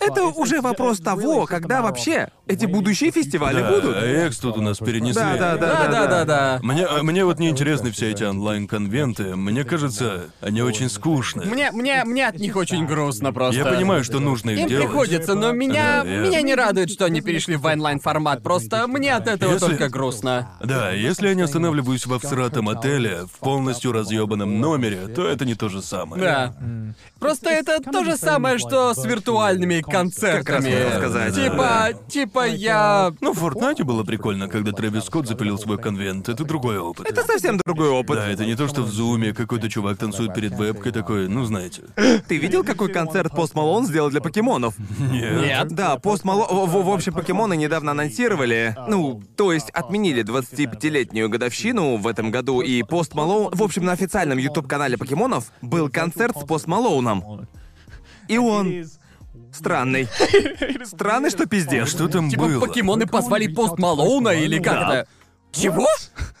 это уже вопрос того, когда вообще эти будущие фестивали Да, будут. а Экс тут у нас перенесли. Да, да, да, Да, да, да, да. Мне, а мне вот не интересны все эти онлайн-конвенты. Мне кажется, они очень скучные. Мне, мне, мне от них очень грустно просто. Я понимаю, что нужно их Им делать. приходится, но меня, Да, я- меня не радует, что они перешли в онлайн-формат. Просто мне от этого Если- только грустно. Да, если я не останавливаюсь в всратом отеле, в полностью разъебанном номере, то это не то же самое. Да. Просто это то же самое, что с виртуальными концертами. хотел сказать. Типа, типа я... Ну, в Фортнайте было прикольно, когда Трэвис Скотт запилил свой концерт. Это другой опыт. Это совсем другой опыт. Да, это не то, что в Зуме какой-то чувак танцует перед вебкой такой, ну знаете. Ты видел, какой концерт Пост Малон сделал для покемонов? Нет. Нет. Да, Пост Малон... В, в общем, покемоны недавно анонсировали. Ну, то есть отметили 25-летнюю годовщину в этом году, и Пост Малоун... В общем, на официальном YouTube-канале покемонов был концерт с Пост Малоуном. И он... Странный. *laughs* Странный, что пиздец. Что там Типа было? покемоны позвали пост Малоуна или как это? Чего?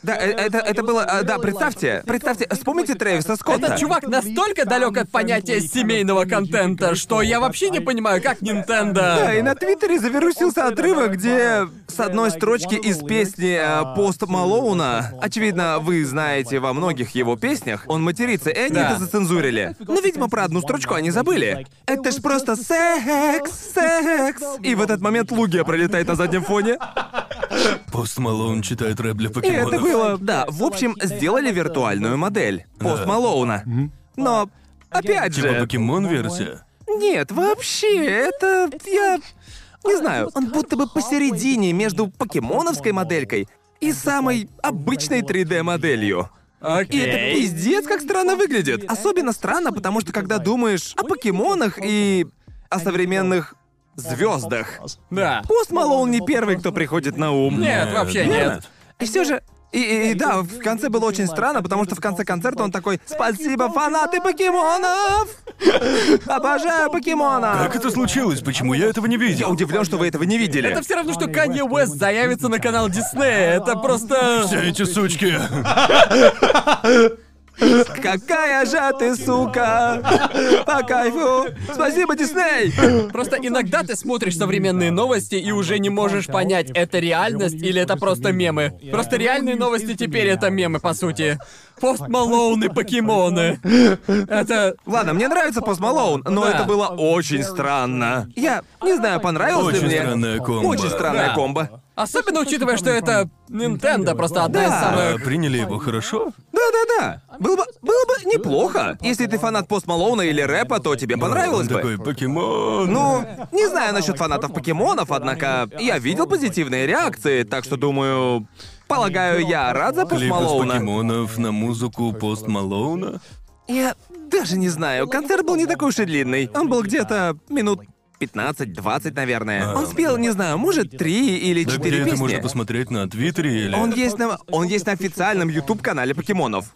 Да, э, это, это было... э, Да, представьте. Представьте, вспомните Трэвиса Скотта. Этот чувак настолько далек от понятия семейного контента, что я вообще не понимаю, как Да, и Nintendo... на Твиттере завирусился отрывок, где с одной строчки из песни э, Пост Малоуна, очевидно, вы знаете во многих его песнях, он матерится, и они Да. это зацензурили. Но, видимо, про одну строчку они забыли. Это ж просто секс, секс. И в этот момент Лугия пролетает на заднем фоне. Пост Малоун читает рэп для И покемонов. это было... Да, в общем, сделали виртуальную модель Пост Малоуна. Но, опять Типа же... покемон-версия? Нет, вообще, это... Я... Не знаю, он будто бы посередине между покемоновской моделькой и самой обычной 3D-моделью. И это пиздец, как странно выглядит. Особенно странно, потому что когда думаешь о покемонах и о современных звездах. Да. Пост Малоун не первый, кто приходит на ум. Нет, вообще Верно? нет. И все же. И, и- и да, в конце было очень странно, потому что в конце концерта он такой «Спасибо, фанаты покемонов! Обожаю покемонов!» Как это случилось? Почему я этого не Я видел? удивлен, что вы этого не видели. Это все равно, что Канье Уэст заявится на канал Диснея. Это просто... Все эти сучки. *laughs* Какая же ты сука! По кайфу! Спасибо, Дисней! Просто иногда ты смотришь современные новости и уже не можешь понять, это реальность или это просто мемы. Просто реальные новости теперь это мемы, по сути. Пост Малоун и покемоны. Это... Ладно, мне нравится Пост Малоун, но Да. это было очень странно. Я не знаю, понравилось Очень ли мне. странная комбо. Очень странная Да. комбо. Особенно учитывая, что это Nintendo, просто одна из Да. А самых... приняли его хорошо? Да-да-да. Было бы, было бы неплохо. Если ты фанат Пост Малоуна или рэпа, то тебе понравилось Он бы. такой покемон. Ну, не знаю насчет фанатов покемонов, однако я видел позитивные реакции, так что думаю, полагаю, я рад за Пост Клип из Малоуна. покемонов на музыку Пост Малоуна. Я даже не знаю, концерт был не такой уж и длинный. Он был где-то минут 15-20, наверное. А. Он спел, не знаю, может, три или Да четыре где это можно песни. посмотреть на Твиттере или... Он есть на, он есть на официальном YouTube-канале покемонов.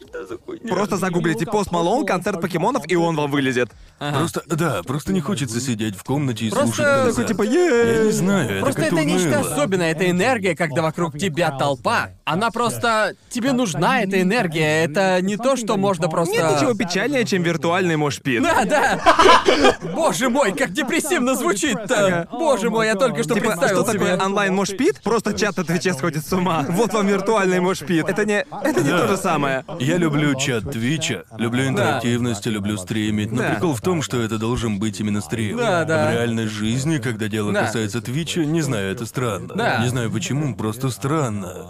Просто загуглите пост Малоун, концерт покемонов, и он вам вылезет. Просто, да, просто не хочется сидеть в комнате и Просто слушать. Такой типа, Я не знаю, это Просто как-то это нечто уныло. особенное, это энергия, когда вокруг тебя толпа. Она просто... Тебе нужна эта энергия, это не то, что можно просто... Нет ничего печальнее, чем виртуальный мошпит. Да, да. *laughs* Боже мой, как депрессивно звучит-то. Боже мой, я только что Типа, представил что себе. такое онлайн мошпит? Просто чат на Твиче сходит с ума. Вот вам виртуальный мошпит. Это не... Это не Да. то же самое. Я люблю чат Твича, люблю интерактивность, люблю стримить, но Да. прикол в том, что это должен быть именно стрим. Да, да. В реальной жизни, когда дело Да. касается Твича, не знаю, это странно. Да. Не знаю почему, просто странно.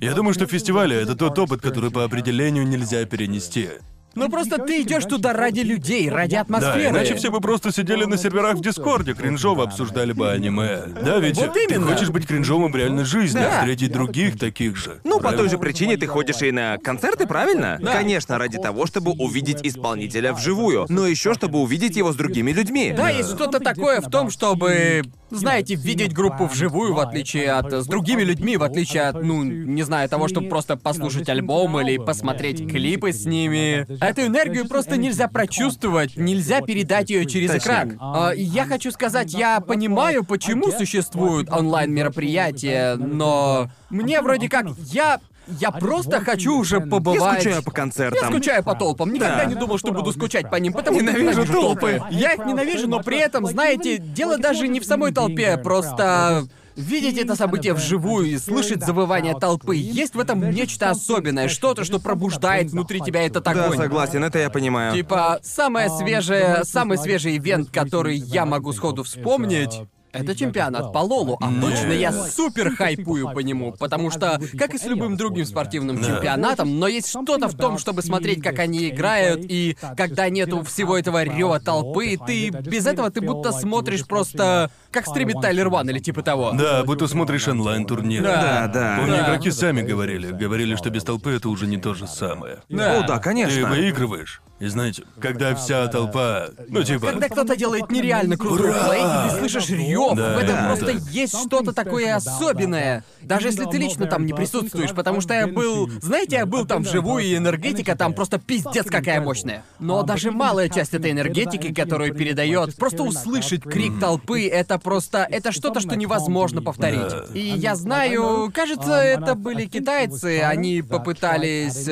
Я думаю, что фестивали — это тот опыт, который по определению нельзя перенести. Ну просто ты идешь туда ради людей, ради Да, атмосферы. иначе все бы просто сидели на серверах в Дискорде, кринжово обсуждали бы аниме. Да, ведь Вот ты именно. хочешь быть кринжовым в реальной жизни, Да. встретить других таких же. Ну, по той Правильно? же причине ты ходишь и на концерты, правильно? Да. Конечно, ради того, чтобы увидеть исполнителя вживую, но еще чтобы увидеть его с другими людьми. Да, есть что-то такое в том, чтобы, знаете, видеть группу вживую, в отличие от... с другими людьми, в отличие от, ну, не знаю, того, чтобы просто послушать альбом или посмотреть клипы с ними. Эту энергию просто нельзя прочувствовать, нельзя передать ее через экран. А, я хочу сказать, я понимаю, почему существуют онлайн-мероприятия, но мне вроде как... Я... я просто хочу уже Я побывать... скучаю по концертам. Я скучаю по толпам. Никогда Да. не думал, что буду скучать по ним, потому что Ненавижу ненавижу толпы. Я их ненавижу, но при этом, знаете, дело даже не в самой толпе, просто видеть это событие вживую и слышать завывание толпы. Есть в этом нечто особенное, что-то, что пробуждает внутри тебя этот Да, огонь. согласен, это я понимаю. Типа, самое свежее, самый свежий ивент, который я могу сходу вспомнить, это чемпионат по Лолу, а точно я супер хайпую по нему, потому что, как и с любым другим спортивным чемпионатом, но есть что-то в том, чтобы смотреть, как они играют, и когда нету всего этого рева толпы, ты без этого ты будто смотришь просто как стримит Тайлер Ван или типа того. Да, будто смотришь онлайн-турнир. Да, да. Помню, Да. игроки сами говорили. Говорили, что без толпы это уже не то же самое. Да. О, да, Ты конечно. выигрываешь. И знаете, когда вся толпа, ну типа... Когда кто-то делает нереально крутой плей, и ты слышишь рев, Да, в этом да, просто да. есть что-то такое особенное. Даже если ты лично там не присутствуешь, потому что я был... Знаете, я был там вживую, и энергетика там просто пиздец какая мощная. Но даже малая часть этой энергетики, которую передает, просто услышать крик толпы, это просто... Это что-то, что невозможно повторить. Да. И я знаю, кажется, это были китайцы, они попытались...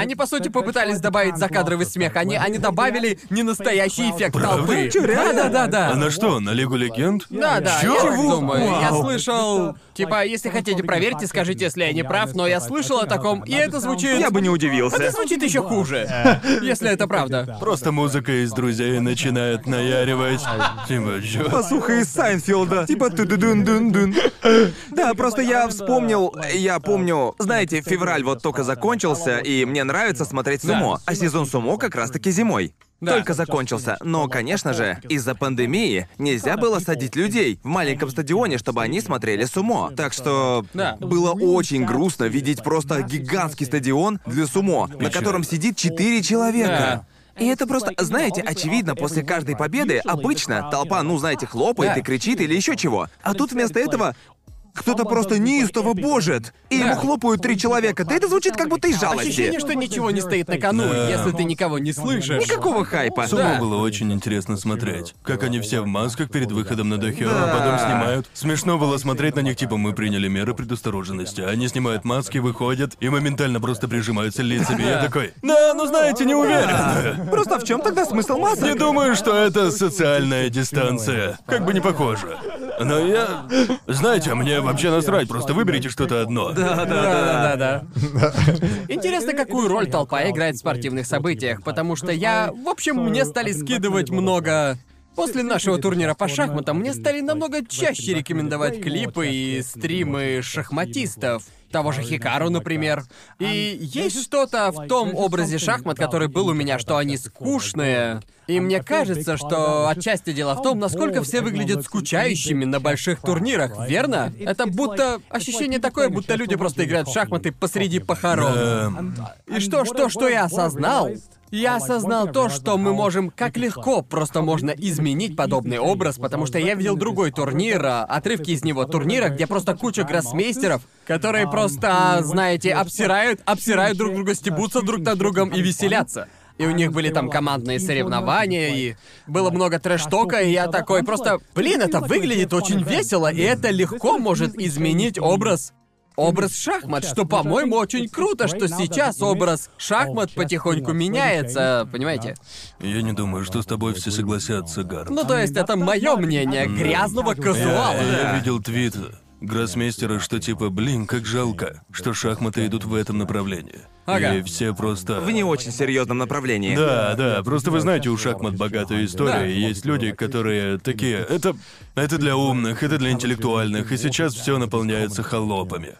э, Они, по сути, попытались добавить закадровый смех. Они, они добавили ненастоящий эффект толпы. Чё, реально? Да, да, да, А да. на что, на Лигу Легенд? Да, да, Чё? я так думаю. Я слышал... Типа, если хотите, проверьте, скажите, если я не прав, но я слышал о таком, и это звучит... Я бы не Это удивился. звучит еще хуже, если это правда. Просто музыка из друзей начинает наяривать. Типа, чё? Посуха из Сайнфилда. Типа ты дун дун дун Да, просто я вспомнил, я помню, знаете, февраль вот только закончился, и мне нравится смотреть сумо. А сезон сумо как раз-таки зимой. Да. Только закончился. Но, конечно же, из-за пандемии нельзя было садить людей в маленьком стадионе, чтобы они смотрели сумо. Так что Да. было очень грустно видеть просто гигантский стадион для сумо, на котором сидит четыре человека. И это просто, знаете, очевидно, после каждой победы обычно толпа, ну, знаете, хлопает и кричит или еще чего. А тут вместо этого кто-то просто неистово божит, и ему хлопают три человека. Да это звучит как будто из жалости. Ощущение, что ничего не стоит на кону, Да. если ты никого не слышишь. Никакого хайпа. Сумо Да. было очень интересно смотреть. Как они все в масках перед выходом на Дохё, Да. а потом снимают. Смешно было смотреть на них, типа, мы приняли меры предосторожности. Они снимают маски, выходят и моментально просто прижимаются лицами. Я такой, да, ну знаете, не уверен. *laughs* Просто в чем тогда смысл масок? Не думаю, что это социальная дистанция. Как бы не похоже. Но я... Знаете, мне вообще насрать, просто выберите что-то одно. Да, да, да. Да, да, да. *laughs* Интересно, какую роль толпа играет в спортивных событиях, потому что я... В общем, мне стали скидывать много... После нашего турнира по шахматам мне стали намного чаще рекомендовать клипы и стримы шахматистов. Того же Хикару, например. И есть что-то в том образе шахмат, который был у меня, что они скучные. И мне кажется, что отчасти дело в том, насколько все выглядят скучающими на больших турнирах, верно? Это будто ощущение такое, будто люди просто играют в шахматы посреди похорон. И что, что, что я осознал? Я осознал то, что мы можем, как легко просто можно изменить подобный образ, потому что я видел другой турнир, а, отрывки из него турнира, где просто куча гроссмейстеров, которые просто, знаете, обсирают, обсирают друг друга, стебутся друг над другом и веселятся. И у них были там командные соревнования, и было много трэш-тока, и я такой просто... Блин, это выглядит очень весело, и это легко может изменить образ образ шахмат, что, по-моему, очень круто, что сейчас образ шахмат потихоньку меняется, понимаете? Я не думаю, что с тобой все согласятся, Гарн. Ну, то есть, это мое мнение грязного казуала. Я, я видел *laughs* твит гроссмейстера, что типа, блин, как жалко, что шахматы идут в этом направлении. Ага. И все просто... В не очень серьезном направлении. Да, да, просто вы знаете, у шахмат богатая история, Да. и есть люди, которые такие... Это... Это для умных, это для интеллектуальных, и сейчас все наполняется холопами.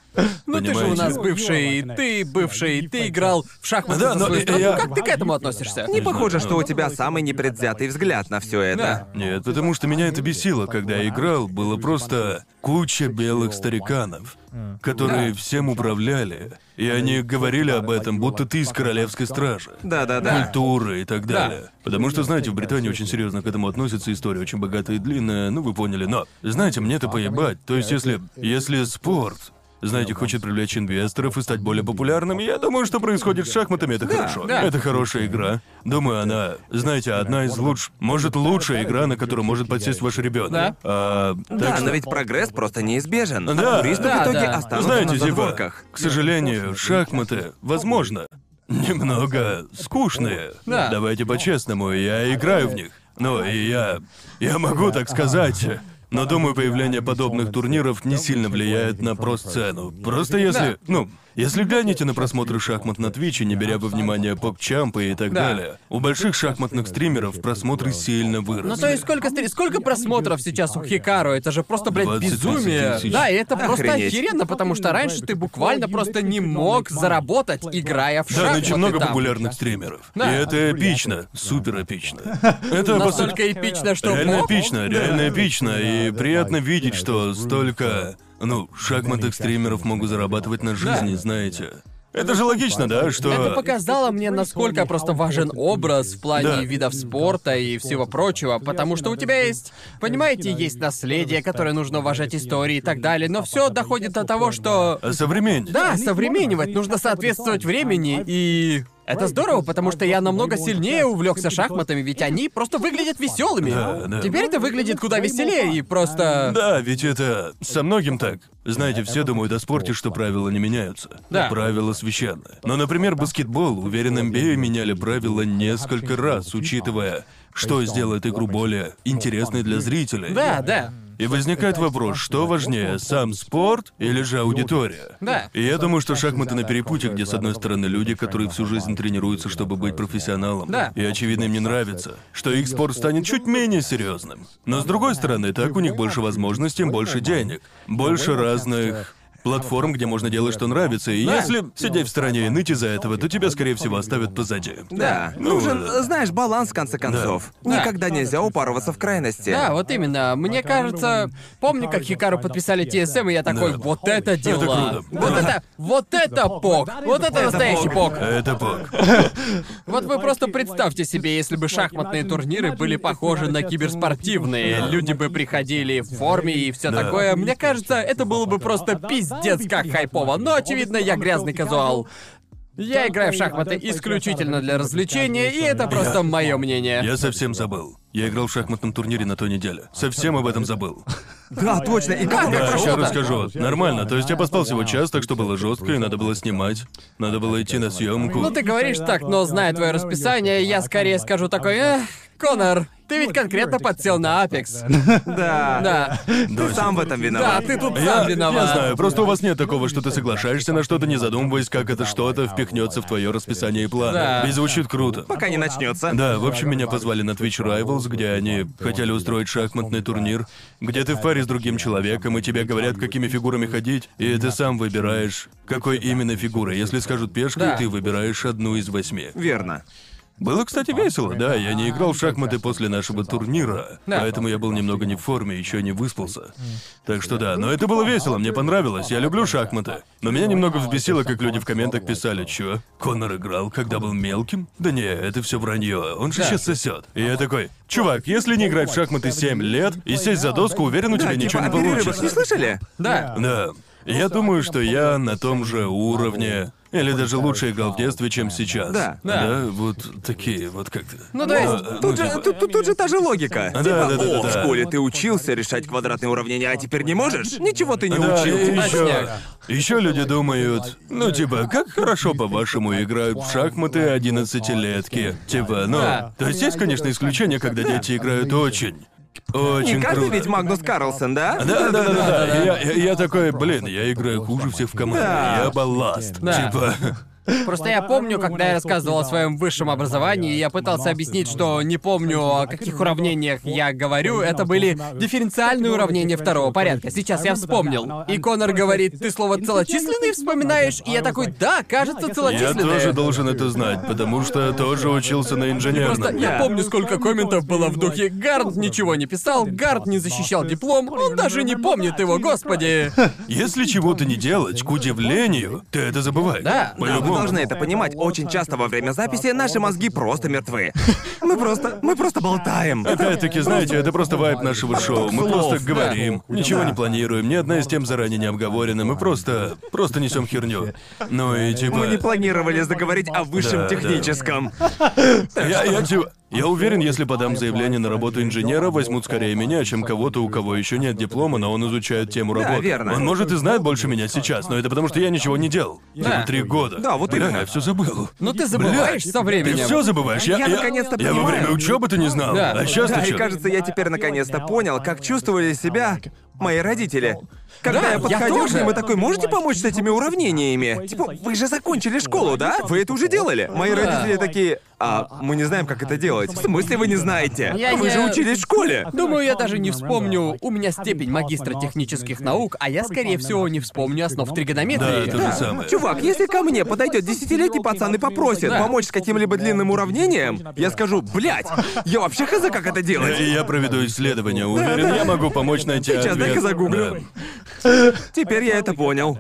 Ну, ты же у нас бывший, ты бывший, ты играл в шахматы Да, за но свою страну. я- Как ты к этому относишься? Не похоже, что у тебя самый непредвзятый взгляд на все это. Нет, потому что меня это бесило, когда я играл, было просто куча белых стариканов, которые всем управляли, и они говорили об этом, будто ты из королевской стражи. Да-да-да. Культуры и так далее. Потому что, знаете, в Британии очень серьезно к этому относятся, история очень богатая и длинная, ну вы поняли, но, знаете, мне это поебать. То есть, если, если спорт знаете, хочет привлечь инвесторов и стать более популярным. Я думаю, что происходит с шахматами, это хорошо. да. Это хорошая игра. Думаю, она, знаете, одна из лучших, может, лучшая игра, на которую может подсесть ваш ребенок. Да. А, так Да, что- но ведь прогресс просто неизбежен. Да. Туристы Да, в итоге да. останутся Знаете, на типа, задворках. к сожалению, шахматы, возможно, немного скучные. Да. Давайте по-честному, я играю в них. Ну, и я... Я могу так сказать. Но думаю, появление подобных турниров не сильно влияет на про-сцену. Просто если... Ну, если глянете на просмотры шахмат на Твиче, не беря во внимание поп-чампы и так Да. далее, у больших шахматных стримеров просмотры сильно выросли. Ну то есть сколько стри- сколько просмотров сейчас у Хикару? Это же просто, блядь, 20 безумие. Да, и это просто Охренеть. охеренно, потому что раньше ты буквально просто не мог заработать, играя в Да, шахматы нынче много там. популярных стримеров. Да. И это эпично, супер эпично. Это Настолько эпично, что... Реально эпично, реально эпично. И приятно видеть, что столько, ну, шахматных стримеров могут зарабатывать на жизни, знаете. Это же логично, да, что... Это показало мне, насколько просто важен образ в плане Да. видов спорта и всего прочего, потому что у тебя есть, понимаете, есть наследие, которое нужно уважать истории и так далее, но все доходит до того, что... Современник? Да, современнивать, нужно соответствовать времени, и это здорово, потому что я намного сильнее увлекся шахматами, ведь они просто выглядят веселыми. Да, да. Теперь это выглядит куда веселее и просто. Да, ведь это со многим так. Знаете, все думают о спорте, что правила не меняются. Да. Правила священны. Но, например, баскетбол, уверен, NBA меняли правила несколько раз, учитывая, что сделает игру более интересной для зрителей. Да, да. И возникает вопрос, что важнее, сам спорт или же аудитория? Да. И я думаю, что шахматы на перепутье, где с одной стороны люди, которые всю жизнь тренируются, чтобы быть профессионалом, Да. и очевидно им не нравится, что их спорт станет чуть менее серьезным. Но с другой стороны, так у них больше возможностей, больше денег, больше разных платформ, где можно делать, что нравится, и Да. если сидеть в стороне и ныть из-за этого, то тебя, скорее всего, оставят позади. Да, Ну, нужен, да. знаешь, баланс в конце концов. Да. Никогда нельзя упарываться в крайности. Да, вот именно. Мне кажется, помню, как Хикару подписали TSM, и я такой, Да. вот это дела. круто. Вот это, вот это пок. Вот это настоящий пок. Это пок. Вот вы просто представьте себе, если бы шахматные турниры были похожи на киберспортивные. Люди бы приходили в форме и все Да. такое. Мне кажется, это было бы просто пиздец как хайпово. Но, очевидно, я грязный казуал. Я играю в шахматы исключительно для развлечения, и это просто мое мнение. Я совсем забыл. Я играл в шахматном турнире на той неделе. Совсем об этом забыл. Да, точно. И как Да, сейчас расскажу. Нормально. То есть я поспал всего час, так что было жестко, и надо было снимать. Надо было идти на съемку. Ну ты говоришь так, но зная твое расписание, я скорее скажу такой, эх, Конор, ты ведь конкретно подсел на Апекс. *laughs* Да. Да. Ты сам в этом Да, виноват. ты тут Я, сам я виноват. знаю, просто у вас нет такого, что ты соглашаешься на что-то, не задумываясь, как это что-то впихнется в твое расписание и планы. Да. Ведь звучит круто. Пока не начнется. Да, в общем, меня позвали на Twitch Rivals, где они хотели устроить шахматный турнир, где ты в паре с другим человеком, и тебе говорят, какими фигурами ходить, и ты сам выбираешь, какой именно фигурой. Если скажут пешкой, Да. ты выбираешь одну из восьми. Верно. Было, кстати, весело, да. Я не играл в шахматы после нашего турнира, Да. поэтому я был немного не в форме, еще не выспался. Так что да, но это было весело, мне понравилось. Я люблю шахматы. Но меня немного взбесило, как люди в комментах писали, чё, Конор играл, когда был мелким? Да не, это все вранье, он же Да. сейчас сосет. И я такой, чувак, если не играть в шахматы 7 лет и сесть за доску, уверен, у тебя Да, ничего типа, не получится. не слышали? Да. Да. Я думаю, что я на том же уровне, или даже лучше играл в детстве, чем сейчас. Да. Да. вот такие, вот как-то. Ну, то есть, А, Тут ну, же, типа- тут, тут- тут же та же логика. Да, типа, да, да, да, о, в да. школе ты учился решать квадратные уравнения, а теперь не можешь? Ничего ты не Да, учил. и еще, Точняк. еще люди думают, ну типа, как хорошо по-вашему играют в шахматы одиннадцатилетки. Типа, ну, Да. то есть есть, конечно, исключения, когда дети играют очень, очень Не каждый круто. ведь Магнус Карлсон, да? Да, да, да, да, Я, я, я такой, блин, я играю хуже всех в команде. Да. Я балласт. Да. Типа. Просто я помню, когда я рассказывал о своем высшем образовании, я пытался объяснить, что не помню, о каких уравнениях я говорю. Это были дифференциальные уравнения второго порядка. Сейчас я вспомнил. И Конор говорит, ты слово целочисленный вспоминаешь? И я такой, да, кажется, Я целочисленные. тоже должен это знать, потому что тоже учился на Просто инженерном. я помню, сколько комментов было в духе «Гард ничего не писал, Гард не защищал диплом, он даже не помнит его, господи!» Если чего-то не делать, к удивлению, ты это забываешь. Да, По-любому по-другому. должны это понимать. Очень часто во время записи наши мозги просто мертвы. Мы просто, мы просто болтаем. Опять-таки, знаете, это просто вайб нашего шоу. Мы Слов, просто да. говорим, ничего не планируем, ни одна из тем заранее не обговорена, мы просто, просто несем херню. Ну и типа... Мы не планировали заговорить о высшем Да, да. техническом. Я, я, типа, я уверен, если подам заявление на работу инженера, возьмут скорее меня, чем кого-то, у кого еще нет диплома, но он изучает тему Да, работы. верно. Он может и знает больше меня сейчас, но это потому что я ничего не делал. Да. Три года. Да, вот Бля, именно. я все забыл. Ну ты забываешь со Ты временем. все забываешь. Я, Я наконец-то я во понимаю. время учебы-то не знал. Да. А сейчас Да, ты и чё? кажется, я теперь наконец-то понял, как чувствовали себя мои родители. Когда Да, я я подходил к тоже. ним и такой, можете помочь с этими уравнениями? Типа, вы же закончили школу, да? Вы это уже делали? Мои родители такие, а мы не знаем, как это делать. В смысле вы не знаете? Я Вы не- же учились в школе. Думаю, я даже не вспомню. У меня степень магистра технических наук, а я, скорее всего, не вспомню основ Да, тригонометрии. то же самое. Чувак, если ко мне подойдет десятилетний пацан и попросит Да. помочь с каким-либо длинным уравнением, я скажу, блядь, я вообще хз, как это делать. И я проведу исследование. Уверен, я могу помочь найти Сейчас ответ. Дай-ка загуглю. *laughs* Теперь я это понял.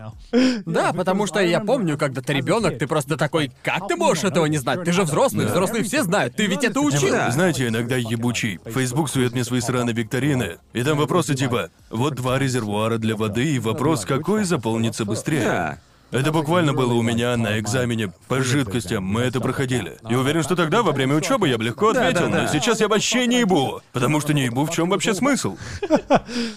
Да, потому что я помню, когда ты ребенок, ты просто такой, как ты можешь этого не знать? Ты же взрослый, взрослые все знают, ты ведь это учил. Да. Знаете, иногда ебучий. Фейсбук сует мне свои сраные викторины. И там вопросы типа «Вот два резервуара для воды» и вопрос «Какой заполнится быстрее?» Да. Это буквально было у меня на экзамене по жидкостям. Мы это проходили. И уверен, что тогда, во время учебы, я бы легко Да, ответил, да, да. но сейчас я вообще не ебу. Потому что не ебу, в чем вообще смысл?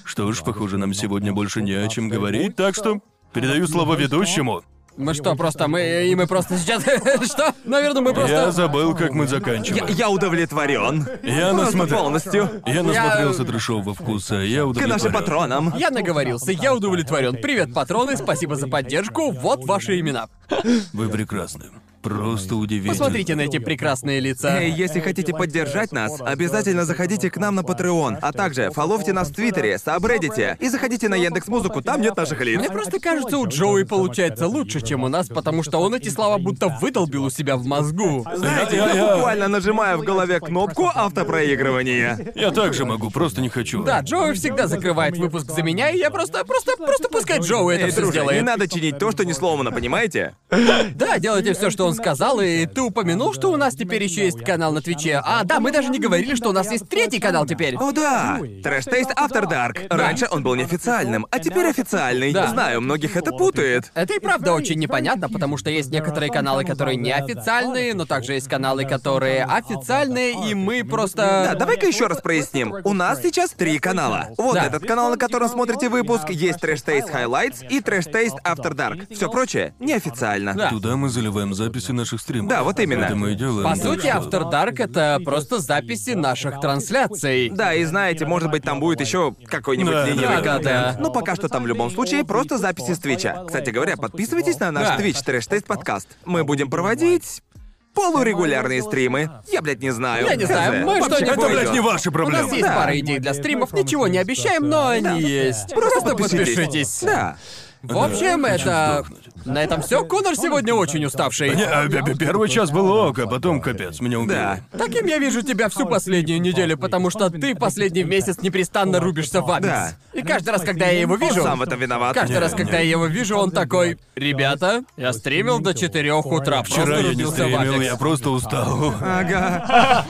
Что ж, похоже, нам сегодня больше не о чем говорить, так что передаю слово ведущему. Мы что, просто мы... И мы просто сейчас... *laughs* Что? Наверное, мы Я просто... забыл, как мы Я, заканчиваем. я удовлетворен. Я Просто насмотрел. полностью. Я насмотрелся трешового вкуса, я К удовлетворен. нашим патронам. Я наговорился, я удовлетворен. Привет, патроны, спасибо за поддержку. Вот ваши имена. Вы прекрасны. Просто удивительно. Посмотрите на эти прекрасные лица. Эй, если хотите поддержать нас, обязательно заходите к нам на Patreon, а также фоловьте нас в Твиттере, сабреддите и заходите на Яндекс Музыку, там нет наших лиц. Мне просто кажется, у Джоуи получается лучше, чем у нас, потому что он эти слова будто выдолбил у себя в мозгу. Знаете, Я- я я- буквально нажимаю в голове кнопку автопроигрывания. Я также могу, просто не хочу. Да, Джоуи всегда закрывает выпуск за меня, и я просто, просто, просто пускай Джоуи это Эй, все друже, не сделает. надо чинить то, что не сломано, понимаете? Да, делайте все, что он сказал, и ты упомянул, что у нас теперь еще есть канал на Твиче. А, да, мы даже не говорили, что у нас есть третий канал теперь. О да! Trash Taste After Dark. Раньше он был неофициальным, а теперь официальный. Да. Знаю, многих это путает. Это и правда очень непонятно, потому что есть некоторые каналы, которые неофициальные, но также есть каналы, которые официальные, и мы просто... Да, давай-ка еще раз проясним. У нас сейчас три канала. Вот Да. этот канал, на котором смотрите выпуск, есть Trash Taste Highlights и Trash Taste After Dark. Все прочее неофициально. Да. Туда мы заливаем записи наших стримов. Да, вот именно. Это мы и делаем. По так сути, что- After Dark это просто записи наших трансляций. Да, и знаете, может быть, там будет еще какой-нибудь Да, ленивый да, да, контент. да. Но пока что там в любом случае просто записи с Твича. Кстати говоря, подписывайтесь на наш Да. Твич Trash Taste подкаст. Мы будем проводить полурегулярные стримы. Я, блядь, не знаю. Я не знаю, мы Вообще, что-нибудь- Это, блядь, не ваши У проблемы. нас есть Да. пара идей для стримов, ничего не обещаем, но они есть. Просто, подпишитесь. Да. В общем, это... На этом все. Конор сегодня очень уставший. Не, а, п- п- первый час был ок, а потом капец, меня убили. Да. Таким я вижу тебя всю последнюю неделю, потому что ты последний месяц непрестанно рубишься в Апекс. Да. И каждый раз, когда я его вижу... Сам в этом виноват. Каждый Не, раз, когда я его вижу, он такой... Ребята, я стримил до 4 утра, Вчера я не стримил, Апекс». я просто устал. Ага.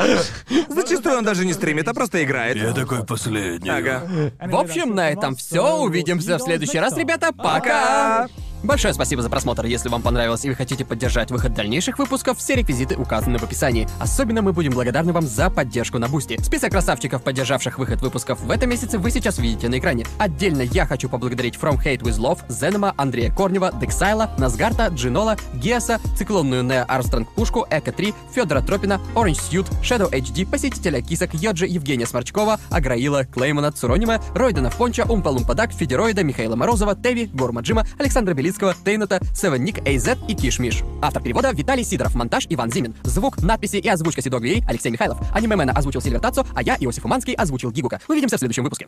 Зачастую он даже не стримит, а просто играет. Я такой последний. Ага. В общем, на этом все. Увидимся в следующий раз, ребята. Пока! Пока! Большое спасибо за просмотр. Если вам понравилось и вы хотите поддержать выход дальнейших выпусков, все реквизиты указаны в описании. Особенно мы будем благодарны вам за поддержку на Бусти. Список красавчиков, поддержавших выход выпусков в этом месяце, вы сейчас видите на экране. Отдельно я хочу поблагодарить From Hate With Love, Зенема, Андрея Корнева, Дексайла, Назгарта, Джинола, Геаса, циклонную Нео Армстронг Пушку, Эко 3, Федора Тропина, Orange Suit, Shadow HD, посетителя кисок, Йоджи, Евгения Сморчкова, Аграила, Клеймана, Цуронима, Ройдена Понча, Умпа Лумпадак, Федероида, Михаила Морозова, Теви, Горма Джима, Александра Белицкого, Тейната, Севен Ник, AZ и Киш Миш. Автор перевода Виталий Сидоров, монтаж Иван Зимин. Звук, надписи и озвучка Сидогли Алексей Михайлов. Анимемена озвучил Сильвер Тацо, а я, Иосиф Уманский, озвучил Гигука. Увидимся в следующем выпуске.